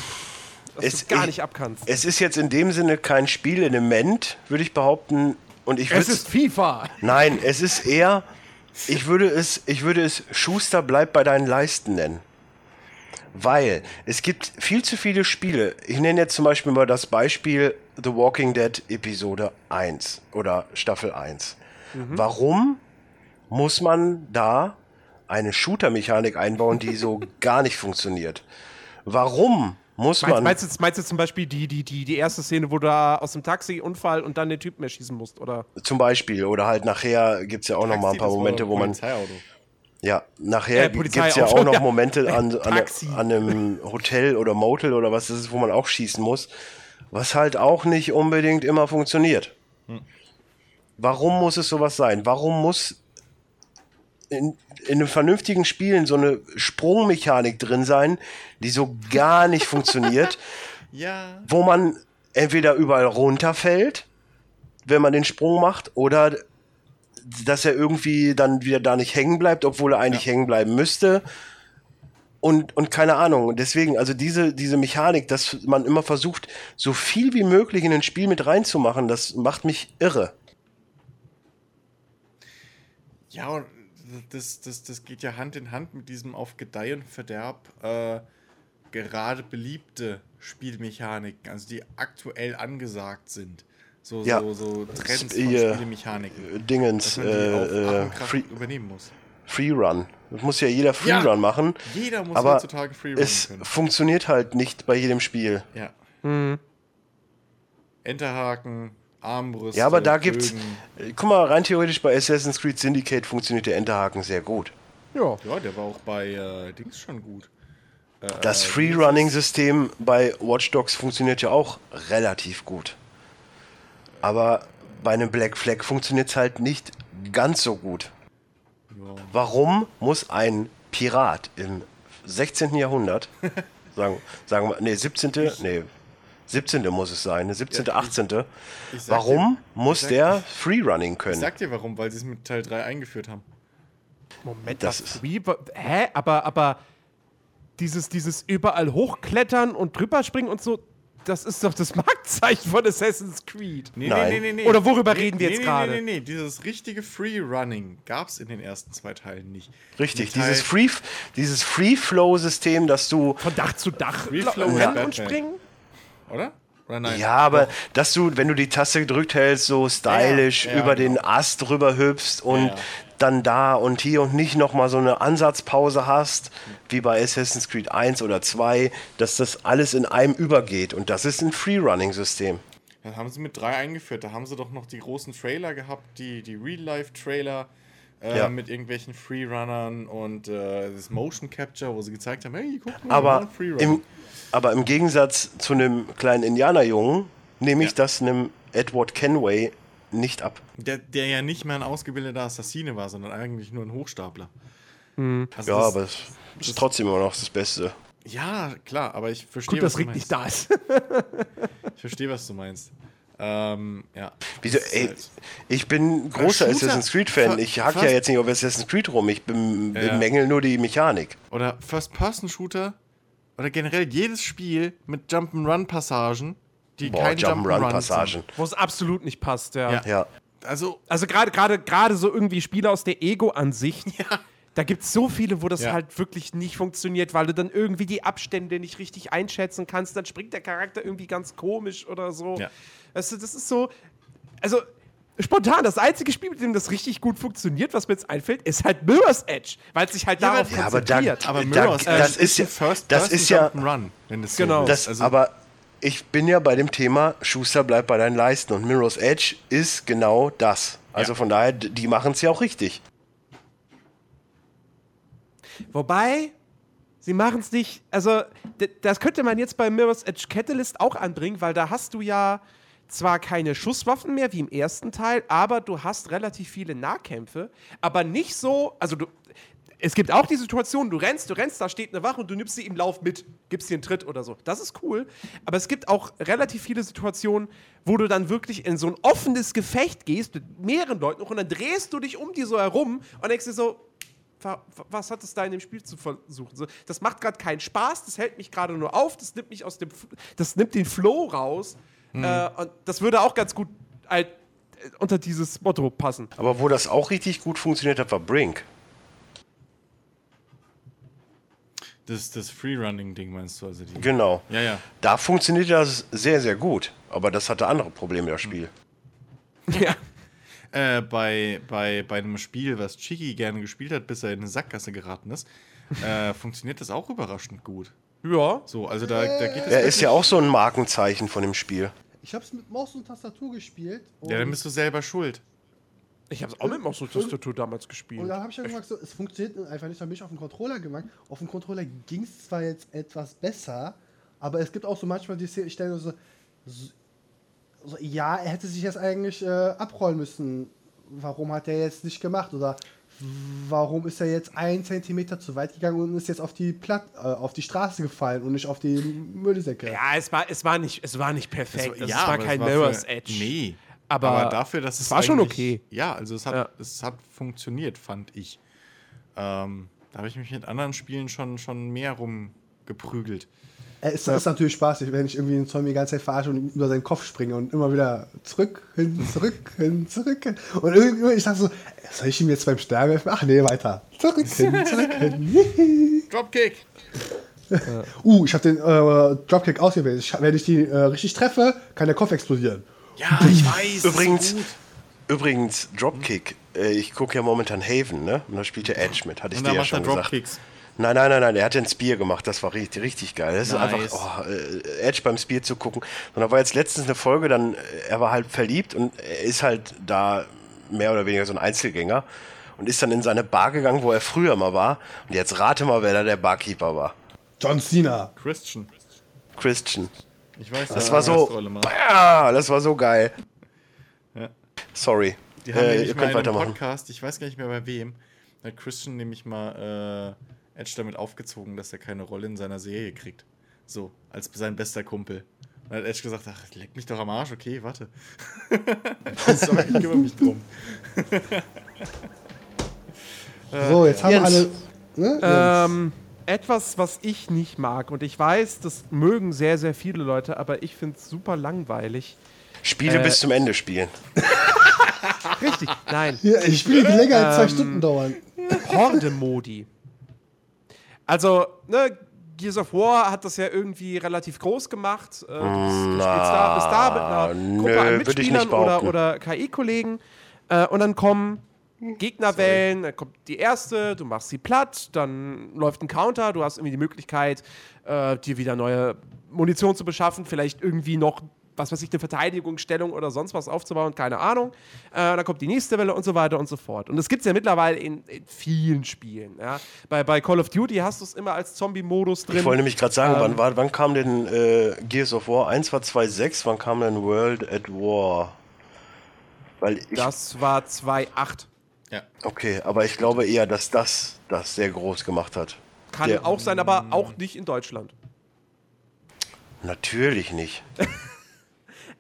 das Ähm, es- du gar ich- nicht abkannst. Es ist jetzt in dem Sinne kein Spielelement, würde ich behaupten. Und ich Es ist FIFA. Nein, es ist eher, ich würde es, ich würde es Schuster bleib bei deinen Leisten nennen. Weil es gibt viel zu viele Spiele. Ich nenne jetzt zum Beispiel mal das Beispiel The Walking Dead Episode 1 oder Staffel 1. Warum muss man da eine Shooter-Mechanik einbauen, die so gar nicht funktioniert? Warum muss Meinst, man. meinst, du, meinst du zum Beispiel die, die, die, die erste Szene, wo du da aus dem Taxi-Unfall und dann den Typen erschießen musst? Oder? Zum Beispiel, oder halt nachher gibt es ja auch noch mal ein paar Momente, wo man. Polizeiauto. Ja, nachher Äh, gibt es ja auch noch ja. Momente an, an, an einem Hotel oder Motel oder was ist, wo man auch schießen muss, was halt auch nicht unbedingt immer funktioniert. Warum muss es sowas sein? Warum muss in, in einem vernünftigen Spielen so eine Sprungmechanik drin sein, die so gar nicht funktioniert, Ja. wo man entweder überall runterfällt, wenn man den Sprung macht, oder dass er irgendwie dann wieder da nicht hängen bleibt, obwohl er eigentlich hängen bleiben müsste. Und, und keine Ahnung. Deswegen, also diese, diese Mechanik, dass man immer versucht, so viel wie möglich in ein Spiel mit reinzumachen, das macht mich irre. Ja, und das, das, das geht ja Hand in Hand mit diesem auf Gedeih und Verderb äh, gerade beliebte Spielmechaniken, also die aktuell angesagt sind. So, Ja. so, so Trends von Spielmechaniken. Dingens, Dass man äh, äh, Free, übernehmen muss. Freerun. Das muss ja jeder Ja. Freerun machen. Jeder muss aber heutzutage Freerun es können. funktioniert halt nicht bei jedem Spiel. Ja. Mhm. Enterhaken, Armbrüste. Ja, aber da gibt's. Bögen. äh, Guck mal, rein theoretisch bei Assassin's Creed Syndicate funktioniert der Enterhaken sehr gut. Ja. Ja, der war auch bei äh, Dings schon gut. Äh, Das äh, Freerunning-System bei Watch Dogs funktioniert ja auch relativ gut. Aber bei einem Black Flag funktioniert es halt nicht ganz so gut. Ja. Warum muss ein Pirat im 16. Jahrhundert, sagen, sagen wir, nee, 17. Nee, 17. muss es sein, ne, 17., Ja, ich- 18. ich Warum dir- muss ich sag- der Freerunning Ich können? sag dir warum, weil sie es mit Teil 3 eingeführt haben. Moment, Das das ist- Free, hä? Aber, aber dieses, dieses überall hochklettern und drüber springen und so, das ist doch das Marktzeichen von Assassin's Creed. Nee, Nein. Oder worüber reden wir jetzt nee, gerade? Nee, nee, nee, dieses richtige Freerunning gab es in den ersten zwei Teilen nicht. Richtig, dieses Free, dieses Free-Flow-System, dass du Von Dach zu Dach rennen ja. und springen? Oder? Oder nein? Ja, aber dass du, wenn du die Taste gedrückt hältst, so stylisch Ja, ja, über genau. den Ast rüber hüpfst und Ja, ja. dann da und hier und nicht nochmal so eine Ansatzpause hast, wie bei Assassin's Creed 1 oder 2, dass das alles in einem übergeht. Und das ist ein Freerunning-System. Das haben sie mit 3 eingeführt. Da haben sie doch noch die großen Trailer gehabt, die, die Real-Life-Trailer äh, Ja. mit irgendwelchen Freerunnern und äh, das Motion Capture, wo sie gezeigt haben, hey, guck mal, Aber machen Freerun. im, aber im Gegensatz zu einem kleinen Indianerjungen nehme ich Ja. das einem Edward Kenway nicht ab. Der, der ja nicht mehr ein ausgebildeter Assassine war, sondern eigentlich nur ein Hochstapler. Also Ja, das- aber es ist trotzdem immer noch das Beste. Ja, klar, aber ich verstehe, Gut, was dass du Rick meinst. nicht da ist. Ich verstehe, was du meinst. Ähm, ja. Wieso, ey, halt- ich bin großer Shooter- Assassin's Creed-Fan. Fa- Ich hack ja jetzt nicht auf Assassin's Creed rum. Ich bem- Ja, ja. bemängel nur die Mechanik. Oder First-Person-Shooter oder generell jedes Spiel mit Jump'n'Run-Passagen, die Boah, kein Jump'n'Run Jump'n'Run-Passagen. sind. Wo es absolut nicht passt, ja. Ja. Ja. Also, Also gerade gerade gerade so irgendwie Spiele aus der Ego-Ansicht. Da gibt es so viele, wo das Ja. halt wirklich nicht funktioniert, weil du dann irgendwie die Abstände nicht richtig einschätzen kannst. Dann springt der Charakter irgendwie ganz komisch oder so. Ja. Weißt du, das ist so. Also, spontan, das einzige Spiel, mit dem das richtig gut funktioniert, was mir jetzt einfällt, ist halt Mirror's Edge, weil es sich halt Ja, darauf aber- ja, aber da- konzentriert. aber Da- Mirror's das Edge ist ja- First das ist ja- Jump'n'Run, wenn es Genau. so Das. Also, aber ich bin ja bei dem Thema, Schuster bleibt bei deinen Leisten. Und Mirror's Edge ist genau das. Also Ja. von daher, die machen es ja auch richtig. Wobei, sie machen es nicht. Also, das könnte man jetzt bei Mirror's Edge Catalyst auch anbringen, weil da hast du ja zwar keine Schusswaffen mehr wie im ersten Teil, aber du hast relativ viele Nahkämpfe, aber nicht so. Also, du. Es gibt auch die Situation, du rennst, du rennst, da steht eine Wache und du nimmst sie im Lauf mit, gibst ihr einen Tritt oder so. Das ist cool. Aber es gibt auch relativ viele Situationen, wo du dann wirklich in so ein offenes Gefecht gehst mit mehreren Leuten und dann drehst du dich um die so herum und denkst dir so, Wa- wa- was hat es da in dem Spiel zu versuchen? Das macht gerade keinen Spaß, das hält mich gerade nur auf, das nimmt mich aus dem, das nimmt den Flow raus. Äh, und das würde auch ganz gut halt, äh, unter dieses Motto passen. Aber wo das auch richtig gut funktioniert hat, war Brink. das, das Freerunning-Ding meinst du? Also die, Genau. Ja, ja. Da funktioniert das sehr, sehr gut. Aber das hatte andere Probleme, das Spiel. ja. Äh, bei, bei, bei einem Spiel, was Chiki gerne gespielt hat, bis er in eine Sackgasse geraten ist, äh, funktioniert das auch überraschend gut. Ja. So, also da, da geht es Er ist ja auch so ein Markenzeichen von dem Spiel. Ich habe es mit Maus und Tastatur gespielt. Und, Ja, dann bist du selber schuld. Ich habe es auch mit Maus und Tastatur damals und gespielt. dann habe ich ja gesagt, so, es funktioniert einfach nicht. Dann bin ich auf den Controller gemacht. Auf dem Controller ging es zwar jetzt etwas besser, aber es gibt auch so manchmal die Stellen, so, so, so ja, er hätte sich jetzt eigentlich äh, abrollen müssen. Warum hat er jetzt nicht gemacht? Oder warum ist er jetzt einen Zentimeter zu weit gegangen und ist jetzt auf die, Platt, äh, auf die Straße gefallen und nicht auf die Müllsäcke? Ja, es war, es war, nicht, es war nicht perfekt. Es war- es ja, war aber es kein war Mirror's für- Edge. Nee. Aber Aber, dafür, dass es es war schon okay. Ja, also es hat, Ja. es hat funktioniert, fand ich. Ähm, da habe ich mich mit anderen Spielen schon, schon mehr rumgeprügelt. Es ist, ist natürlich spaßig, wenn ich irgendwie einen Zombie die ganze Zeit verarsche und über seinen Kopf springe und immer wieder zurück, hin, zurück, hin, zurück. hin. Und irgendwie, ich dachte so, soll ich ihm jetzt beim Sterben helfen? Ach nee, weiter. Zurück, hin, zurück, hin. Dropkick! uh, ich habe den äh, Dropkick ausgewählt. Ich, wenn ich die äh, richtig treffe, kann der Kopf explodieren. Ja, ich weiß. Übrigens, übrigens Dropkick. Äh, ich gucke ja momentan Haven, ne? Und da spielt der Edge mit, hatte ich Und dir da ja er schon gesagt. Dropkicks. Nein, nein, nein, nein, er hat den Spear gemacht, das war richtig, richtig geil. Das ist Nice. einfach, oh, äh, Edge beim Spear zu gucken. Und da war jetzt letztens eine Folge, dann, äh, er war halt verliebt und er ist halt da mehr oder weniger so ein Einzelgänger und ist dann in seine Bar gegangen, wo er früher mal war. Und jetzt rate mal, wer da der Barkeeper war. John Cena. Christian. Christian. Ich weiß, Das dass war er so, ja, das war so geil. Ja. Sorry. Die haben Äh, nämlich ihr mal könnt in einem weitermachen. Podcast, ich weiß gar nicht mehr bei wem, hat Christian nämlich mal äh, Edge damit aufgezogen, dass er keine Rolle in seiner Serie kriegt. So, als sein bester Kumpel. Und dann hat Edge gesagt, ach, leck mich doch am Arsch, okay, warte. Sorry, ich kümmere mich drum. So, jetzt haben wir Jens. alle. Ne? Ähm, etwas, was ich nicht mag, und ich weiß, das mögen sehr, sehr viele Leute, aber ich finde es super langweilig. Spiele äh, bis zum Ende spielen. Richtig, nein. ja, ich spiele die länger als zwei Ähm, Stunden dauern. Horde-Modi. Also, ne, Gears of War hat das ja irgendwie relativ groß gemacht. Äh, du, du spielst da, bist da mit einer nö, Gruppe an Mitspielern oder, oder KI-Kollegen. Äh, und dann kommen Gegnerwellen, dann kommt die erste, du machst sie platt, dann läuft ein Counter, du hast irgendwie die Möglichkeit, äh, dir wieder neue Munition zu beschaffen, vielleicht irgendwie noch, was weiß ich, eine Verteidigungsstellung oder sonst was aufzubauen, keine Ahnung. Äh, dann kommt die nächste Welle und so weiter und so fort. Und das gibt es ja mittlerweile in, in vielen Spielen. Ja? Bei, bei Call of Duty hast du es immer als Zombie-Modus drin. Ich wollte nämlich gerade sagen, Ähm, wann, war, wann kam denn äh, Gears of War? 1 war 2.6, wann kam denn World at War? Weil ich, das war 2.8. Ja. okay, aber ich glaube eher, dass das das sehr groß gemacht hat. Kann Der- auch sein, aber auch nicht in Deutschland. Natürlich nicht.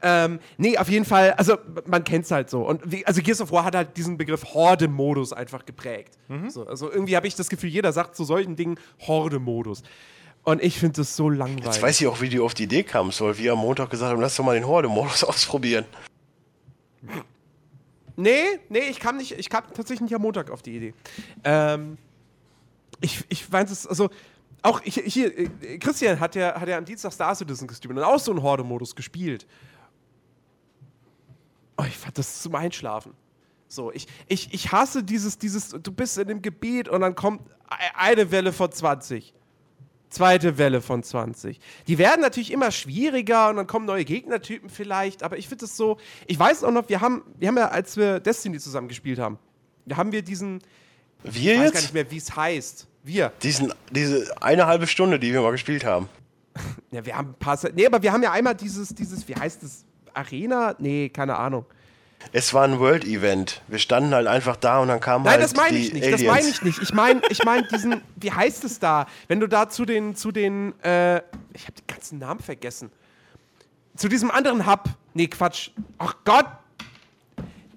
Ähm, nee, auf jeden Fall, also man kennt es halt so. Und wie, also Gears of War hat halt diesen Begriff Horde-Modus einfach geprägt. So, also irgendwie habe ich das Gefühl, jeder sagt zu solchen Dingen Horde-Modus. Und ich finde das so langweilig. Jetzt weiß ich auch, wie die auf die Idee kamen soll. Wir am Montag gesagt haben, lass doch mal den Horde-Modus ausprobieren. Nee, nee, ich kam nicht, ich kam tatsächlich nicht am Montag auf die Idee. Ähm, ich, ich weiß es, also, auch ich, hier, äh, Christian hat ja, hat ja am Dienstag Star Citizen gestreamt und auch so einen Horde-Modus gespielt. Oh, ich fand das zum Einschlafen. So, ich, ich, ich hasse dieses, dieses, du bist in dem Gebiet und dann kommt e- eine Welle von 20. Zweite Welle von 20. Die werden natürlich immer schwieriger und dann kommen neue Gegnertypen vielleicht, aber ich finde es so, ich weiß auch noch, wir haben, wir haben ja, als wir Destiny zusammen gespielt haben, da haben wir diesen, Wir ich weiß gar jetzt? nicht mehr, wie es heißt. Wir. Diesen, diese eine halbe Stunde, die wir mal gespielt haben. Ja, wir haben ein paar, nee, aber wir haben ja einmal dieses, dieses, wie heißt es, Arena? Nee, keine Ahnung. Es war ein World-Event. Wir standen halt einfach da und dann kamen Nein, halt das meine ich nicht. Aliens. Das meine ich nicht. Ich meine, ich meine diesen, wie heißt es da? Wenn du da zu den, zu den, äh, ich habe den ganzen Namen vergessen. Zu diesem anderen Hub. Nee, Quatsch. Ach Gott.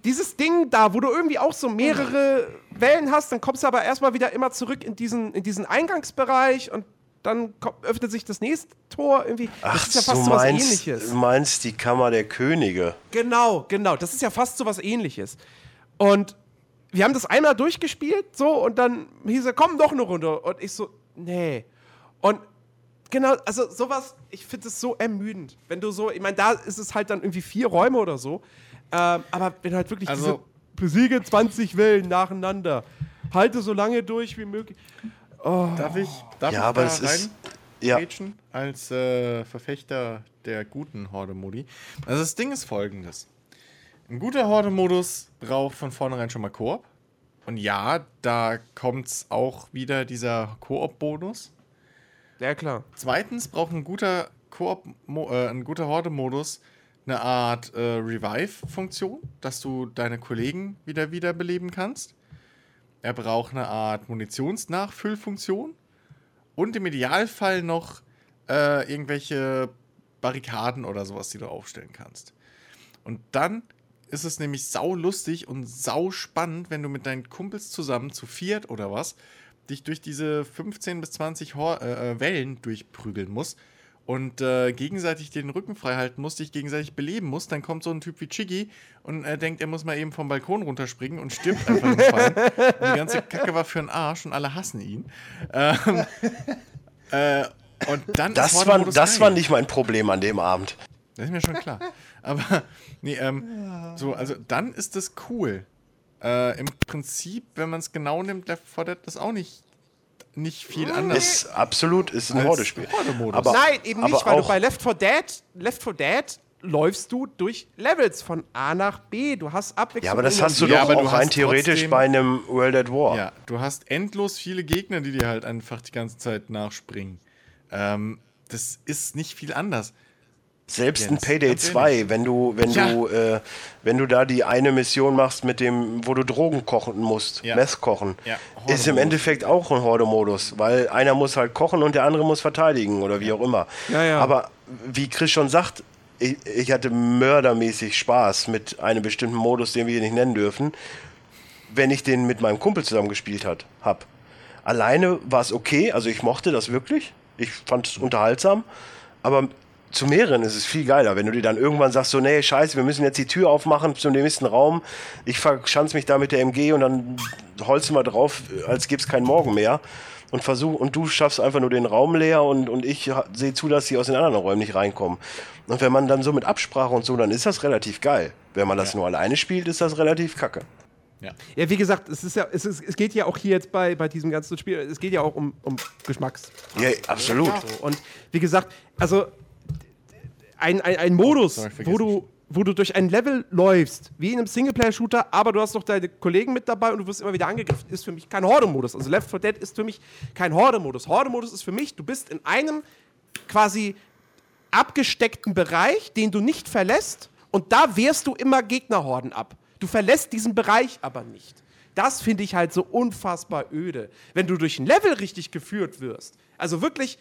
Dieses Ding da, wo du irgendwie auch so mehrere Wellen hast, dann kommst du aber erstmal wieder immer zurück in diesen, in diesen Eingangsbereich und dann kommt, öffnet sich das nächste Tor irgendwie. Ach, das ist ja du fast so was ähnliches. du meinst die Kammer der Könige. Genau, genau. Das ist ja fast so was ähnliches. Und wir haben das einmal durchgespielt, so, und dann hieß er, komm, noch eine Runde. Und ich so, nee. Und genau, also sowas, ich finde es so ermüdend. Wenn du so, ich meine, da ist es halt dann irgendwie vier Räume oder so. Ähm, aber wenn halt wirklich Also- diese besiege 20 Wellen nacheinander, halte so lange durch wie möglich. Darf ich, darf Ja, ich aber da das ist- rein Ja, als äh, Verfechter der guten Horde-Modi? Also das Ding ist folgendes. Ein guter Horde-Modus braucht von vornherein schon mal Koop. Und ja, da kommt auch wieder dieser Koop-Bonus. Ja, klar. Zweitens braucht ein guter Koop, äh, ein guter Horde-Modus eine Art äh, Revive-Funktion, dass du deine Kollegen wieder wiederbeleben kannst. Er braucht eine Art Munitionsnachfüllfunktion und im Idealfall noch äh, irgendwelche Barrikaden oder sowas, die du aufstellen kannst. Und dann ist es nämlich sau lustig und sau spannend, wenn du mit deinen Kumpels zusammen zu viert oder was dich durch diese 15 bis 20 Hor äh, äh, Wellen durchprügeln musst und äh, gegenseitig den Rücken frei halten musst, dich gegenseitig beleben musst, dann kommt so ein Typ wie Chiggy und äh, denkt, er muss mal eben vom Balkon runterspringen und stirbt einfach im Fallen. Und die ganze Kacke war für einen Arsch und alle hassen ihn. Ähm, äh, Und dann Das, war, das war nicht mein Problem an dem Abend. Das ist mir schon klar. Aber, nee, ähm, so, also dann ist das cool. Äh, Im Prinzip, wenn man es genau nimmt, Left 4 Dead ist auch nicht, nicht viel anders. Ist absolut, ist ein Horde-Spiel. Aber- Nein, eben nicht, aber weil du bei Left 4 Dead, Left 4 Dead läufst du durch Levels von A nach B. Du hast Abwechslung. Ja, aber das hast du Ja, doch aber du auch rein hast theoretisch trotzdem- bei einem World at War. Ja, du hast endlos viele Gegner, die dir halt einfach die ganze Zeit nachspringen. Ähm, das ist nicht viel anders. Selbst ein Payday ganz 2, wenn du, wenn Ja. du, äh, wenn du da die eine Mission machst mit dem, wo du Drogen kochen musst, Ja. Meth kochen, Ja, ist im Horde-Modus. Endeffekt auch ein Horde-Modus, weil einer muss halt kochen und der andere muss verteidigen oder wie auch immer. Ja, ja. Aber wie Chris schon sagt, ich, ich hatte mördermäßig Spaß mit einem bestimmten Modus, den wir hier nicht nennen dürfen, wenn ich den mit meinem Kumpel zusammen gespielt hat, hab. Alleine war es okay, also ich mochte das wirklich. Ich fand es unterhaltsam, aber zu mehreren ist es viel geiler, wenn du dir dann irgendwann sagst, so, nee, scheiße, wir müssen jetzt die Tür aufmachen zum nächsten Raum. Ich verschanze mich da mit der MG und dann holzen wir drauf, als gäbe es keinen Morgen mehr. Und versuch, und du schaffst einfach nur den Raum leer und, und ich sehe zu, dass sie aus den anderen Räumen nicht reinkommen. Und wenn man dann so mit Absprache und so, dann ist das relativ geil. Wenn man das nur alleine spielt, ist das relativ kacke. Ja. Ja, wie gesagt, es, ist ja, es, ist, es geht ja auch hier jetzt bei, bei diesem ganzen Spiel, es geht ja auch um, um Geschmacks. Ja, absolut. So. Und wie gesagt, also ein, ein, ein Modus, sorry, vergiss wo, du, wo du durch ein Level läufst, wie in einem Singleplayer-Shooter, aber du hast noch deine Kollegen mit dabei und du wirst immer wieder angegriffen, ist für mich kein Horde-Modus. Also Left 4 Dead ist für mich kein Horde-Modus. Horde-Modus ist für mich, du bist in einem quasi abgesteckten Bereich, den du nicht verlässt und da wehrst du immer Gegnerhorden ab. Du verlässt diesen Bereich aber nicht. Das finde ich halt so unfassbar öde. Wenn du durch ein Level richtig geführt wirst, also wirklich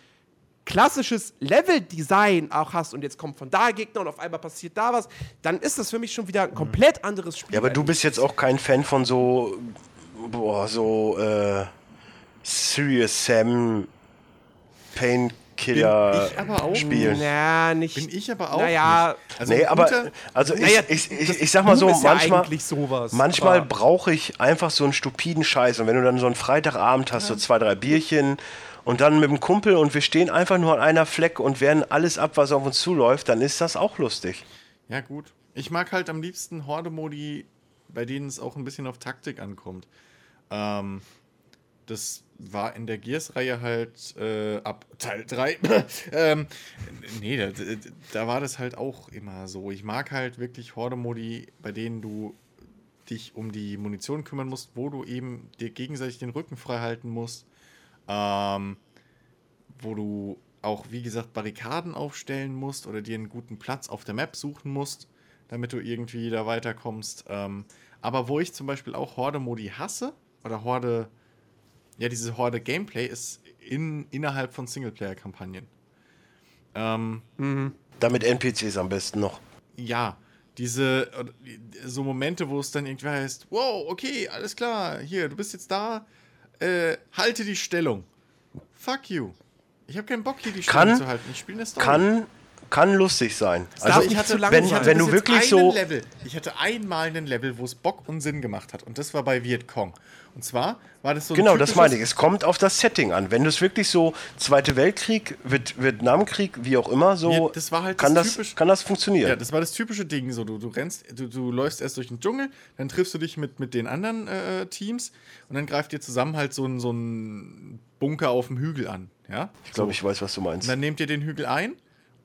klassisches Level-Design auch hast und jetzt kommt von da Gegner und auf einmal passiert da was, dann ist das für mich schon wieder ein komplett anderes Spiel. Ja, aber du bist jetzt auch kein Fan von so, boah, so, äh, Serious Sam Painkiller Bin ich aber auch. Spielen. Na, nicht. Bin ich aber auch Naja, nicht. Also nee, aber, also ich, Naja, ich, ich, ich sag mal so, ja manchmal, eigentlich sowas, manchmal brauche ich einfach so einen stupiden Scheiß. Und wenn du dann so einen Freitagabend hast, so zwei, drei Bierchen und dann mit dem Kumpel und wir stehen einfach nur an einer Fleck und wehren alles ab, was auf uns zuläuft, dann ist das auch lustig. Ja, gut. Ich mag halt am liebsten Horde-Modi, bei denen es auch ein bisschen auf Taktik ankommt. Ähm, das war in der Gears-Reihe halt äh, ab Teil 3. ähm, nee, da, da war das halt auch immer so. Ich mag halt wirklich Horde-Modi, bei denen du dich um die Munition kümmern musst, wo du eben dir gegenseitig den Rücken frei halten musst. Ähm, wo du auch, wie gesagt, Barrikaden aufstellen musst oder dir einen guten Platz auf der Map suchen musst, damit du irgendwie da weiterkommst. Ähm, aber wo ich zum Beispiel auch Horde-Modi hasse, oder Horde, ja, diese Horde-Gameplay ist in, innerhalb von Singleplayer-Kampagnen. Ähm, Damit NPCs am besten noch. ja, diese oder so Momente, wo es dann irgendwie heißt, wow, okay, alles klar, hier, du bist jetzt da, äh, halte die Stellung. Fuck you. Ich habe keinen Bock, hier die Stellung Kann- zu halten. Ich spiele eine Story. Kann, kann lustig sein. darf Also ich hatte, wenn, sein. wenn du wirklich so. Level, ich hatte einmal einen Level, wo es Bock und Sinn gemacht hat. Und das war bei Vietcong. Und zwar war das so Genau, das meine ich. Es kommt auf das Setting an. Wenn du es wirklich so Zweite Weltkrieg, Viet Vietnamkrieg, wie auch immer, so Ja, das war halt kann, das das, kann das funktionieren. Ja, das war das typische Ding. So, du, du rennst, du, du läufst erst durch den Dschungel, dann triffst du dich mit, mit den anderen äh, Teams und dann greift ihr zusammen halt so ein, so ein Bunker auf dem Hügel an. Ja? ich glaube, ich weiß, was du meinst. Und dann nehmt ihr den Hügel ein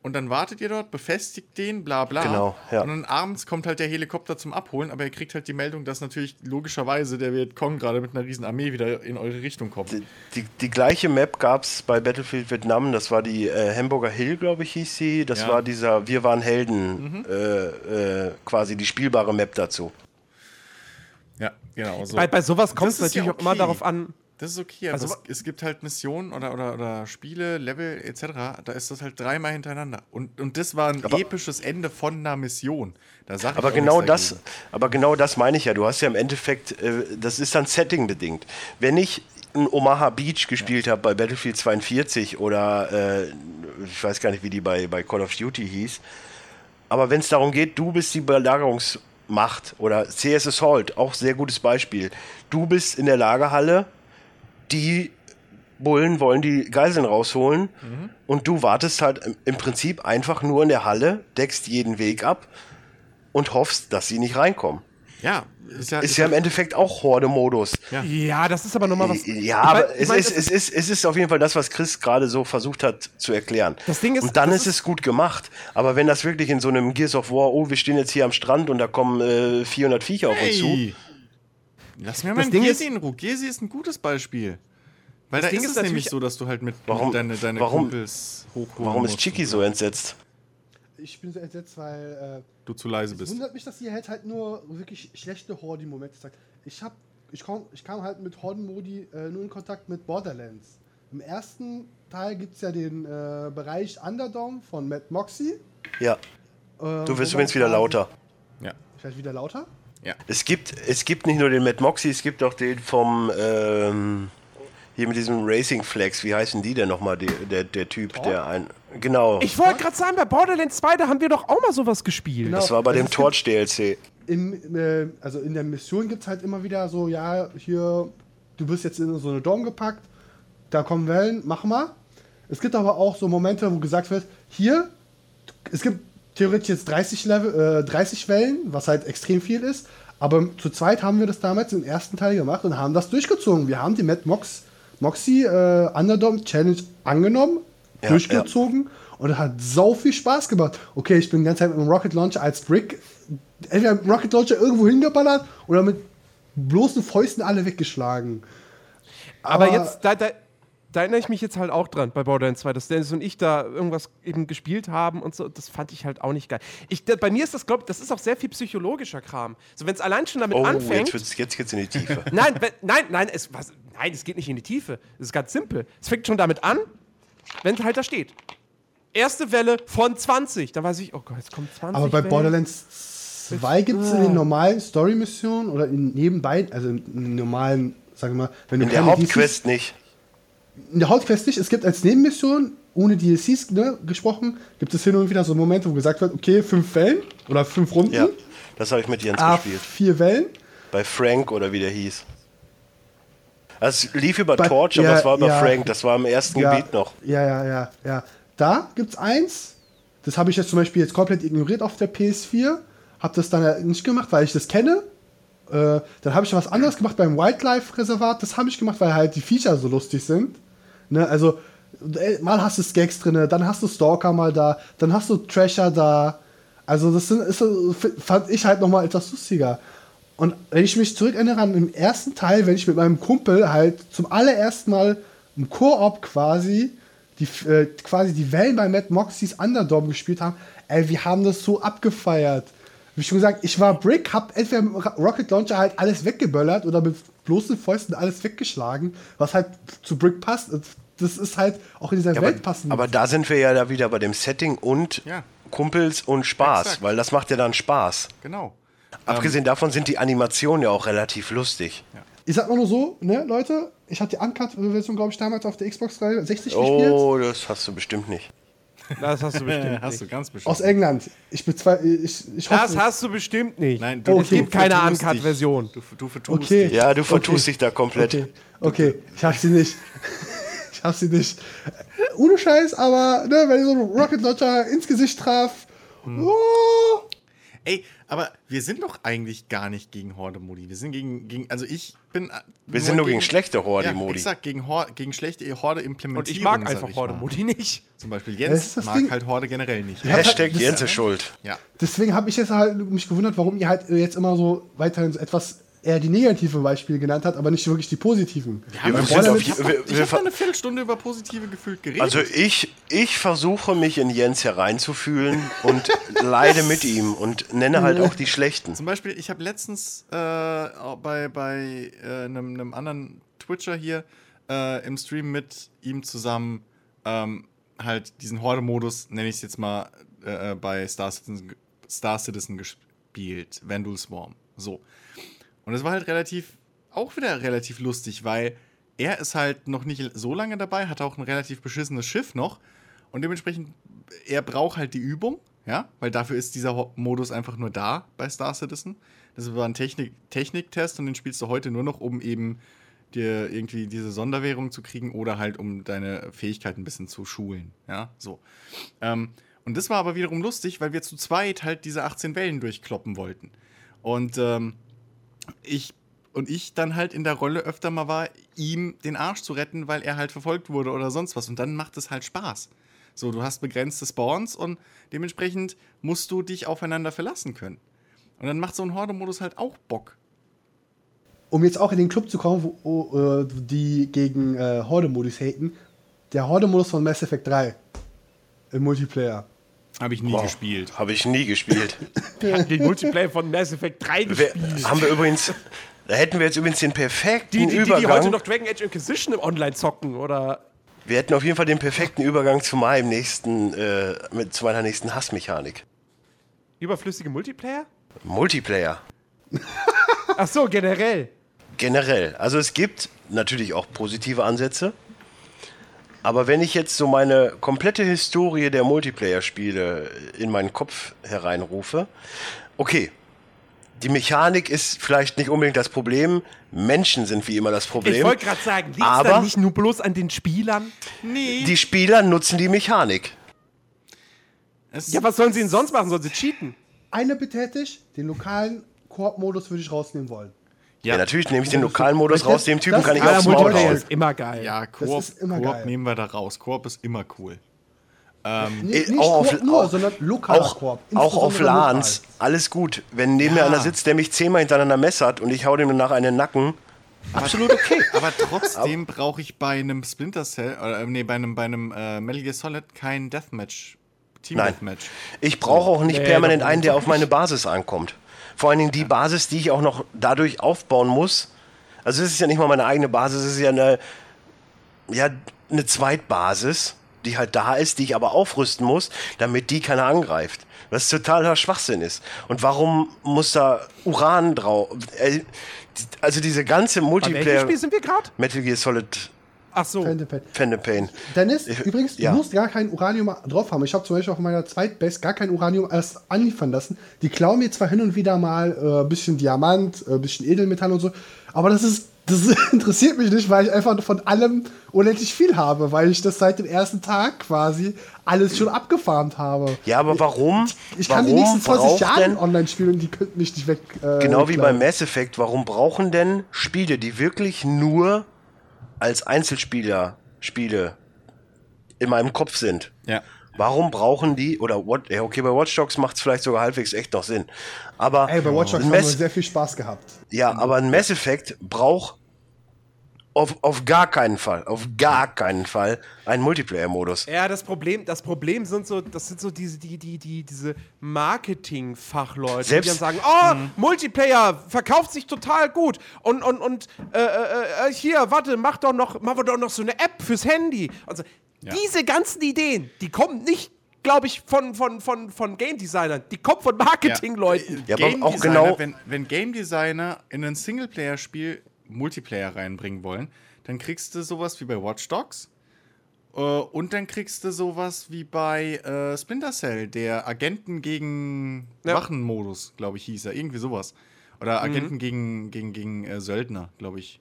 und dann wartet ihr dort, befestigt den, bla bla. Genau, ja. Und dann abends kommt halt der Helikopter zum Abholen, aber ihr kriegt halt die Meldung, dass natürlich logischerweise der Vietcong gerade mit einer riesen Armee wieder in eure Richtung kommt. Die, die, die gleiche Map gab es bei Battlefield Vietnam. Das war die äh, Hamburger Hill, glaube ich, hieß sie. Das Ja. war dieser Wir waren Helden, äh, äh, quasi die spielbare Map dazu. Ja, genau. So. bei, bei sowas kommt es ist ja natürlich auch immer okay. darauf an. Das ist okay, aber Also es, es gibt halt Missionen oder, oder, oder Spiele, Level etc., da ist das halt dreimal hintereinander. Und, und das war ein Aber- episches Ende von einer Mission. Da sag Aber genau das, aber genau das meine ich ja. Du hast ja im Endeffekt, äh, das ist dann Setting bedingt. Wenn ich in Omaha Beach gespielt habe bei Battlefield 42 oder äh, ich weiß gar nicht, wie die bei, bei Call of Duty hieß, aber wenn es darum geht, du bist die Belagerungsmacht oder CS Assault, auch sehr gutes Beispiel. Du bist in der Lagerhalle, die Bullen wollen die Geiseln rausholen und du wartest halt im- Prinzip einfach nur in der Halle, deckst jeden Weg ab und hoffst, dass sie nicht reinkommen. Ja, ist ja, Ist ja im Endeffekt auch Horde-Modus. Ja, das ist aber nochmal was. Ja, Ich aber mein- ich es, mein, ist, das es, ist, es ist auf jeden Fall das, was Chris gerade so versucht hat zu erklären. Das Ding ist- und dann das ist ist- es gut gemacht. Aber wenn das wirklich in so einem Gears of War, oh, wir stehen jetzt hier am Strand und da kommen äh, 400 Viecher auf uns zu. Lass mir Das mal Ding Gesi ist- in Ruhe. Gesi ist ein gutes Beispiel. Weil da Ding ist ist es nämlich so, dass du halt mit, Warum- deine, deine warum- Kumpels hochholen Warum ist Chiki so entsetzt? Ich bin so entsetzt, weil du zu leise äh, es bist. wundert mich, dass ihr halt, halt nur wirklich schlechte Horde-Momente sagt. Ich hab, ich, kam, ich kam halt mit Horden-Modi äh, nur in Kontakt mit Borderlands. Im ersten Teil gibt es ja den äh, Bereich Underdome von Matt Moxie. Ja, Äh, du wirst übrigens wieder lauter. Ja. Vielleicht wieder lauter? Ja. Es gibt, es gibt nicht nur den Mad Moxie, es gibt auch den vom, ähm, hier mit diesem Racing Flex, wie heißen die denn nochmal, die, der, der Typ, der ein, genau, Ich wollte gerade sagen, bei Borderlands 2, da haben wir doch auch mal sowas gespielt. Genau. das war bei Also dem es gibt- Torch DLC. in, äh, also in der Mission gibt es halt immer wieder so, ja, hier, du bist jetzt in so eine Dom gepackt, da kommen Wellen, mach mal. Es gibt aber auch so Momente, wo gesagt wird, hier, es gibt theoretisch jetzt 30, Level, äh, 30 Wellen, was halt extrem viel ist, aber zu zweit haben wir das damals im ersten Teil gemacht und haben das durchgezogen. Wir haben die Mad Mox, Moxie äh, Underdome Challenge angenommen, Ja, durchgezogen und es hat sau viel Spaß gemacht. Okay, ich bin die ganze Zeit mit dem Rocket Launcher als Brick, entweder mit dem Rocket Launcher irgendwo hingeballert oder mit bloßen Fäusten alle weggeschlagen. Aber jetzt, da, da, da erinnere ich mich jetzt halt auch dran bei Borderlands 2, dass Dennis und ich da irgendwas eben gespielt haben und so. Das fand ich halt auch nicht geil. Ich, da, bei mir ist das, glaube ich, das ist auch sehr viel psychologischer Kram. So, wenn es allein schon damit Oh, anfängt. jetzt, jetzt geht's in die Tiefe. Nein, wenn, nein, nein, es, was, nein, es geht nicht in die Tiefe. Es ist ganz simpel. Es fängt schon damit an, wenn es halt da steht. Erste Welle von 20. Da weiß ich, oh Gott, jetzt kommt 20. Aber bei Wellen. Borderlands 2 gibt es in den normalen Story-Missionen oder in nebenbei, also in den normalen, sagen wir mal, wenn du In der Hauptquest nicht. Nicht, es gibt als Nebenmission, ohne DLCs ne, gesprochen, gibt es hin und wieder so Momente, wo gesagt wird, okay, fünf Wellen oder fünf Runden, Ja, das habe ich mit Jens ah, gespielt. vier Wellen. Bei Frank oder wie der hieß. Also es lief über Bei- Torch, aber ja, es war bei ja. Frank, das war im ersten ja, Gebiet noch. Ja, ja, ja, ja. Da gibt's eins, das habe ich jetzt zum Beispiel jetzt komplett ignoriert auf der PS4, habe das dann nicht gemacht, weil ich das kenne. Äh, dann habe ich was anderes gemacht beim Wildlife-Reservat, das habe ich gemacht, weil halt die Feature so lustig sind. Ne, also, äh, mal hast du Skags drin, dann hast du Stalker mal da, dann hast du Trasher da. Also, das sind, ist, fand ich halt nochmal etwas lustiger. Und wenn ich mich zurückerinnere an den ersten Teil, wenn ich mit meinem Kumpel halt zum allerersten Mal im Koop quasi die, äh, quasi die Wellen bei Mad Moxies Underdome gespielt haben, ey, wir haben das so abgefeiert. Wie schon gesagt, ich war Brick, hab entweder mit Rocket Launcher halt alles weggeböllert oder mit bloßen Fäusten alles weggeschlagen, was halt zu Brick passt. Das ist halt auch in dieser Ja, Welt passend. aber da sind wir ja da wieder bei dem Setting und Ja. Kumpels und Spaß, Exakt. weil das macht ja dann Spaß. Genau. Abgesehen davon sind die Animationen ja auch relativ lustig. ich sag mal nur so, ne, Leute, ich hatte die Uncut-Version, glaube ich, damals auf der Xbox 360 gespielt. Oh, das hast du bestimmt nicht. Das hast du bestimmt Hast du nicht. ganz bestimmt. Aus England. Ich bezweifle, ich, ich hoffe. Das hast du bestimmt nicht. Nein, Oh, es gibt keine. Uncut-Version. Du, du vertust Okay. dich. Ja, du vertust Okay. dich da komplett. Okay, okay, ich hab sie nicht. Ich hab sie nicht. Ohne Scheiß, aber ne, wenn ich so einen Rocket Launcher ins Gesicht traf. Hm. Oh, Ey, aber wir sind doch eigentlich gar nicht gegen Horde-Modi. Wir sind gegen, gegen, also ich bin. äh, Wir sind nur gegen schlechte Ja, Horde-Modi. exakt, gegen, gegen schlechte Horde-Implementierung. Und ich mag einfach ich Horde mal. Modi nicht. Zum Beispiel Jens mag Ding. halt Horde generell nicht. Ja. Hashtag das- Jens ist schuld. Ja. Deswegen habe ich jetzt halt mich gewundert, warum ihr halt jetzt immer so weiterhin so etwas eher die negativen Beispiele genannt habt, aber nicht wirklich die positiven. haben wir sind auf ich habe wir- hab wir eine Viertelstunde über positive gefühlt geredet. Also ich, ich versuche mich in Jens hereinzufühlen und leide mit ihm und nenne halt auch die schlechten. Zum Beispiel, ich habe letztens äh, bei, bei äh, einem, einem anderen Twitcher hier äh, im Stream mit ihm zusammen ähm, halt diesen Horde-Modus, nenne ich es jetzt mal, äh, äh, bei Star Citizen, Star Citizen gespielt. Vandal Swarm. So. Und es war halt relativ, auch wieder relativ lustig, weil er ist halt noch nicht so lange dabei, hat auch ein relativ beschissenes Schiff noch. Und dementsprechend, er braucht halt die Übung, ja, weil dafür ist dieser Modus einfach nur da bei Star Citizen. Das war ein Technik Techniktest und den spielst du heute nur noch, um eben dir irgendwie diese Sonderwährung zu kriegen oder halt um deine Fähigkeiten ein bisschen zu schulen. Ja, so. Ähm, und das war aber wiederum lustig, weil wir zu zweit halt diese 18 Wellen durchkloppen wollten. Und ähm, ich und ich dann halt in der Rolle öfter mal war, ihm den Arsch zu retten, weil er halt verfolgt wurde oder sonst was. Und dann macht es halt Spaß. So, du hast begrenzte Spawns und dementsprechend musst du dich aufeinander verlassen können. Und dann macht so ein Horde-Modus halt auch Bock. Um jetzt auch in den Club zu kommen, wo, wo äh, die gegen äh, Horde-Modus haten, der Horde-Modus von Mass Effect 3 im Multiplayer. Habe ich nie Wow. gespielt. Habe ich nie gespielt. Wir hatten den Multiplayer von Mass Effect 3 Wer, gespielt. haben wir übrigens, da hätten wir jetzt übrigens den perfekten Die, die, die, die Übergang. heute noch Dragon Age Inquisition im Online zocken oder. wir hätten auf jeden Fall den perfekten Übergang zu meinem nächsten, äh, mit, zu meiner nächsten Hassmechanik. Überflüssige Multiplayer? Multiplayer. Ach so, generell. Generell. Also es gibt natürlich auch positive Ansätze. Aber wenn ich jetzt so meine komplette Historie der Multiplayer-Spiele in meinen Kopf hereinrufe, okay, die Mechanik ist vielleicht nicht unbedingt das Problem, Menschen sind wie immer das Problem. Ich wollte gerade sagen, liegt es Aber- dann nicht nur bloß an den Spielern? Nee. die Spieler nutzen die Mechanik. es, Ja, was sollen sie denn sonst machen? Sollen sie cheaten? Eine ich, den lokalen Koop-Modus würde ich rausnehmen wollen. Ja, natürlich nehme ich den lokalen Modus Das- raus, dem Typen das- kann ich aufs Maul hauen. ist immer geil. Ja, Koop, ist immer Koop geil. nehmen wir da raus. Koop ist immer cool. Nee, Äh, nicht auch Koop auf- nur, auch- sondern lokaler Auch, Koop. auch auf lokal. LANs, alles gut. Wenn neben mir Ja. einer sitzt, der mich zehnmal hintereinander messert und ich hau dem danach einen Nacken, absolut okay. Aber trotzdem brauche ich bei einem Splinter Cell, oder äh, nee, bei einem, bei einem äh, Metal Gear Solid kein Deathmatch. Team Nein. Deathmatch. Ich brauche auch nicht Nee, permanent einen, der auf meine Basis ankommt. Vor allen Dingen die Basis, die ich auch noch dadurch aufbauen muss. Also es ist ja nicht mal meine eigene Basis, es ist ja eine, ja, eine Zweitbasis, die halt da ist, die ich aber aufrüsten muss, damit die keiner angreift. Was totaler Schwachsinn ist. Und warum muss da Uran drauf? Äh, Also diese ganze Bei welchem Multiplayer Spiel sind wir gerade? Metal Gear Solid Ach so. Phantom Pain. Phantom Pain. Dennis, Ich- übrigens, ja. du musst gar kein Uranium drauf haben. Ich habe zum Beispiel auf meiner Zweitbase gar kein Uranium erst anliefern lassen. Die klauen mir zwar hin und wieder mal ein äh, bisschen Diamant, ein bisschen Edelmetall und so, aber das ist das interessiert mich nicht, weil ich einfach von allem unendlich viel habe, weil ich das seit dem ersten Tag quasi alles schon abgefarmt habe. Ja, aber warum? Ich kann die warum nächsten 20 braucht Jahre denn- online spielen und die könnten mich nicht weg. Äh, Genau wie bei klauen. Mass Effect, warum brauchen denn Spiele, die wirklich nur als Einzelspieler Spiele in meinem Kopf sind? Ja. Warum brauchen die, oder what, ja, okay, bei Watch Dogs macht es vielleicht sogar halbwegs echt noch Sinn. Aber, Ey, bei Watch Dogs haben wir sehr viel Spaß gehabt. ja, aber ein Mass Effect braucht auf, auf gar keinen Fall, auf gar keinen Fall einen Multiplayer-Modus. Ja, das Problem, das Problem sind so, das sind so diese, die, die, die, diese Marketing-Fachleute, die dann sagen, oh, Multiplayer verkauft sich total gut und, und, und äh, äh, äh, hier, warte, mach doch noch, machen wir doch noch so eine App fürs Handy. Also, diese ganzen Ideen, die kommen nicht, glaube ich, von, von, von, von Game Designern, die kommen von Marketing-Leuten. Ja, aber Game auch Designer, genau- Wenn, wenn Game Designer in ein Singleplayer-Spiel Multiplayer reinbringen wollen, dann kriegst du sowas wie bei Watch Dogs. Äh, und dann kriegst du sowas wie bei äh, Splinter Cell, der Agenten gegen Ja. Wachen-Modus, glaube ich, hieß er. Irgendwie sowas. Oder Mhm. Agenten gegen, gegen, gegen äh, Söldner, glaube ich.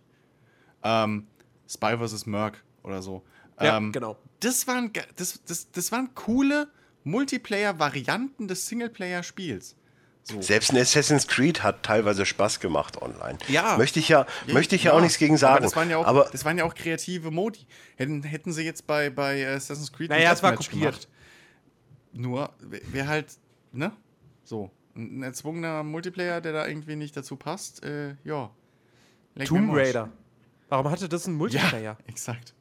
Ähm, Spy vs. Merc oder so. Ja, ähm, genau. Das waren, das, das, das waren coole Multiplayer-Varianten des Singleplayer-Spiels. So. Selbst ein Assassin's Creed hat teilweise Spaß gemacht online. Ja. Möchte ich ja, möchte ich ja, auch nichts gegen sagen. Aber das waren ja auch, aber das waren ja auch kreative Modi. Hätten, hätten sie jetzt bei, bei Assassin's Creed ein Naja, es war Deathmatch kopiert. Nur, wäre halt, ne? So. Ein ein erzwungener Multiplayer, der da irgendwie nicht dazu passt, äh, ja. Mir Tomb. Raider. Warum hatte das einen Ja, Multiplayer? exakt.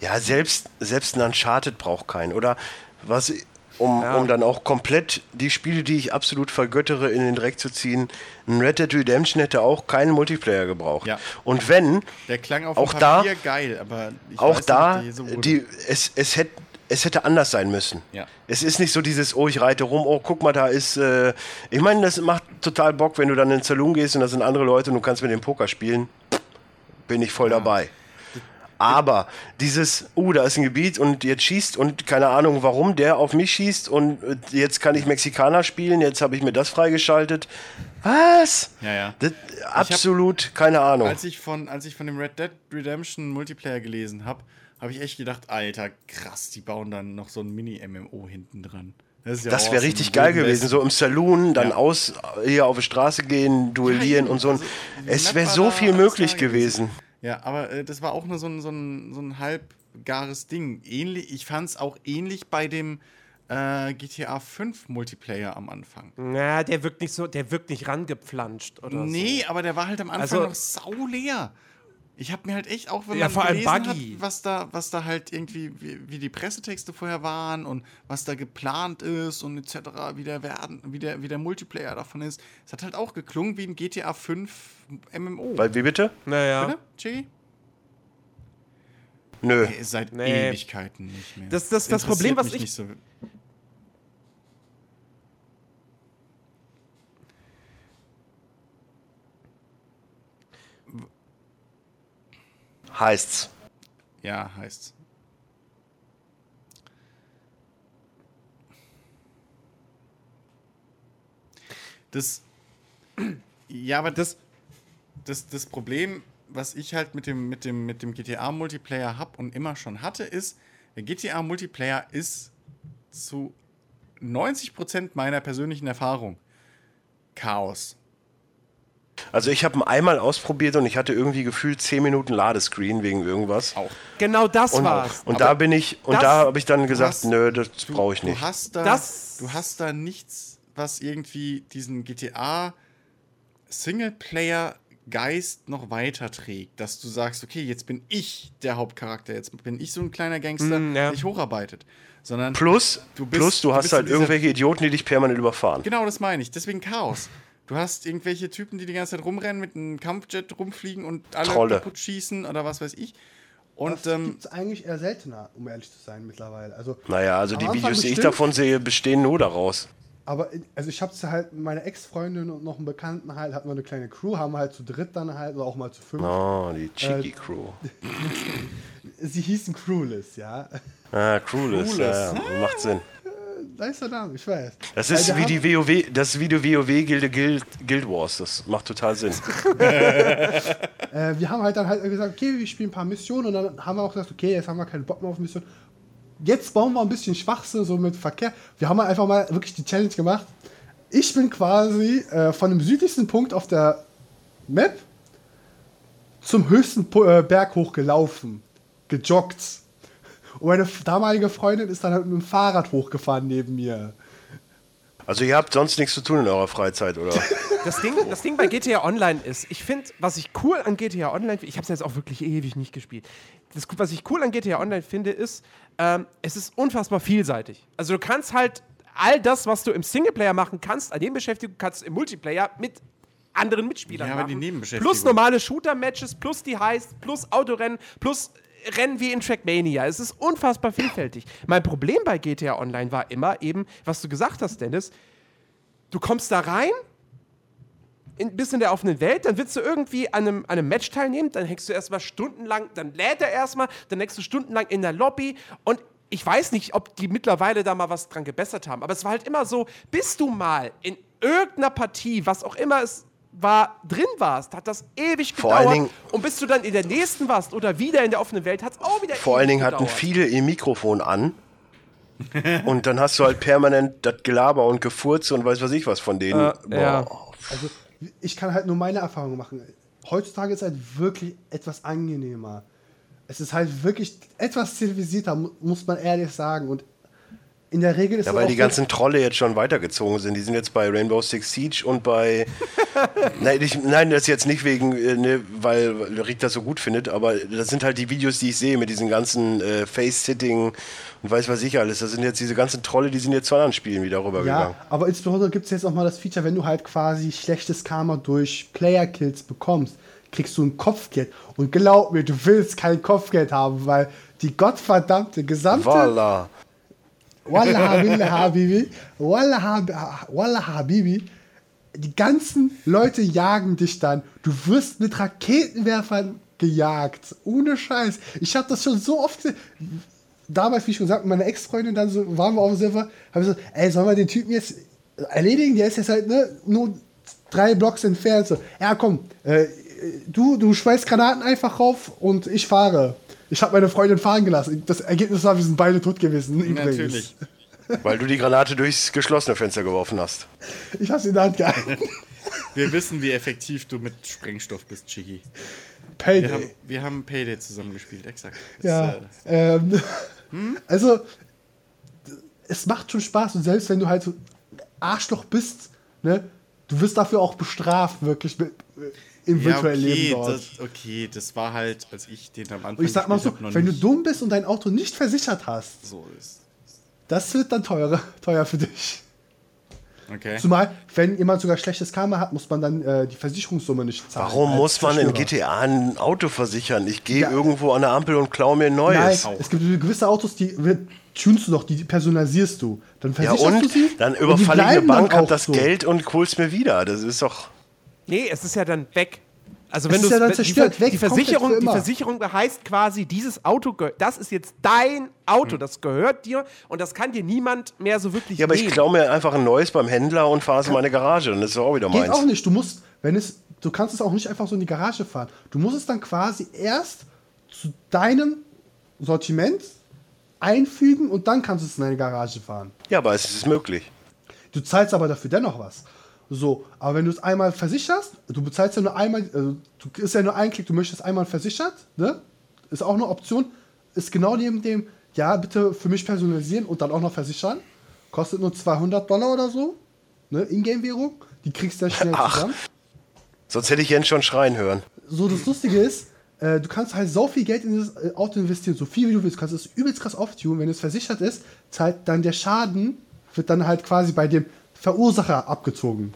Ja, selbst, selbst ein Uncharted braucht keinen. Oder was, um, Ja. um dann auch komplett die Spiele, die ich absolut vergöttere, in den Dreck zu ziehen, ein Red Dead Redemption hätte auch keinen Multiplayer gebraucht. Ja. Und wenn, Der klang auf Auch dem da- Papier geil, aber ich auch weiß da, nicht, so die, es, es, hätte, es hätte anders sein müssen. Ja. Es ist nicht so dieses, oh, ich reite rum, oh, guck mal, da ist. Äh, ich meine, das macht total Bock, wenn du dann in den Saloon gehst und da sind andere Leute und du kannst mit dem Poker spielen. Bin ich voll dabei. Aber dieses, uh, da ist ein Gebiet und jetzt schießt und keine Ahnung, warum der auf mich schießt und äh, jetzt kann ich Mexikaner spielen, jetzt habe ich mir das freigeschaltet. Was? Ja, ja. Das, absolut keine Ahnung. Als ich von, als ich von dem Red Dead Redemption Multiplayer gelesen habe, habe ich echt gedacht, Alter, krass, die bauen dann noch so ein Mini-MMO hinten dran. Das, ja Das wäre awesome. richtig geil gewesen. So im Saloon, dann Ja. aus, hier auf die Straße gehen, duellieren Ja, und so. also, es wäre so viel möglich da gewesen. Ja, aber äh, das war auch nur so ein, so ein, so ein halbgares Ding. Ähnlich, ich fand es auch ähnlich bei dem äh, GTA 5 Multiplayer am Anfang. Na, der wirkt nicht so, der wirkt nicht rangepflanscht oder Nee, so. aber der war halt am Anfang Also- noch sauleer. Ich habe mir halt echt auch, wenn Ja, man vor allem gelesen buggy. hat, was da, was da halt irgendwie, wie, wie die Pressetexte vorher waren und was da geplant ist und etc., wie der, werden, wie der, wie der Multiplayer davon ist. Es hat halt auch geklungen wie ein GTA 5 MMO. Weil, wie bitte? Naja. Bitte, Chigi? Nö. Nee, seit Nee. Ewigkeiten nicht mehr. Das- das- das Problem, was ich- nicht so. Heißt's. Ja, heißt's. Das. Ja, aber das, das, das Problem, was ich halt mit dem, mit dem, mit dem GTA-Multiplayer habe und immer schon hatte, ist, der GTA-Multiplayer ist zu 90% meiner persönlichen Erfahrung Chaos. Also ich habe ihn einmal ausprobiert und ich hatte irgendwie gefühlt 10 Minuten Ladescreen wegen irgendwas. Auch. Genau das Und, war's. und da bin ich, und da habe ich dann gesagt, hast- nö, das brauche ich Du nicht. hast da, Das- du hast da nichts, was irgendwie diesen GTA Singleplayer Geist noch weiterträgt, dass du sagst, okay, jetzt bin ich der Hauptcharakter, jetzt bin ich so ein kleiner Gangster, Mm, ja. der sich hocharbeitet, sondern Plus, Du bist- plus du du hast bist halt irgendwelche Idioten, die dich permanent überfahren. genau das meine ich, deswegen Chaos. Du hast irgendwelche Typen, die die ganze Zeit rumrennen, mit einem Kampfjet rumfliegen und alle Trolle. kaputt schießen oder was weiß ich. Und Das ähm, gibt es eigentlich eher seltener, um ehrlich zu sein, mittlerweile. Also, Naja, also die Anfang Videos, die ich bestimmt. davon sehe, bestehen nur daraus. aber also ich hab's halt mit meiner Ex-Freundin und noch einem Bekannten halt, hatten wir eine kleine Crew, haben halt zu dritt dann halt oder auch mal zu fünf. Oh, die Äh, Cheeky Crew. Sie hießen Crewless, ja. Ah, Crewless, ja, ja, macht Sinn. Nicer Name, ich weiß. Das ist wir wie haben- die WoW, das ist wie die WoW-Gilde Guild, Guild Wars. Das macht total Sinn. Äh, wir haben halt dann halt gesagt, okay, wir spielen ein paar Missionen und dann haben wir auch gesagt, okay, jetzt haben wir keinen Bock mehr auf Missionen. Jetzt bauen wir ein bisschen Schwachsinn, so mit Verkehr. Wir haben halt einfach mal wirklich die Challenge gemacht. Ich bin quasi äh, von dem südlichsten Punkt auf der Map zum höchsten Pu- äh, Berg hochgelaufen, gejoggt. Und meine damalige Freundin ist dann halt mit dem Fahrrad hochgefahren neben mir. Also ihr habt sonst nichts zu tun in eurer Freizeit, oder? Das Ding, das Ding bei GTA Online ist, ich finde, was ich cool an GTA Online, ich habe es jetzt auch wirklich ewig nicht gespielt. Das, was ich cool an GTA Online finde, ist, ähm, es ist unfassbar vielseitig. Also du kannst halt all das, was du im Singleplayer machen kannst, an Nebenbeschäftigung kannst du im Multiplayer mit anderen Mitspielern Ja, aber machen. Plus normale Shooter-Matches, plus die Heist, plus Autorennen, plus Rennen wie in Trackmania. Es ist unfassbar vielfältig. Mein Problem bei GTA Online war immer eben, was du gesagt hast, Dennis, du kommst da rein, in, bist in der offenen Welt, dann willst du irgendwie an einem, an einem Match teilnehmen, dann hängst du erstmal stundenlang, dann lädt er erstmal, dann hängst du stundenlang in der Lobby und ich weiß nicht, ob die mittlerweile da mal was dran gebessert haben, aber es war halt immer so, bis du mal in irgendeiner Partie, was auch immer es war, drin warst, hat das ewig Vor gedauert. allen Dingen- und bis du dann in der nächsten warst oder wieder in der offenen Welt, hat es auch wieder Vor allen Dingen hatten gedauert. viele ihr Mikrofon an. und dann hast du halt permanent das Gelaber und Gefurze und weiß was ich was von denen. Äh, ja. Also ich kann halt nur meine Erfahrung machen. Heutzutage ist es halt wirklich etwas angenehmer. Es ist halt wirklich etwas zivilisierter, mu- muss man ehrlich sagen. Und in der Regel ist Ja, weil die ganzen Trolle jetzt schon weitergezogen sind. Die sind jetzt bei Rainbow Six Siege und bei. nein, ich, nein, das jetzt nicht wegen, äh, ne, weil Rick das so gut findet, aber das sind halt die Videos, die ich sehe mit diesen ganzen äh, Face-Sitting und weiß was ich alles. Das sind jetzt diese ganzen Trolle, die sind jetzt zu anderen Spielen wieder rübergegangen. Ja, aber insbesondere gibt es jetzt auch mal das Feature, wenn du halt quasi schlechtes Karma durch Player-Kills bekommst, kriegst du ein Kopfgeld. Und glaub mir, du willst kein Kopfgeld haben, weil die gottverdammte gesamte Voila. Wallah Habibi, Habibi, Wallah, Hab- Wallah Habibi, die ganzen Leute jagen dich dann. Du wirst mit Raketenwerfern gejagt. Ohne Scheiß. Ich habe das schon so oft. Damals, wie ich schon gesagt, mit meiner Ex-Freundin, dann so, waren wir auf dem Server, habe ich so, ey, sollen wir den Typen jetzt erledigen? Der ist jetzt halt ne, nur drei Blocks entfernt. So, ja, komm, äh, du, du schmeißt Granaten einfach rauf und ich fahre. Ich habe meine Freundin fahren gelassen. Das Ergebnis war, wir sind beide tot gewesen. Übrigens. Natürlich. Weil du die Granate durchs geschlossene Fenster geworfen hast. Ich habe sie in der Hand gehalten. Wir wissen, wie effektiv du mit Sprengstoff bist, Chigi. Wir Payday. haben, wir haben Payday zusammen gespielt, exakt. Das, Ja. äh, Ähm, Also, es macht schon Spaß und selbst wenn du halt so Arschloch bist, ne, du wirst dafür auch bestraft, wirklich mit, im ja, virtuellen okay, Leben dort. das, okay, das war halt, als ich den am Anfang und ich sag mal so, wenn du dumm bist und dein Auto nicht versichert hast, so ist. das wird dann teuer, teuer für dich. Okay. Zumal, wenn jemand sogar schlechtes Karma hat, muss man dann äh, die Versicherungssumme nicht zahlen. Warum muss man in. GTA ein Auto versichern? Ich gehe Ja. irgendwo an der Ampel und klaue mir ein neues. Nein, es gibt gewisse Autos, die tunst du doch, die personalisierst du. Dann ja, versicherst du und sie. dann überfalle ich eine Bank, hab das so. Geld und hol's mir wieder. Das ist doch. Nee, es ist ja dann weg. Also Es wenn ist du ja dann die, zerstört, Ver- weg, die Versicherung, die. Versicherung heißt quasi, dieses Auto, das ist jetzt dein Auto, das gehört dir und das kann dir niemand mehr so wirklich Ja, aber ich nehmen. klaue mir einfach ein neues beim Händler und fahre es in meine Garage. Dann ist es auch wieder Geht meins. auch nicht. Du musst, wenn es, du kannst es auch nicht einfach so in die Garage fahren. Du musst es dann quasi erst zu deinem Sortiment einfügen und dann kannst du es in deine Garage fahren. Ja, aber es ist möglich. Du zahlst aber dafür dennoch was. So, aber wenn du es einmal versicherst, du bezahlst ja nur einmal, also du ist ja nur ein Klick, du möchtest einmal versichert, ne? Ist auch eine Option. Ist genau neben dem, ja, bitte für mich personalisieren und dann auch noch versichern. Kostet nur 200 Dollar oder so, ne? Ingame-Währung. Die kriegst du ja schnell Ach. zusammen. Sonst hätte ich Jens schon schreien hören. so das Lustige ist, äh, du kannst halt so viel Geld in das äh, Auto investieren, so viel wie du willst. Du kannst es übelst krass auftun. Wenn es versichert ist, zahlt dann der Schaden, wird dann halt quasi bei dem Verursacher abgezogen.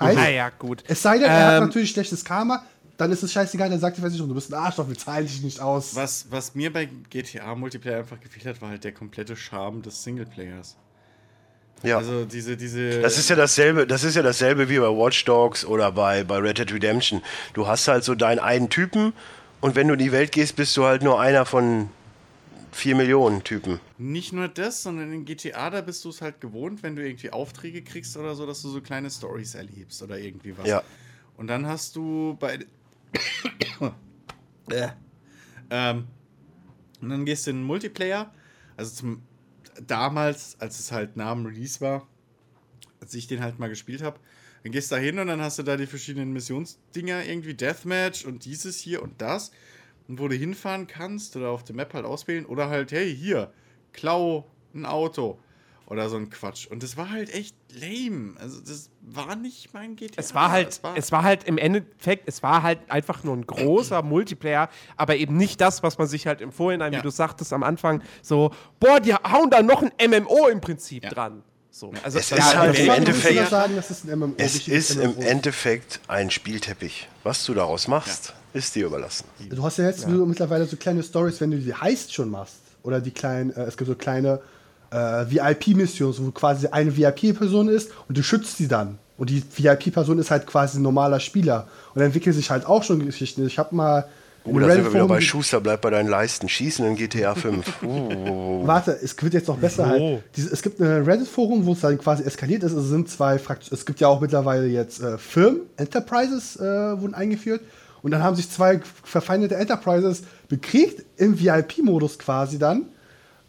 Heißt, Naja, gut. es sei denn, er hat Ähm, natürlich schlechtes Karma, dann ist es scheißegal, dann sagt die Versicherung, du bist ein Arschloch, wir zahlen dich nicht aus. Was, was mir bei GTA Multiplayer einfach gefehlt hat, war halt der komplette Charme des Singleplayers. Ja. Also diese, diese. Das ist ja dasselbe, das ist ja dasselbe wie bei Watch Dogs oder bei, bei Red Dead Redemption. Du hast halt so deinen einen Typen und wenn du in die Welt gehst, bist du halt nur einer von vier Millionen Typen. Nicht nur das, sondern in GTA, da bist du es halt gewohnt, wenn du irgendwie Aufträge kriegst oder so, dass du so kleine Stories erlebst oder irgendwie was. Ja. Und dann hast du bei. äh. ähm, und dann gehst du in den Multiplayer. Also zum damals, als es halt nach dem Release war, als ich den halt mal gespielt habe, dann gehst du da hin und dann hast du da die verschiedenen Missionsdinger, irgendwie Deathmatch und dieses hier und das. Und wo du hinfahren kannst oder auf der Map halt auswählen oder halt, hey, hier, klau ein Auto oder so ein Quatsch. Und das war halt echt lame. Also das war nicht mein GTA. Es war halt, es war halt im Endeffekt, es war halt einfach nur ein großer Multiplayer, aber eben nicht das, was man sich halt im Vorhinein, Ja. wie du sagtest am Anfang, so, boah, die hauen da noch ein MMO im Prinzip Ja. dran. So, also Es ja, ist halt im Endeffekt- sagen, das ist ein MMO. Es ist im MMO? Endeffekt ein Spielteppich. Was du daraus machst, ist dir überlassen. Du hast ja jetzt so mittlerweile so kleine Stories, wenn du die Heist schon machst. Oder die kleinen, äh, es gibt so kleine äh, VIP-Missionen, wo quasi eine VIP-Person ist und du schützt sie dann. Und die VIP-Person ist halt quasi ein normaler Spieler. Und dann entwickeln sich halt auch schon Geschichten. Ich habe mal. Oh, da sind wir wieder bei Schuster, bleib bei deinen Leisten. Schießen in GTA 5. Uh. Warte, es wird jetzt noch besser halt. Diese, es gibt ein Reddit-Forum, wo es dann quasi eskaliert ist. Es sind zwei Fraktionen. Es gibt ja auch mittlerweile jetzt äh, Firmen, Enterprises äh, wurden eingeführt. Und dann haben sich zwei verfeindete Enterprises bekriegt im VIP-Modus quasi dann.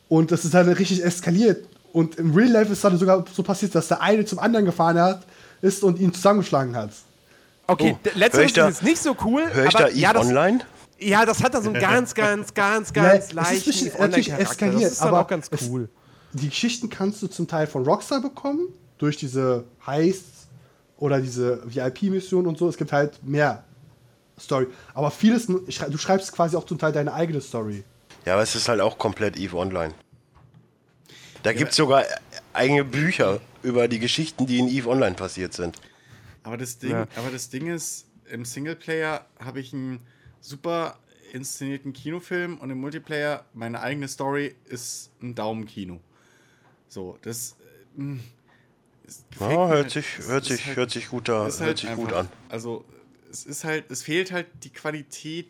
Und das ist dann richtig eskaliert. Und im Real Life ist dann sogar so passiert, dass der eine zum anderen gefahren hat, ist und ihn zusammengeschlagen hat. Okay, Oh, letzteres ist jetzt nicht so cool. Hör ich aber da Eve ja, das, Online? Ja, das hat da so einen ganz, ganz, ganz, Ja, ganz es ist leichten bisschen- natürlich eskaliert, Das ist aber auch ganz es- cool. die Geschichten kannst du zum Teil von Rockstar bekommen, durch diese Heists oder diese VIP-Missionen und so. Es gibt halt mehr Story. Aber vieles, du schreibst quasi auch zum Teil deine eigene Story. Ja, aber es ist halt auch komplett Eve Online. Da gibt es sogar eigene Bücher über die Geschichten, die in Eve Online passiert sind. Aber das Ding, Ja. aber das Ding ist, im Singleplayer habe ich einen super inszenierten Kinofilm und im Multiplayer meine eigene Story ist ein Daumenkino. So, das, äh, mh, es gefällt Ja, hört halt- sich, es hört sich, halt- hört sich, guter, ist hört halt sich gut an. Also es ist halt, es fehlt halt die Qualität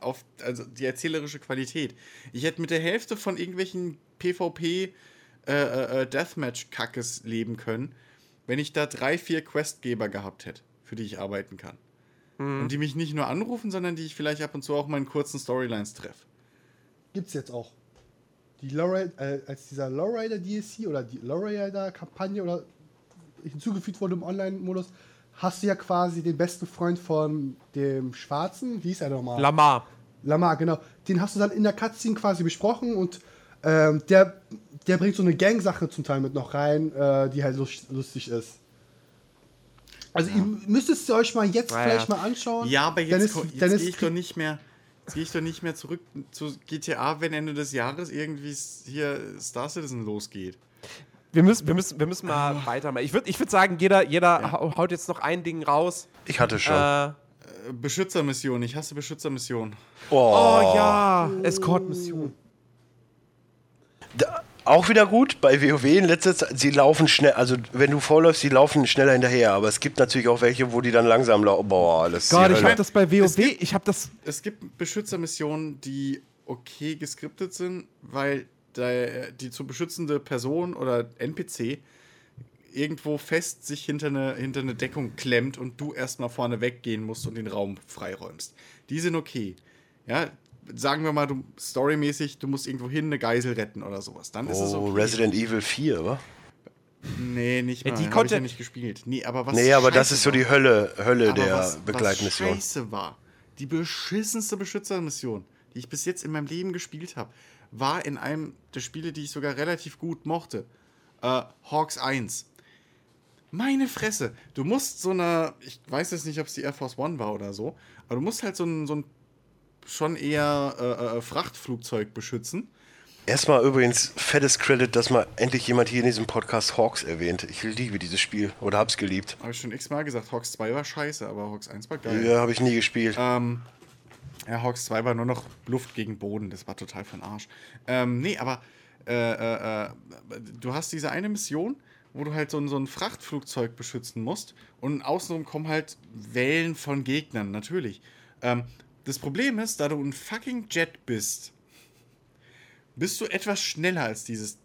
auf, also die erzählerische Qualität. Ich hätte mit der Hälfte von irgendwelchen PvP äh, äh, Deathmatch-Kackes leben können, wenn ich da drei, vier Questgeber gehabt hätte, für die ich arbeiten kann. Und die mich nicht nur anrufen, sondern die ich vielleicht ab und zu auch mal in kurzen Storylines treffe. Gibt's jetzt auch. Die Lowrider, äh, als dieser Lowrider DLC oder die Lowrider Kampagne oder hinzugefügt wurde im Online-Modus, hast du ja quasi den besten Freund von dem Schwarzen, wie ist er nochmal? Lamar. Lamar, genau. Den hast du dann in der Cutscene quasi besprochen und ähm, der, der bringt so eine Gang-Sache zum Teil mit noch rein, äh, die halt lust, lustig ist. Also ihr müsstet ihr euch mal jetzt Ja, vielleicht ja. mal anschauen. Ja, aber Dann jetzt, ist- dann jetzt gehe ich doch nicht mehr. Jetzt gehe ich doch nicht mehr zurück zu GTA, wenn Ende des Jahres irgendwie hier Star Citizen losgeht. Wir müssen, wir müssen, wir müssen mal weitermachen. Ich würde ich würd sagen, jeder, jeder hau- haut jetzt noch ein Ding raus. Ich hatte schon. Äh, Beschützermission, ich hasse Beschützermission. oh ja, Escort-Mission. Auch wieder gut bei WoW in letzter Zeit. Sie laufen schnell, also wenn du vorläufst, sie laufen schneller hinterher. Aber es gibt natürlich auch welche, wo die dann langsam laufen. Boah, alles. Gott, ich Hölle. hab das bei Es WoW, gibt- ich hab das. Es gibt Beschützermissionen, die okay geskriptet sind, weil der, die zu beschützende Person oder NPC irgendwo fest sich hinter eine, hinter eine Deckung klemmt und du erstmal vorne weggehen musst und den Raum freiräumst. Die sind okay. Ja, sagen wir mal, du storymäßig, du musst irgendwo hin eine Geisel retten oder sowas. Dann ist es Oh, okay. Resident Evil 4, wa? Nee, nicht Ja, mal. die Die konnte- ich ja nicht gespielt. Nee, aber was Nee, aber das scheiße ist so die Hölle, Hölle aber der was, Begleitmission. Was scheiße war, die beschissenste Beschützermission, die ich bis jetzt in meinem Leben gespielt habe, war in einem der Spiele, die ich sogar relativ gut mochte. Äh, Hawks 1. Meine Fresse, du musst so eine, ich weiß jetzt nicht, ob es die Air Force One war oder so, aber du musst halt so ein, so ein schon eher äh, äh, Frachtflugzeug beschützen. Erstmal übrigens fettes Credit, dass mal endlich jemand hier in diesem Podcast Hawks erwähnt. Ich liebe dieses Spiel oder hab's geliebt. Habe ich schon x-mal gesagt, Hawks 2 war scheiße, aber Hawks 1 war geil. Ja, habe ich nie gespielt. Ähm, ja, Hawks 2 war nur noch Luft gegen Boden, das war total von Arsch. Ähm, nee, aber äh, äh, äh, du hast diese eine Mission, wo du halt so ein, so ein Frachtflugzeug beschützen musst und außenrum kommen halt Wellen von Gegnern, natürlich. Ähm, das Problem ist, da du ein fucking Jet bist, bist du etwas schneller als dieses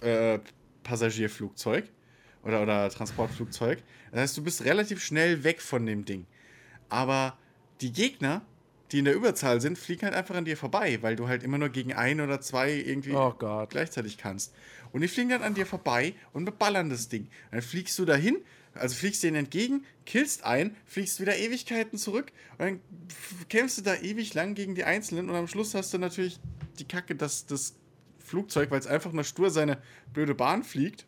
äh, Passagierflugzeug oder, oder Transportflugzeug. Das heißt, du bist relativ schnell weg von dem Ding. Aber die Gegner, die in der Überzahl sind, fliegen halt einfach an dir vorbei, weil du halt immer nur gegen ein oder zwei irgendwie Oh gleichzeitig kannst. Und die fliegen dann an dir vorbei und beballern das Ding. Dann fliegst du dahin, also fliegst denen entgegen, killst einen, fliegst wieder Ewigkeiten zurück und dann kämpfst du da ewig lang gegen die Einzelnen und am Schluss hast du natürlich die Kacke, dass das Flugzeug, weil es einfach nur stur seine blöde Bahn fliegt,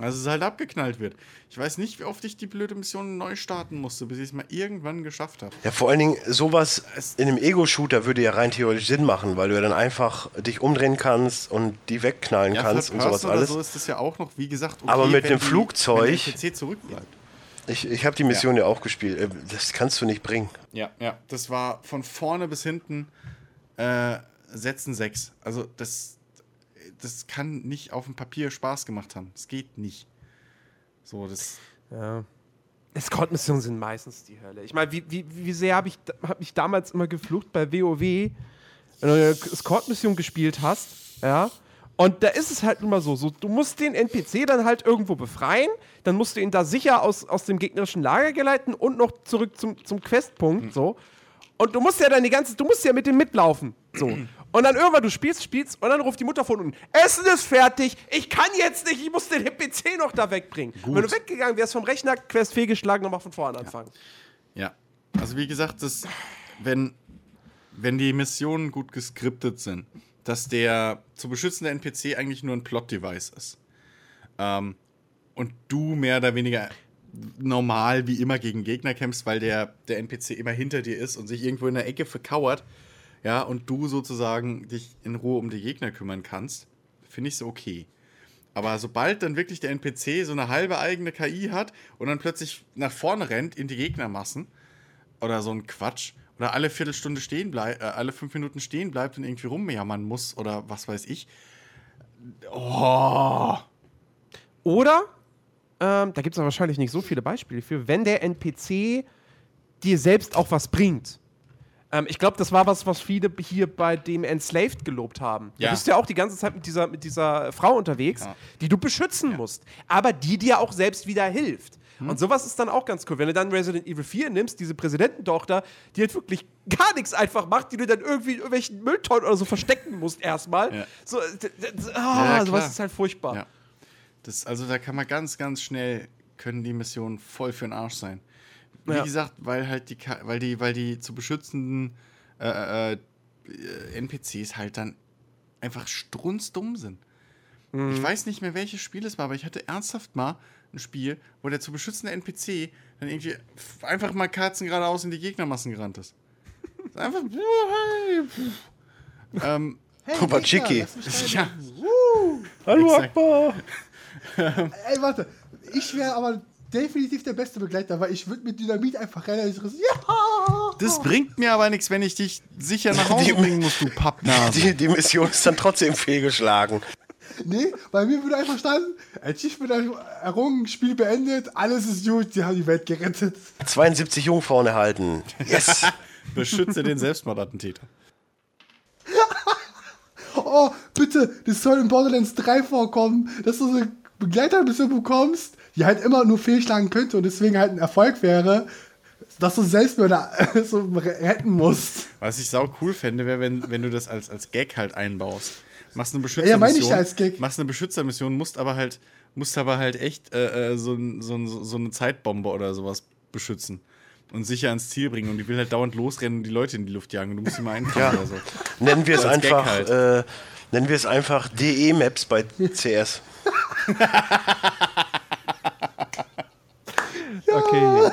also es halt abgeknallt wird. Ich weiß nicht, wie oft ich die blöde Mission neu starten musste, bis ich es mal irgendwann geschafft habe. Ja, vor allen Dingen, sowas in einem Ego-Shooter würde ja rein theoretisch Sinn machen, weil du ja dann einfach dich umdrehen kannst und die wegknallen kannst und sowas oder alles. so ist das ja auch noch, wie gesagt, okay, Aber mit dem Flugzeug- PC zurückbleibt. Ich, ich habe die Mission ja. auch gespielt. Äh, Das kannst du nicht bringen. Ja, ja. Das war von vorne bis hinten äh, Sätzen 6. Also das, das kann nicht auf dem Papier Spaß gemacht haben. Das geht nicht. So, das. Ja. Escort-Missionen sind meistens die Hölle. Ich meine, wie, wie, wie sehr habe ich, hab ich damals immer geflucht bei WoW, wenn du eine Escort-Mission gespielt hast, ja. Und da ist es halt immer so, so, du musst den NPC dann halt irgendwo befreien, dann musst du ihn da sicher aus, aus dem gegnerischen Lager geleiten und noch zurück zum, zum Questpunkt, so. Und du musst ja dann die ganze, du musst ja mit dem mitlaufen, so. Und dann irgendwann, du spielst, spielst und dann ruft die Mutter von unten, Essen ist fertig, ich kann jetzt nicht, ich muss den PC noch da wegbringen. Wenn du weggegangen wärst vom Rechner, Quest fehlgeschlagen, nochmal von vorne anfangen. Ja. Also wie gesagt, das, wenn, wenn die Missionen gut geskriptet sind, dass der zu beschützende NPC eigentlich nur ein Plot-Device ist. Ähm, und du mehr oder weniger normal wie immer gegen Gegner kämpfst, weil der, der NPC immer hinter dir ist und sich irgendwo in der Ecke verkauert, ja, und du sozusagen dich in Ruhe um die Gegner kümmern kannst, finde ich so okay. Aber sobald dann wirklich der NPC so eine halbe eigene KI hat und dann plötzlich nach vorne rennt in die Gegnermassen oder so ein Quatsch oder alle Viertelstunde stehen bleibt, äh, alle fünf Minuten stehen bleibt und irgendwie rumjammern muss oder was weiß ich. Oh. Oder, ähm, da gibt es wahrscheinlich nicht so viele Beispiele für, wenn der NPC dir selbst auch was bringt. Ähm, ich glaube, das war was, was viele hier bei dem Enslaved gelobt haben. Ja. Du bist ja auch die ganze Zeit mit dieser, mit dieser Frau unterwegs, Ja. die du beschützen musst, aber die dir auch selbst wieder hilft. Hm. Und sowas ist dann auch ganz cool. Wenn du dann Resident Evil 4 nimmst, diese Präsidententochter, die halt wirklich gar nichts einfach macht, die du dann irgendwie in irgendwelchen Mülltonnen oder so verstecken musst erstmal. Ja. So, d- ah, Ja, ja, sowas ist halt furchtbar. Ja. Das, also da kann man ganz, ganz schnell, können die Missionen voll für den Arsch sein. Wie Ja. gesagt, weil halt die, weil die, weil die zu beschützenden äh, äh, NPCs halt dann einfach strunzdumm sind. Mhm. Ich weiß nicht mehr, welches Spiel es war, aber ich hatte ernsthaft mal ein Spiel, wo der zu beschützende NPC dann irgendwie einfach mal Kerzen geradeaus in die Gegnermassen gerannt ist. Einfach. ähm, Hey, mich ja, Hallo. Akbar! Ey, warte. Ich wäre aber definitiv der beste Begleiter, weil ich würde mit Dynamit einfach rennen. Ich riss- ja! Das bringt mir aber nichts, wenn ich dich sicher nach Hause Die- bringen muss, du Pappnase. Die, die Mission ist dann trotzdem fehlgeschlagen. Nee, bei mir würde einfach standen, Achievement errungen, Spiel beendet, alles ist gut, die haben die Welt gerettet. 72 Jungfrauen erhalten. Yes! Beschütze den Selbstmordattentäter. Oh, bitte, das soll in Borderlands 3 vorkommen, dass du so eine Begleitermission bekommst, die halt immer nur fehlschlagen könnte und deswegen halt ein Erfolg wäre, dass du Selbstmörder so retten musst. Was ich sau cool fände, wäre, wenn, wenn du das als, als Gag halt einbaust. Machst eine Ja, ja, meine ich Beschützermission. ja als Gag. Machst eine Beschützermission, musst aber halt, musst aber halt echt äh, äh, so, so, so eine Zeitbombe oder sowas beschützen. Und sicher ans Ziel bringen. Und die will halt dauernd losrennen und die Leute in die Luft jagen. Und du musst sie mal einfangen Ja. oder so. Nennen wir es einfach, halt. äh, nennen wir es einfach DE-Maps bei CS. Okay.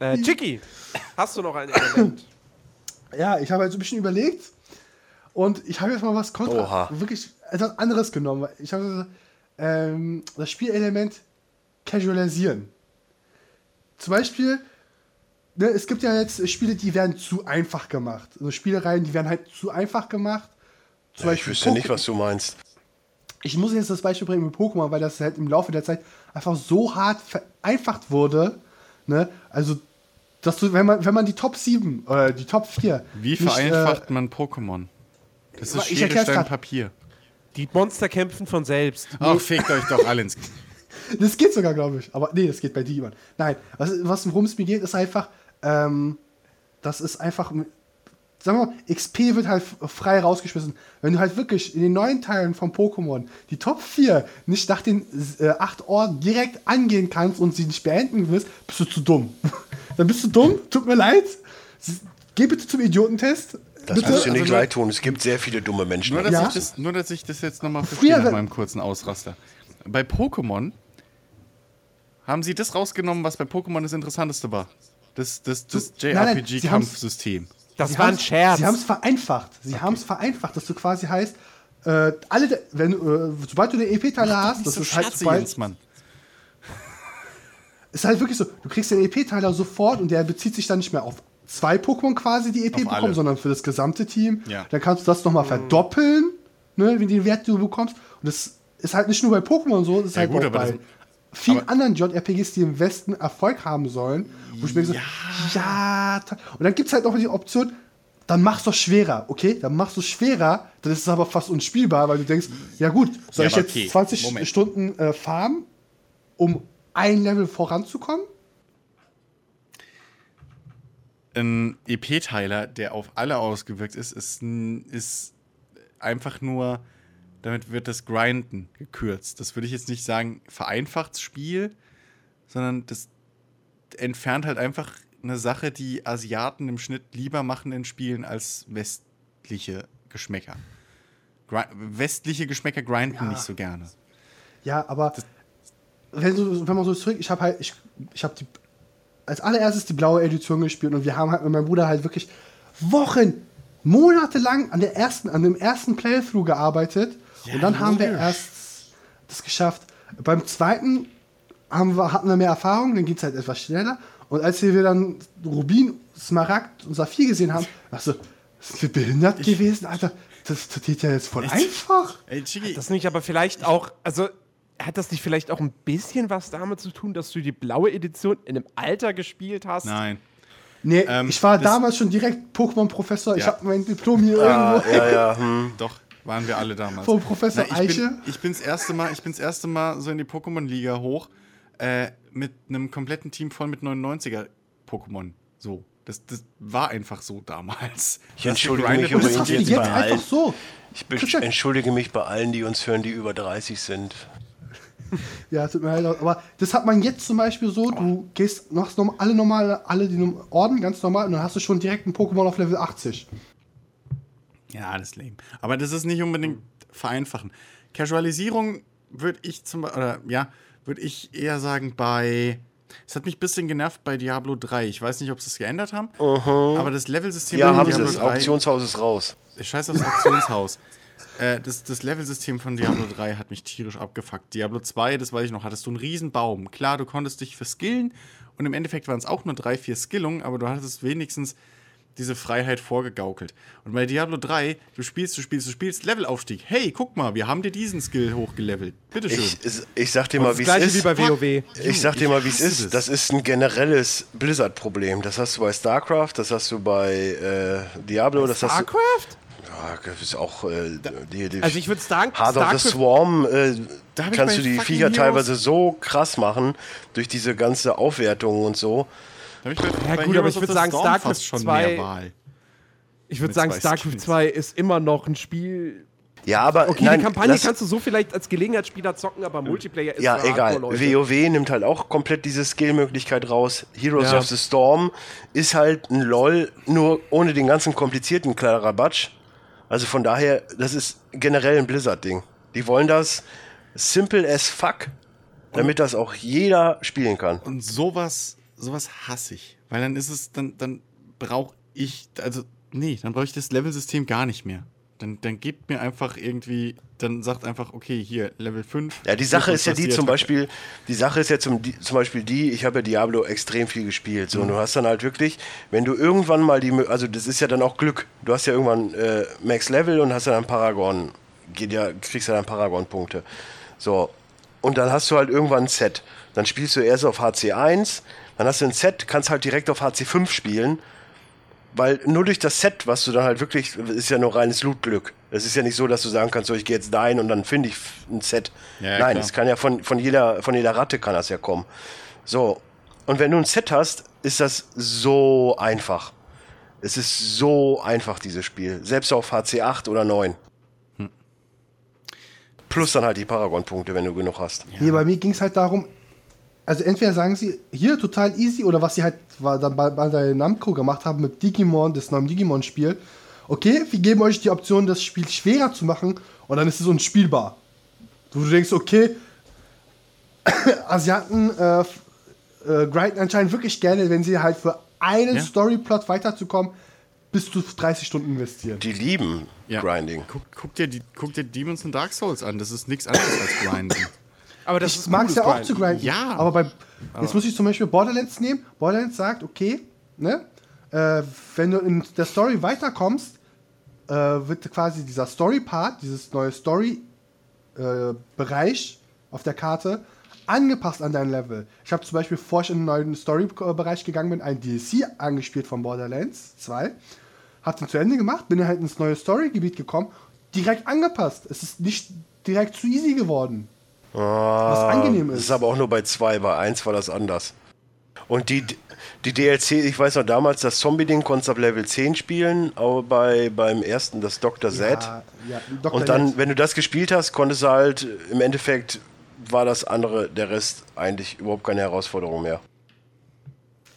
äh, Chicky, hast du noch ein Element? Ja, ich habe halt so ein bisschen überlegt und ich habe jetzt mal was kontra Oha. wirklich etwas anderes genommen. Ich habe gesagt, ähm, das Spielelement casualisieren. Zum Beispiel, ne, es gibt ja jetzt Spiele, die werden zu einfach gemacht. Also Spielereien, die werden halt zu einfach gemacht. Zum Ich wüsste nicht, was du meinst. Ich muss jetzt das Beispiel bringen mit Pokémon, weil das halt im Laufe der Zeit einfach so hart vereinfacht wurde. Ne? Also, dass du, wenn man, wenn man die Top 7 oder die Top 4. Wie nicht, vereinfacht man Pokémon? Das ist ich Schere, Stein. Papier. Die Monster kämpfen von selbst. Ach, fegt euch doch alle ins... Äh, das geht sogar, glaube ich. Aber nee, das geht bei Demon. Nein, was, was worum es mir geht, ist einfach, ähm, das ist einfach, sagen wir mal, XP wird halt frei rausgeschmissen. Wenn du halt wirklich in den neuen Teilen von Pokémon die Top 4 nicht nach den äh, 8 Orden direkt angehen kannst und sie nicht beenden willst, bist du zu dumm. Dann bist du dumm, tut mir leid. Geh bitte zum Idiotentest. Das bitte. muss dir nicht Also leid tun. Es gibt sehr viele dumme Menschen. Nur dass, Ja. ich, das, nur, dass ich das jetzt nochmal verstehe nach meinem kurzen Ausraster. Bei Pokémon haben sie das rausgenommen, was bei Pokémon das Interessanteste war. Das, das, das JRPG-Kampfsystem. Das Sie war ein Scherz. Sie haben es vereinfacht. Sie haben es vereinfacht, dass du quasi heißt, äh, alle, wenn, äh, sobald du den EP-Teiler hast, das ist halt sobald, Jens, Mann. ist halt wirklich so, du kriegst den EP-Teiler sofort und der bezieht sich dann nicht mehr auf zwei Pokémon quasi, die EP Auf bekommen, alle. sondern für das gesamte Team. Ja. Dann kannst du das nochmal verdoppeln, ne, wie den Wert du bekommst. Und das ist halt nicht nur bei Pokémon so, das ist Ja, halt gut, auch bei das- vielen aber- anderen JRPGs, die im Westen Erfolg haben sollen. Wo ich mir so, ja, toll. und dann gibt es halt noch die Option, dann machst du es schwerer, okay? Dann machst du es schwerer, dann ist es aber fast unspielbar, weil du denkst, ja gut, soll Ja, ich jetzt okay, 20 Moment. Stunden äh, farmen, um ein Level voranzukommen? Ein EP-Teiler, der auf alle ausgewirkt ist, ist, ist einfach nur, damit wird das Grinden gekürzt. Das würde ich jetzt nicht sagen, vereinfacht Spiel, sondern das entfernt halt einfach eine Sache, die Asiaten im Schnitt lieber machen in Spielen als westliche Geschmäcker. Gri westliche Geschmäcker grinden nicht so gerne. Ja, aber wenn, so, wenn man so zurück, ich habe halt, ich, ich habe die als allererstes die blaue Edition gespielt und wir haben halt mit meinem Bruder halt wirklich Wochen, Monate lang an der ersten, an dem ersten Playthrough gearbeitet Ja, und dann haben wir erst das geschafft. Beim zweiten haben wir, hatten wir mehr Erfahrung, dann geht es halt etwas schneller. Und als wir dann Rubin, Smaragd und Saphir gesehen haben, dachte ich so, sind wir behindert gewesen, Alter? Das, das geht ja jetzt voll einfach. Ey, Chigi, das nicht aber vielleicht auch, also hat das nicht vielleicht auch ein bisschen was damit zu tun, dass du die blaue Edition in einem Alter gespielt hast? nein. Nee, Ähm, ich war damals schon direkt Pokémon-Professor. Ich Ja. habe mein Diplom hier Ah, irgendwo ja, ja. Hm. Doch, waren wir alle damals. vom Professor Na, ich Eiche. bin, ich bin's erste Mal, ich bin's erste Mal so in die Pokémon-Liga hoch äh, mit einem kompletten Team voll mit 99er Pokémon. So. Das, das war einfach so damals. Ich entschuldige mich das du jetzt jetzt bei einfach allen. so. Ich entschuldige mich bei allen, die uns hören, die über 30 sind. Ja, tut mir leid, aber das hat man jetzt zum Beispiel so, du gehst, machst alle normale, alle die Orden ganz normal und dann hast du schon direkt ein Pokémon auf Level 80. Ja, das ist lame. Aber das ist nicht unbedingt vereinfachen. Casualisierung würde ich zum Beispiel, oder ja, würde ich eher sagen bei. Es hat mich ein bisschen genervt bei Diablo 3. Ich weiß nicht, ob sie es geändert haben, aber das Levelsystem Ja, von haben sie. Diablo Das 3 Auktionshaus ist raus. Scheiß aufs Auktionshaus. äh, das, das Levelsystem von Diablo 3 hat mich tierisch abgefuckt. Diablo 2, das weiß ich noch, hattest du einen riesen Baum. Klar, du konntest dich verskillen und im Endeffekt waren es auch nur drei, vier Skillungen, aber du hattest wenigstens diese Freiheit vorgegaukelt. Und bei Diablo 3, du spielst, du spielst, du spielst, Levelaufstieg. Hey, guck mal, wir haben dir diesen Skill hochgelevelt. Bitteschön. Ich, ich sag dir mal, wie es ist. wie bei WoW. Ich sag dir mal, wie es ist. das. Das ist ein generelles Blizzard-Problem. Das hast du bei StarCraft, das hast du bei äh, Diablo, das hast du. StarCraft? Ja, das ist auch äh, die, die Also ich würde sagen, Heart of the StarCraft Swarm äh, ich kannst bei du die Viecher teilweise so krass machen durch diese ganze Aufwertung und so. Hab ich bei, bei gut, aber ich of würd the sagen, StarCraft fast schon 2 mehr Wahl. Ich würde sagen, StarCraft Skins. 2 ist immer noch ein Spiel. Ja, aber Okay, nein, die Kampagne kannst du so vielleicht als Gelegenheitsspieler zocken, aber Multiplayer ist Ja, egal. WoW nimmt halt auch komplett diese Skill-Möglichkeit raus. Heroes Ja. of the Storm ist halt ein LOL, nur ohne den ganzen komplizierten Klarabatsch. Also von daher, das ist generell ein Blizzard-Ding. Die wollen das simple as fuck, damit das auch jeder spielen kann. Und sowas, sowas hasse ich. Weil dann ist es, dann, dann brauche ich, also, nee, dann brauche ich das Levelsystem gar nicht mehr. Dann, dann gebt mir einfach irgendwie, dann sagt einfach, okay, hier, Level 5. Ja, die Sache ist ja die zum. Beispiel, die Sache ist ja zum, die, zum Beispiel die, ich habe ja Diablo extrem viel gespielt. So, und du hast dann halt wirklich, wenn du irgendwann mal die, also das ist ja dann auch Glück. Du hast ja irgendwann äh, Max Level und hast ja dann Paragon, geht ja, kriegst ja dann Paragon-Punkte. So, und dann hast du halt irgendwann ein Set. Dann spielst du erst auf HC1, dann hast du ein Set, kannst halt direkt auf HC5 spielen. Weil nur durch das Set, was du dann halt wirklich, ist ja nur reines Lootglück. Es ist ja nicht so, dass du sagen kannst, so ich gehe jetzt dahin und dann finde ich ein Set. Ja, ja, Nein, es kann ja von, von, jeder, von jeder Ratte kann das ja kommen. So, und wenn du ein Set hast, ist das so einfach. Es ist so einfach, dieses Spiel. Selbst auf HC8 oder 9. Hm. Plus dann halt die Paragon-Punkte, wenn du genug hast. Nee, bei mir ging es halt darum, also entweder sagen sie, hier total easy, oder was sie halt war dann bei, bei der Namco gemacht haben mit Digimon, das neue Digimon-Spiel. Okay, wir geben euch die Option, das Spiel schwerer zu machen, und dann ist es unspielbar. Wo du denkst, okay, Asiaten äh, äh, grinden anscheinend wirklich gerne, wenn sie halt für einen Ja. Storyplot weiterzukommen, bis zu 30 Stunden investieren. Die lieben Ja. Grinding. Guck, guck, dir die, guck dir Demons und Dark Souls an. Das ist nichts anderes als Grinden. Aber das ich ist mag es ja auch zu Grinden. Ja. Aber bei, jetzt muss ich zum Beispiel Borderlands nehmen. Borderlands sagt, okay, ne, äh, wenn du in der Story weiterkommst, äh, wird quasi dieser Story-Part, dieses neue Story-Bereich auf der Karte angepasst an dein Level. Ich habe zum Beispiel, bevor ich in einen neuen Story-Bereich gegangen bin, ein DLC angespielt von Borderlands 2. Hab den zu Ende gemacht, bin dann halt ins neue Story-Gebiet gekommen, direkt angepasst. Es ist nicht direkt zu easy geworden. Was angenehm Das ist. ist aber auch nur bei zwei, bei eins war das anders. Und die, die DLC, ich weiß noch damals, das Zombie-Ding konntest du ab Level 10 spielen, aber bei, beim ersten das Dr. Z. Ja, ja, Dr. Und dann, wenn du das gespielt hast, konntest du halt, im Endeffekt war das andere, der Rest eigentlich überhaupt keine Herausforderung mehr.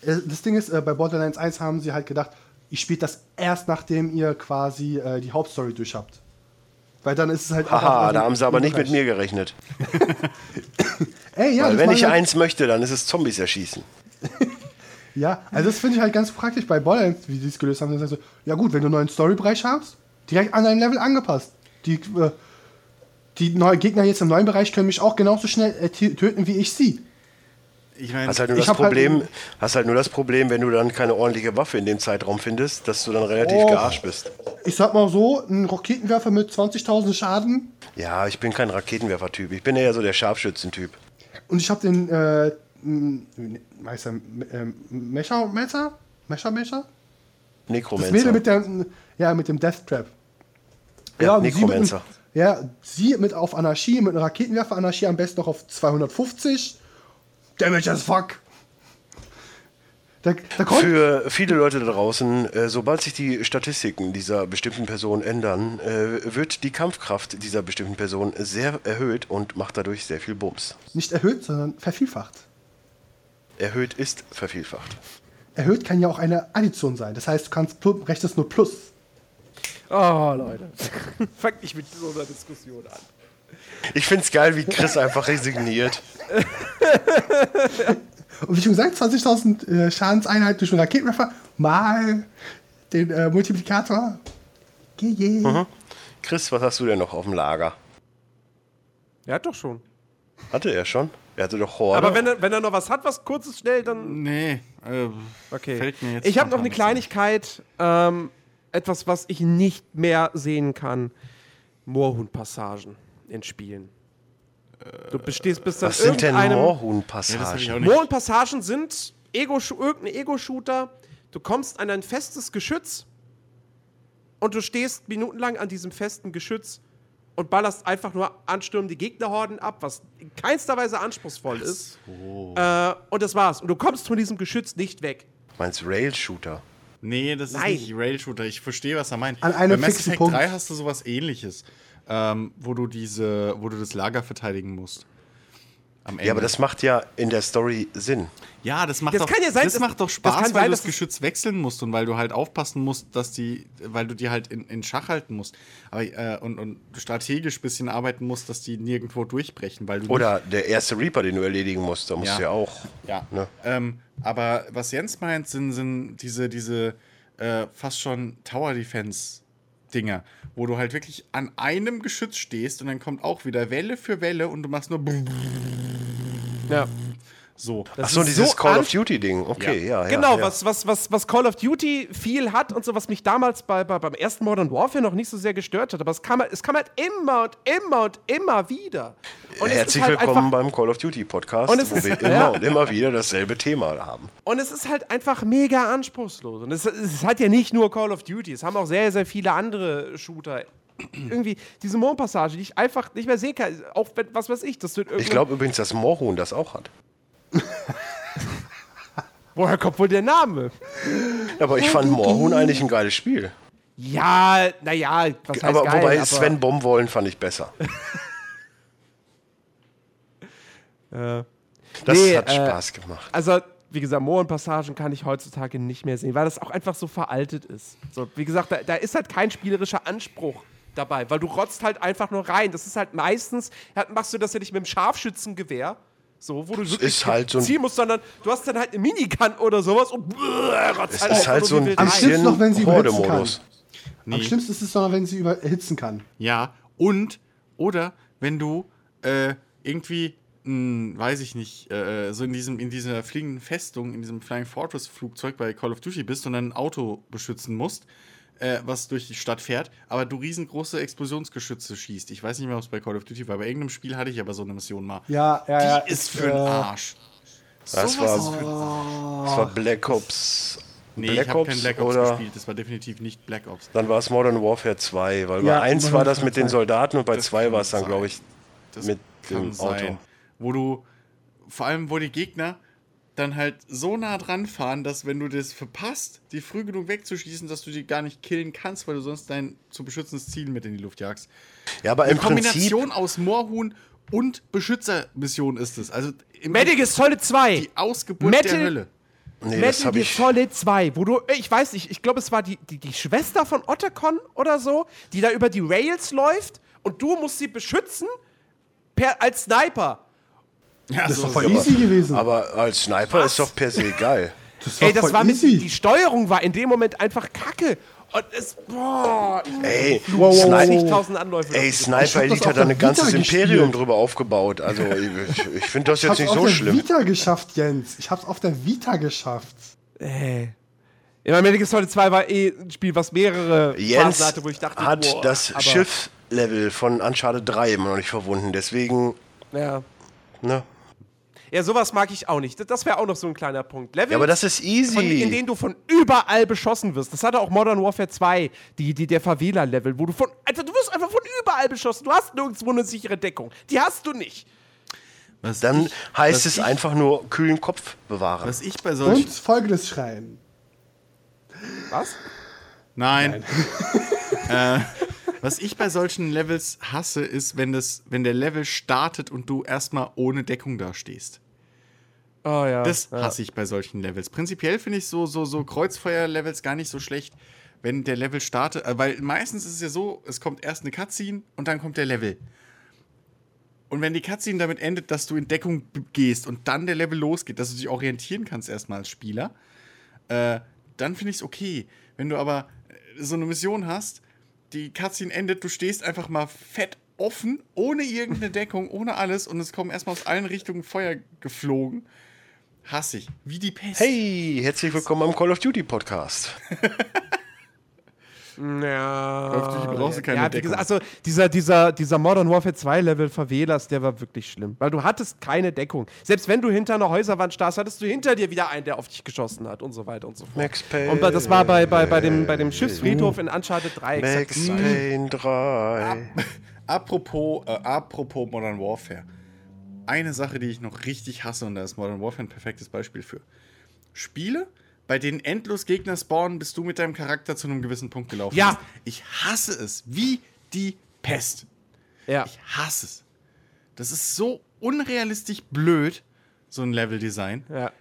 Äh, Das Ding ist, äh, bei Borderlands 1 haben sie halt gedacht, ihr spielt das erst nachdem ihr quasi äh, die Hauptstory durch habt. Weil dann ist es halt Haha, da haben sie aber nicht mit mir gerechnet. Ey, ja, Weil wenn ich eins möchte, dann ist es Zombies erschießen. Ja, also das finde ich halt ganz praktisch bei Borderlands, wie sie es gelöst haben. Das heißt so, ja gut, wenn du einen neuen Storybereich hast, direkt an dein Level angepasst. Die, äh, die neuen Gegner jetzt im neuen Bereich können mich auch genauso schnell äh, töten, wie ich sie. Ich meine, Hast halt nur das halt Problem, ein- hast halt nur das Problem, wenn du dann keine ordentliche Waffe in dem Zeitraum findest, dass du dann relativ Och. gearscht bist. Ich sag mal so, ein Raketenwerfer mit 20.000 Schaden Ja, ich bin kein Raketenwerfer-Typ. Ich bin eher so der Scharfschützentyp. und ich habe den äh, Meister äh, Mecha Messer Mescher Mescher? Das Necromancer. Mädel mit der, ja, mit dem Death Trap. Ja, sie mit, Necromancer. einem- ja, sie mit auf Anarchie, mit einem Raketenwerfer Anarchie am besten noch auf 250. Damage as fuck. Da, da kommt, Für viele Leute da draußen, äh, sobald sich die Statistiken dieser bestimmten Person ändern, äh, wird die Kampfkraft dieser bestimmten Person sehr erhöht und macht dadurch sehr viel Bums. nicht erhöht, sondern vervielfacht. Erhöht ist vervielfacht. Erhöht kann ja auch eine Addition sein. Das heißt, du kannst plus, rechnest nur Plus. Oh, Leute. Fangt nicht mit so einer Diskussion an. Ich find's geil, wie Chris einfach resigniert. Und wie schon gesagt, 20.000 äh, Schadenseinheiten durch einen Raketenwerfer mal den äh, Multiplikator. GG. Mhm. Chris, was hast du denn noch auf dem Lager? Er hat doch schon. Hatte er schon? Er hatte doch Horde. Aber wenn er, wenn er noch was hat, was kurzes, schnell, dann. Nee, äh, Okay. fällt mir jetzt ich habe noch eine Kleinigkeit. Ähm, etwas, was ich nicht mehr sehen kann. Moorhuhn-Passagen in Spielen. Du bestehst bis dann was sind denn irgendeinem... Ja, Moorhuhn-Passagen? Moorhuhn-Passagen sind Ego irgendein Ego-Shooter. Du kommst an ein festes Geschütz und du stehst minutenlang an diesem festen Geschütz und ballerst einfach nur anstürmende Gegnerhorden ab, was in keinster Weise anspruchsvoll ist. Äh, und das war's. Und du kommst von diesem Geschütz nicht weg. Meinst Rail-Shooter? Nee, das ist Nein. nicht Rail-Shooter. Ich verstehe, was er meint. An einem Bei Mass Effect Punkt. 3 hast du sowas ähnliches, ähm, wo du diese, wo du das Lager verteidigen musst. Am Ende. Ja, aber das macht ja in der Story Sinn. ja, das macht Das doch, kann ja sein, das dass- macht doch das Spaß, kann weil sein, du das Geschütz wechseln musst und weil du halt aufpassen musst, dass die, weil du die halt in, in Schach halten musst. Aber, äh, und, und strategisch ein bisschen arbeiten musst, dass die nirgendwo durchbrechen, weil du Oder der erste Reaper, den du erledigen musst, da musst Ja. du ja auch. Ja. Ne? Ähm, aber was Jens meint, sind, sind diese, diese äh, fast schon Tower Defense Dinger, wo du halt wirklich an einem Geschütz stehst und dann kommt auch wieder Welle für Welle und du machst nur Ja. So. Ach so, dieses so Call of Duty-Ding. Okay, ja. ja, Genau, ja. Was, was, was, was Call of Duty viel hat und so, was mich damals bei, bei, beim ersten Modern Warfare noch nicht so sehr gestört hat. Aber es kam, halt- es kam halt immer und immer und immer wieder. Und Herzlich halt willkommen beim Call of Duty Podcast, Und es wo ist- wir immer ja. und immer wieder dasselbe Thema haben. Und es ist halt einfach mega anspruchslos. Und es, es hat ja nicht nur Call of Duty, es haben auch sehr, sehr viele andere Shooter. Irgendwie diese Mondpassage, die ich einfach nicht mehr sehen kann. Auch was weiß ich, das wird Ich glaube übrigens, dass Moorhuhn das auch hat. Woher kommt wohl der Name? Aber ich fand Moorhuhn eigentlich ein geiles Spiel. Ja, naja, was heißt Aber geil, wobei aber, Sven Bomwollen fand ich besser. Äh, Das Nee, hat äh, Spaß gemacht. Also, wie gesagt, Mohrenpassagen kann ich heutzutage nicht mehr sehen, weil das auch einfach so veraltet ist. So, wie gesagt, da, da ist halt kein spielerischer Anspruch dabei, weil du rotzt halt einfach nur rein. Das ist halt meistens, machst du das ja nicht mit dem Scharfschützengewehr, so, wo du wirklich ist halt so ein- ziehen musst, sondern du hast dann halt eine Minigun oder sowas und Es halt ist halt so ein Am bisschen noch, wenn sie überhitzen kann. Horde-Modus. Am Nee. schlimmsten ist es noch, wenn sie überhitzen kann. Ja, und, oder wenn du äh, irgendwie, mh, weiß ich nicht, äh, so in, diesem, in dieser fliegenden Festung, in diesem Flying Fortress Flugzeug bei Call of Duty bist und dann ein Auto beschützen musst, äh, was durch die Stadt fährt, aber du riesengroße Explosionsgeschütze schießt. Ich weiß nicht mehr, ob es bei Call of Duty war. Bei irgendeinem Spiel hatte ich aber so eine Mission mal. Ja, ja, Die ja. ist für den äh, Arsch. Das war- ist für den Arsch. Das war Black Ops. Nee, Black ich habe kein Black Ops oder gespielt. Das war definitiv nicht Black Ops. dann war es Modern Warfare 2, weil Ja, bei 1 Modern war das mit den 2. Soldaten und bei Das 2 kann war es dann, glaube ich, Das mit kann dem sein. Auto. Wo du, vor allem, wo die Gegner dann halt so nah dran fahren, dass wenn du das verpasst, die früh genug wegzuschießen, dass du die gar nicht killen kannst, weil du sonst dein zu beschützendes Ziel mit in die Luft jagst. Ja, aber Eine im Prinzip, Kombination aus Moorhuhn und Beschützermission ist es. Also im Metal Gear Solid 2. die Ausgeburt Metal- der Hölle. nee, Metal Gear ich, Solid 2, wo du, ich weiß nicht, ich glaube, es war die, die, die Schwester von Otacon oder so, die da über die Rails läuft und du musst sie beschützen per, als Sniper. Ja, Das ist so- doch voll easy gewesen. aber als Sniper ist doch per se geil. das ist Ey, das voll war mit, easy. die Steuerung war in dem Moment einfach kacke. Und es, boah, Ey, Wow, wow, Anläufe. Ey, Ich Sniper Elite auf hat da ein der ganzes Vita Imperium gespielt. drüber aufgebaut. Also ich, ich finde das Ich jetzt hab's nicht auf so der schlimm. Vita geschafft, Jens. Ich hab's auf der Vita geschafft. Ey. Ja, mein Metal Gear Solid 2 war eh ein Spiel, was mehrere Jens hatte, wo ich dachte, hat boah, das Schiffslevel von Uncharted 3 immer noch nicht verwunden. Deswegen, Ja. ne? Ja, sowas mag ich auch nicht. Das- wäre auch noch so ein kleiner Punkt. Level, Ja, aber das ist easy. von, in denen du von überall beschossen wirst. Das hatte auch Modern Warfare 2, die, die, der Favela-Level, wo du von. Alter, du wirst einfach von überall beschossen. Du hast nirgendwo eine sichere Deckung. Die hast du nicht. Was Dann ich, heißt was es ich, einfach nur kühlen Kopf bewahren. Was ich bei solchen. Und folgendes Schreien. Was? Nein. äh, was ich bei solchen Levels hasse, ist, wenn, das, wenn der Level startet und du erstmal ohne Deckung dastehst. Oh ja. Das ja. hasse ich bei solchen Levels. Prinzipiell finde ich so, so, so Kreuzfeuer-Levels gar nicht so schlecht, wenn der Level startet. äh, Weil meistens ist es ja so, es kommt erst eine Cutscene und dann kommt der Level. Und wenn die Cutscene damit endet, dass du in Deckung gehst und dann der Level losgeht, dass du dich orientieren kannst erstmal als Spieler, äh, dann finde ich es okay. Wenn du aber äh, so eine Mission hast, die Cutscene endet, du stehst einfach mal fett offen, ohne irgendeine Deckung, ohne alles und es kommen erstmal aus allen Richtungen Feuer geflogen. Hasse ich. Wie die Pest. Hey, herzlich willkommen am Call of Duty Podcast. Ja. Auf die brauchst du keine ja, Deckung. also dieser, dieser, dieser Modern Warfare 2 Level Favelas, der war wirklich schlimm. Weil du hattest keine Deckung. Selbst wenn du hinter einer Häuserwand starrst, hattest du hinter dir wieder einen, der auf dich geschossen hat und so weiter und so fort. Max Payne. Und das war bei, bei, bei, dem, bei dem Schiffsfriedhof in Uncharted 3 exakt Max. Payne 3. Apropos, äh, apropos Modern Warfare. Eine Sache, die ich noch richtig hasse, und da ist Modern Warfare ein perfektes Beispiel für. Spiele, bei denen endlos Gegner spawnen, bis du mit deinem Charakter zu einem gewissen Punkt gelaufen Ja. bist. Ich hasse es wie die Pest. Ja. Ich hasse es. Das ist so unrealistisch blöd, so ein Level-Design. ja.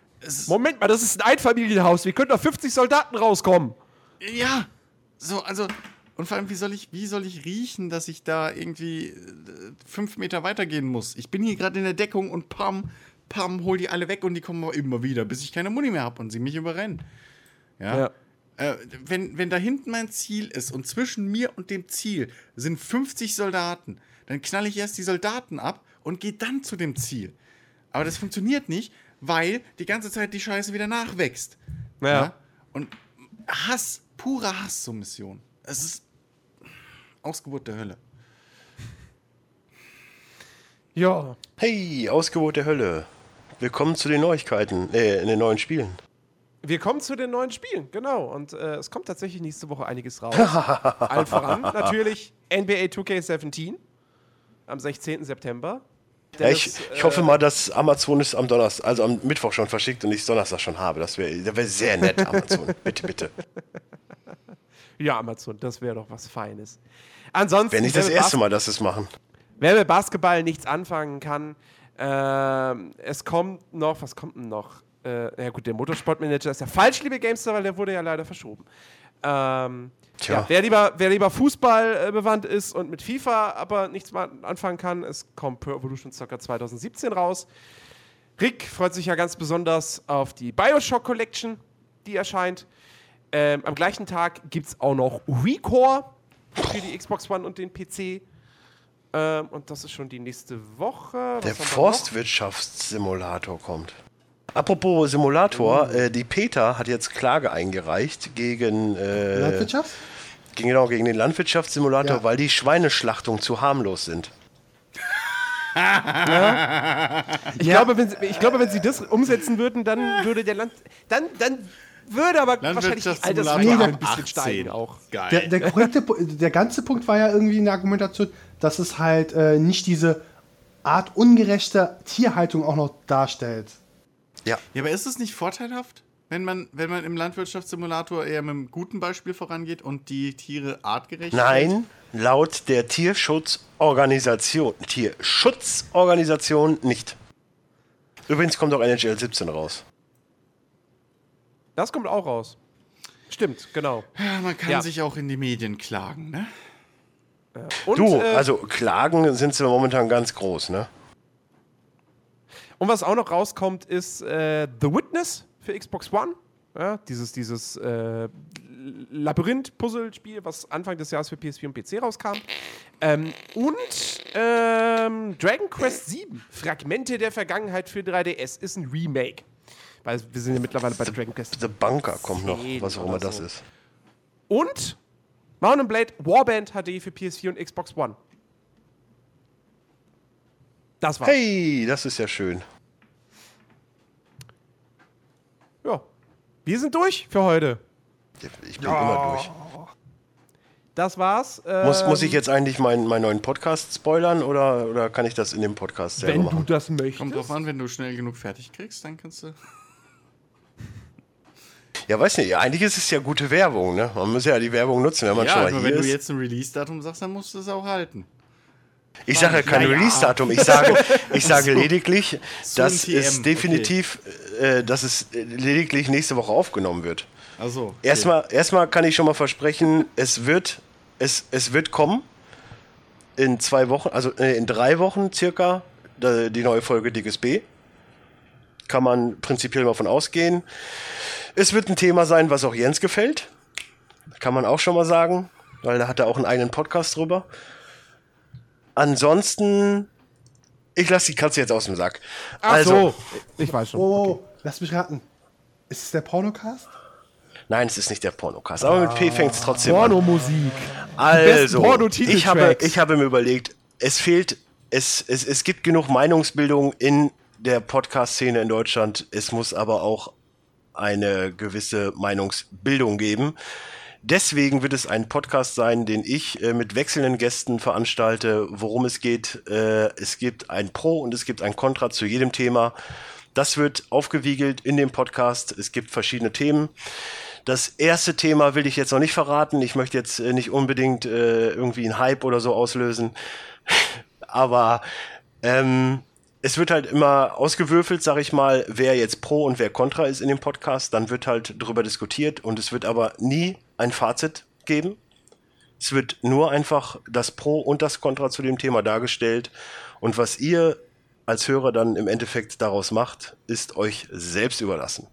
Moment mal, das ist ein Einfamilienhaus. Wie können da 50 Soldaten rauskommen? ja, so, also, und vor allem, wie soll ich, wie soll ich riechen, dass ich da irgendwie äh, fünf Meter weitergehen muss? Ich bin hier gerade in der Deckung und pam, pam, hol die alle weg und die kommen immer wieder, bis ich keine Muni mehr habe und sie mich überrennen. Ja. Ja. Äh, wenn, wenn da hinten mein Ziel ist und zwischen mir und dem Ziel sind 50 Soldaten, dann knalle ich erst die Soldaten ab und gehe dann zu dem Ziel. Aber das funktioniert nicht, weil die ganze Zeit die Scheiße wieder nachwächst. Ja. Und Hass, purer Hass, so Mission. Es ist Ausgeburt der Hölle. Ja. Hey, Ausgebot der Hölle. Willkommen zu den Neuigkeiten, äh, in den neuen Spielen. Wir kommen zu den neuen Spielen, genau. Und äh, es kommt tatsächlich nächste Woche einiges raus. Allen voran natürlich NBA 2K17 am 16. September. Ja, ich, Dennis, ich hoffe mal, dass Amazon es am Donnerstag, also am Mittwoch schon verschickt und ich es Donnerstag schon habe. Das wäre das wär sehr nett, Amazon. bitte, bitte. Ja, Amazon, das wäre doch was Feines. Ansonsten, Wäre nicht das erste Mal, dass es machen. Wer mit Basketball nichts anfangen kann, ähm, es kommt noch, was kommt denn noch? Äh, ja gut, der Motorsportmanager ist ja falsch, liebe Gamester, weil der wurde ja leider verschoben. Ähm, ja, wer, lieber, wer lieber Fußball äh, bewandt ist und mit FIFA aber nichts mal anfangen kann, es kommt Pro Evolution Soccer 2017 raus. Rick freut sich ja ganz besonders auf die Bioshock Collection, die erscheint. Ähm, am gleichen Tag gibt es auch noch Recore für die Xbox One und den PC. Ähm, und das ist schon die nächste Woche. Was Der? Forstwirtschaftssimulator kommt. Apropos Simulator, äh, die PETA hat jetzt Klage eingereicht gegen, äh, Landwirtschaft? gegen, genau, gegen den Landwirtschaftssimulator, Ja. weil die Schweineschlachtung zu harmlos sind. Ich, glaube, wenn sie, ich glaube, wenn sie das umsetzen würden, dann würde der Land. Dann, dann würde aber wahrscheinlich die Altersfreigabe Simulator ein bisschen steigen auch. Geil. Der, der, korrekte, der ganze Punkt war ja irgendwie in der Argumentation, dass es halt äh, nicht diese Art ungerechte Tierhaltung auch noch darstellt. Ja. Ja, aber ist es nicht vorteilhaft, wenn man, wenn man im Landwirtschaftssimulator eher mit einem guten Beispiel vorangeht und die Tiere artgerecht hält? Nein, laut der Tierschutzorganisation, Tierschutzorganisation nicht. Übrigens kommt auch NHL 17 raus. Das kommt auch raus. Stimmt, genau. Ja, man kann Ja. sich auch in die Medien klagen, ne? Und, Du, äh, also Klagen sind sie momentan ganz groß, ne? Und was auch noch rauskommt, ist äh, The Witness für Xbox One. Ja, dieses dieses äh, Labyrinth-Puzzle-Spiel, was Anfang des Jahres für PS4 und PC rauskam. Ähm, und ähm, Dragon Quest 7, Fragmente der Vergangenheit für 3DS, ist ein Remake. Weil wir sind ja mittlerweile bei the, Dragon Quest. The Bunker kommt noch, was auch immer so. das also. ist. Und Mountain Blade Warband HD für PS4 und Xbox One. Das war's. Hey, das ist ja schön. Ja. Wir sind durch für heute. Ich bin ja. immer durch. Das war's. Ähm, muss, muss ich ähm, jetzt eigentlich meinen, meinen neuen Podcast spoilern oder, oder kann ich das in dem Podcast selber wenn machen? Wenn du das möchtest. Kommt drauf an, wenn du schnell genug fertig kriegst, dann kannst du. Ja, weiß nicht, eigentlich ist es ja gute Werbung, ne? Man muss ja die Werbung nutzen, wenn man ja, schon mal aber hier wenn ist. du jetzt ein Release-Datum sagst, dann musst du es auch halten. Ich sage ja kein Ja. Release-Datum, ich sage, ich sage lediglich, So dass ein TM, es definitiv, äh, dass es äh, lediglich nächste Woche aufgenommen wird. Also. Erstmal, erstmal kann ich schon mal versprechen, es wird, es, es wird kommen. In zwei Wochen, also äh, in drei Wochen circa, die neue Folge Dickes B. Kann man prinzipiell mal von ausgehen. Es wird ein Thema sein, was auch Jens gefällt. Kann man auch schon mal sagen, weil da hat er auch einen eigenen Podcast drüber. Ansonsten, ich lasse die Katze jetzt aus dem Sack. Ach also, so. Ich weiß schon. Oh, lass mich raten. Ist es der Pornocast? nein, es ist nicht der Pornocast, aber mit P fängt es trotzdem an. Pornomusik. Also, Porno-Titeltracks. ich habe, ich habe mir überlegt, es fehlt, es, es, es gibt genug Meinungsbildung in der Podcast-Szene in Deutschland. Es muss aber auch eine gewisse Meinungsbildung geben. Deswegen wird es ein Podcast sein, den ich äh, mit wechselnden Gästen veranstalte, worum es geht. Äh, es gibt ein Pro und es gibt ein Contra zu jedem Thema. Das wird aufgewiegelt in dem Podcast. Es gibt verschiedene Themen. Das erste Thema will ich jetzt noch nicht verraten. Ich möchte jetzt äh, nicht unbedingt äh, irgendwie einen Hype oder so auslösen. Aber ähm, es wird halt immer ausgewürfelt, sag ich mal, wer jetzt Pro und wer Contra ist in dem Podcast. Dann wird halt drüber diskutiert und es wird aber nie ein Fazit geben. Es wird nur einfach das Pro und das Contra zu dem Thema dargestellt. Und was ihr als Hörer dann im Endeffekt daraus macht, ist euch selbst überlassen.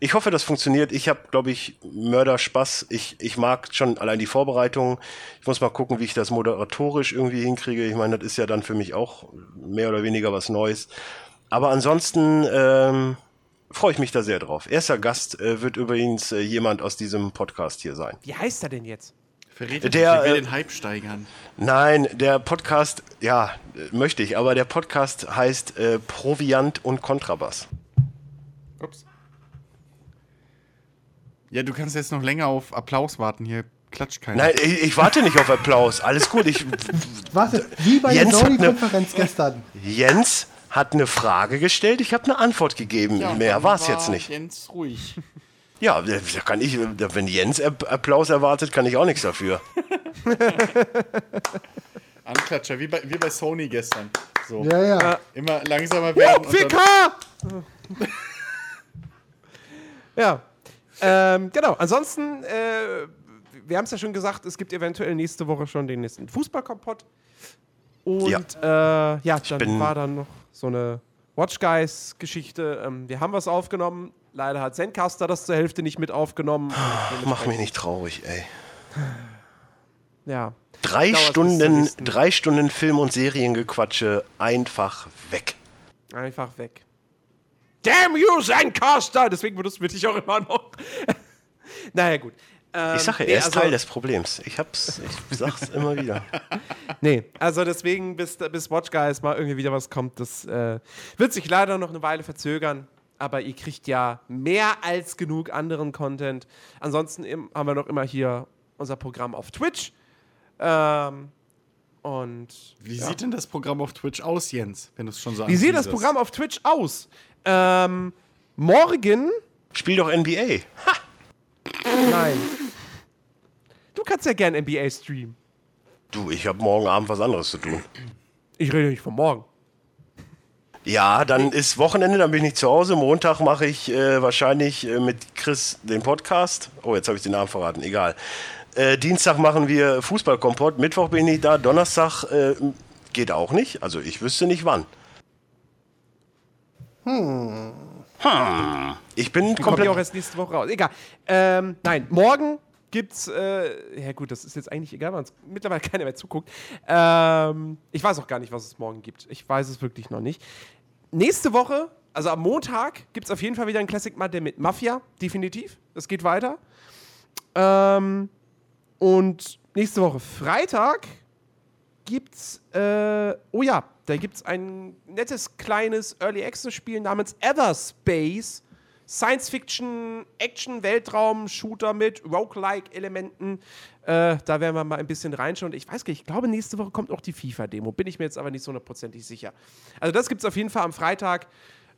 Ich hoffe, das funktioniert. Ich habe, glaube ich, Mörderspaß. Ich, ich mag schon allein die Vorbereitung. Ich muss mal gucken, wie ich das moderatorisch irgendwie hinkriege. Ich meine, das ist ja dann für mich auch mehr oder weniger was Neues. Aber ansonsten ähm, freue ich mich da sehr drauf. Erster Gast äh, wird übrigens äh, jemand aus diesem Podcast hier sein. Wie heißt er denn jetzt? Verrät Der, der, will äh, den Hype steigern. Nein, der Podcast, ja, möchte ich, aber der Podcast heißt äh, Proviant und Kontrabass. Ups. Ja, du kannst jetzt noch länger auf Applaus warten. Hier klatscht keiner. Nein, ich, ich warte nicht auf Applaus. Alles gut. Ich, Warte, wie bei Jens der hat ne- Sony-Konferenz gestern. Jens hat eine Frage gestellt, ich habe eine Antwort gegeben. Ja, Mehr war es jetzt nicht. Jens ruhig. Ja, da kann ich, wenn Jens App- Applaus erwartet, kann ich auch nichts dafür. Anklatscher, wie bei, wie bei Sony gestern. So. Ja, ja. Immer langsamer werden. dann- 4K! ja. Ähm, genau. Ansonsten, äh, wir haben es ja schon gesagt, es gibt eventuell nächste Woche schon den nächsten Fußballkompott. Und ja, äh, ja dann bin- war dann noch so eine Watch Guys-Geschichte. Ähm, wir haben was aufgenommen. Leider hat Zencaster das zur Hälfte nicht mit aufgenommen. Mach mich nicht traurig, ey. Ja. Drei Stunden, drei Stunden Film- und Seriengequatsche einfach weg. Einfach weg. Damn you, Zencaster! Deswegen benutzt wir dich auch immer noch. naja, gut. Ähm, Ich sage ja, er ist also- Teil des Problems. Ich hab's, ich sag's immer wieder. Nee, also deswegen, bis, bis Watch Guys mal irgendwie wieder was kommt, das äh, wird sich leider noch eine Weile verzögern. Aber ihr kriegt ja mehr als genug anderen Content. Ansonsten haben wir noch immer hier unser Programm auf Twitch. Ähm, und Wie sieht denn das Programm auf Twitch aus, Jens? Wenn du es schon so wie sieht das? Programm auf Twitch aus? Ähm, morgen. Spiel doch NBA. Nein. Du kannst ja gern NBA streamen. Du, ich habe morgen Abend was anderes zu tun. Ich rede nicht von morgen. Ja, dann ist Wochenende, dann bin ich nicht zu Hause. Montag mache ich äh, wahrscheinlich äh, mit Chris den Podcast. Oh, jetzt habe ich den Namen verraten, egal. Äh, Dienstag machen wir Fußballkompott, Mittwoch bin ich da, Donnerstag äh, geht auch nicht. Also ich wüsste nicht wann. Hm. Ich bin Kommt ja komplett. auch erst nächste Woche raus. Egal. Ähm, nein, morgen gibt's, äh, ja gut, das ist jetzt eigentlich egal, weil uns mittlerweile keiner mehr zuguckt. Ähm, ich weiß auch gar nicht, was es morgen gibt. Ich weiß es wirklich noch nicht. Nächste Woche, also am Montag, gibt es auf jeden Fall wieder ein Classic Monday mit Mafia, definitiv. Es geht weiter. Ähm, und nächste Woche Freitag gibt's, äh, oh ja, da gibt's ein nettes kleines Early Access Spiel namens Everspace. Science-Fiction, Action, Weltraum, Shooter mit Roguelike-Elementen. Äh, da werden wir mal ein bisschen reinschauen. Ich weiß gar nicht, ich glaube, nächste Woche kommt auch die FIFA-Demo. Bin ich mir jetzt aber nicht so hundertprozentig sicher. Also, das gibt es auf jeden Fall am Freitag.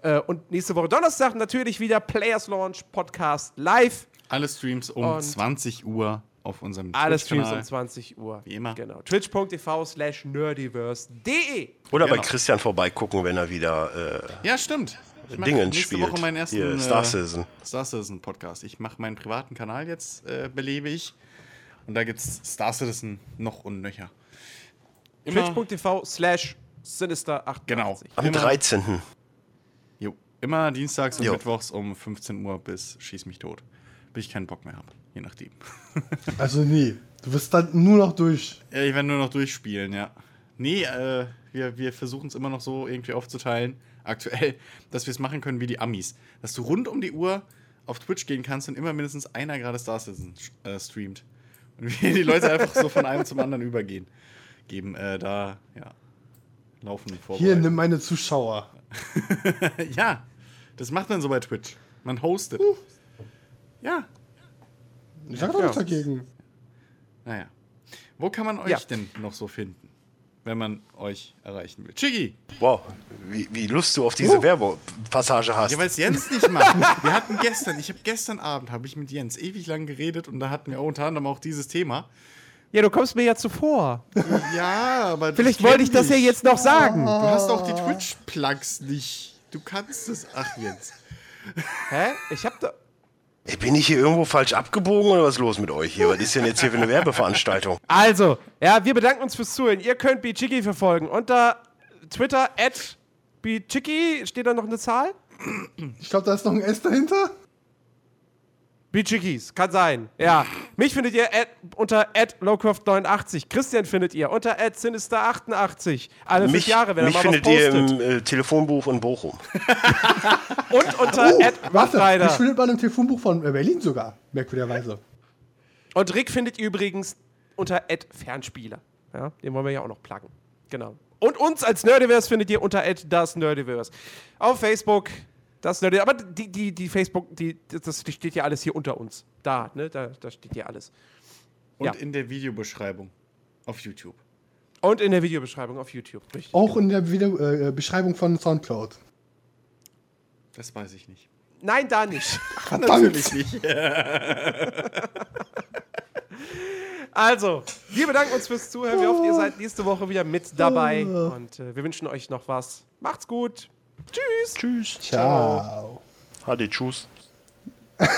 Äh, und nächste Woche Donnerstag natürlich wieder Players Launch Podcast live. Alle Streams um Und 20 Uhr auf unserem Alle Streams um Twitch-Kanal. 20 Uhr. Wie immer. Genau. Twitch.tv slash nerdiverse.de. Oder bei Genau. Christian vorbeigucken, wenn er wieder Ja, stimmt. Äh, Dingens nächste spielt. Woche meinen ersten Hier, Star äh, Citizen. Star Citizen Podcast. Ich mache meinen privaten Kanal jetzt, äh, belebe ich. Und da gibt es Star Citizen noch und nöcher. Twitch.tv slash sinister88. Genau. Am immer, 13. Jo, immer dienstags und Jo. mittwochs um 15 Uhr bis Schieß mich tot. Bis ich keinen Bock mehr habe. Je nachdem. Also nie. Du wirst dann nur noch durch. Ja, ich werde nur noch durchspielen, ja. Nee, äh, wir, wir versuchen es immer noch so irgendwie aufzuteilen, aktuell, dass wir es machen können wie die Amis. Dass du rund um die Uhr auf Twitch gehen kannst und immer mindestens einer gerade Star Citizen äh, streamt. Und wir die Leute einfach so von einem zum anderen übergehen. Geben, äh, da, ja, laufen vor. Hier, nimm meine Zuschauer. Ja, das macht man so bei Twitch. Man hostet. Ja, Ich sag doch nichts dagegen. naja. Wo kann man euch Ja. denn noch so finden, wenn man euch erreichen will? Chiggy! Wow, wie, wie Lust du auf diese Werbepassage hast. Ja, weil es Jens nicht macht. Wir hatten gestern, ich habe gestern Abend, habe ich mit Jens ewig lang geredet und da hatten wir unter anderem auch dieses Thema. Ja, du kommst mir ja zuvor. Ja, aber Vielleicht wollte ich das ja jetzt noch sagen. Du hast auch die Twitch-Plugs nicht. Du kannst es. Ach, Jens. Hä? Ich hab da. Ey, Bin ich hier irgendwo falsch abgebogen oder was ist los mit euch hier? Was ist denn jetzt hier für eine Werbeveranstaltung? Also, ja, wir bedanken uns fürs Zuhören. Ihr könnt Bichiki verfolgen unter Twitter at Bichiki. Steht da noch eine Zahl? Ich glaube, da ist noch ein S dahinter. Bichikis, kann sein. Ja. Mich findet ihr at, unter lowcroft89. Christian findet ihr unter sinister88. Alle fünf Mich, Jahre, wenn er mich mal findet was ihr postet. im äh, Telefonbuch in Bochum. Und unter Oh, at warte, Rider. ich findet man im Telefonbuch von äh, Berlin sogar, merkwürdigerweise. Und Rick findet ihr übrigens unter Fernspieler. Ja, den wollen wir ja auch noch pluggen. Genau. Und uns als Nerdiverse findet ihr unter das Nerdiverse. Auf Facebook, das Nerdiverse. Aber die, die, die Facebook, die, das steht ja alles hier unter uns. Da, ne? Da, da steht ja alles. Und Ja. in der Videobeschreibung auf YouTube. Und in der Videobeschreibung auf YouTube. Richtig. Auch in der Video äh, Beschreibung von Soundcloud. Das weiß ich nicht. Nein, da nicht. Natürlich nicht. Also, wir bedanken uns fürs Zuhören. Wir hoffen, ihr seid nächste Woche wieder mit dabei. Und äh, wir wünschen euch noch was. Macht's gut. Tschüss. Tschüss. Ciao. Hadi, tschüss.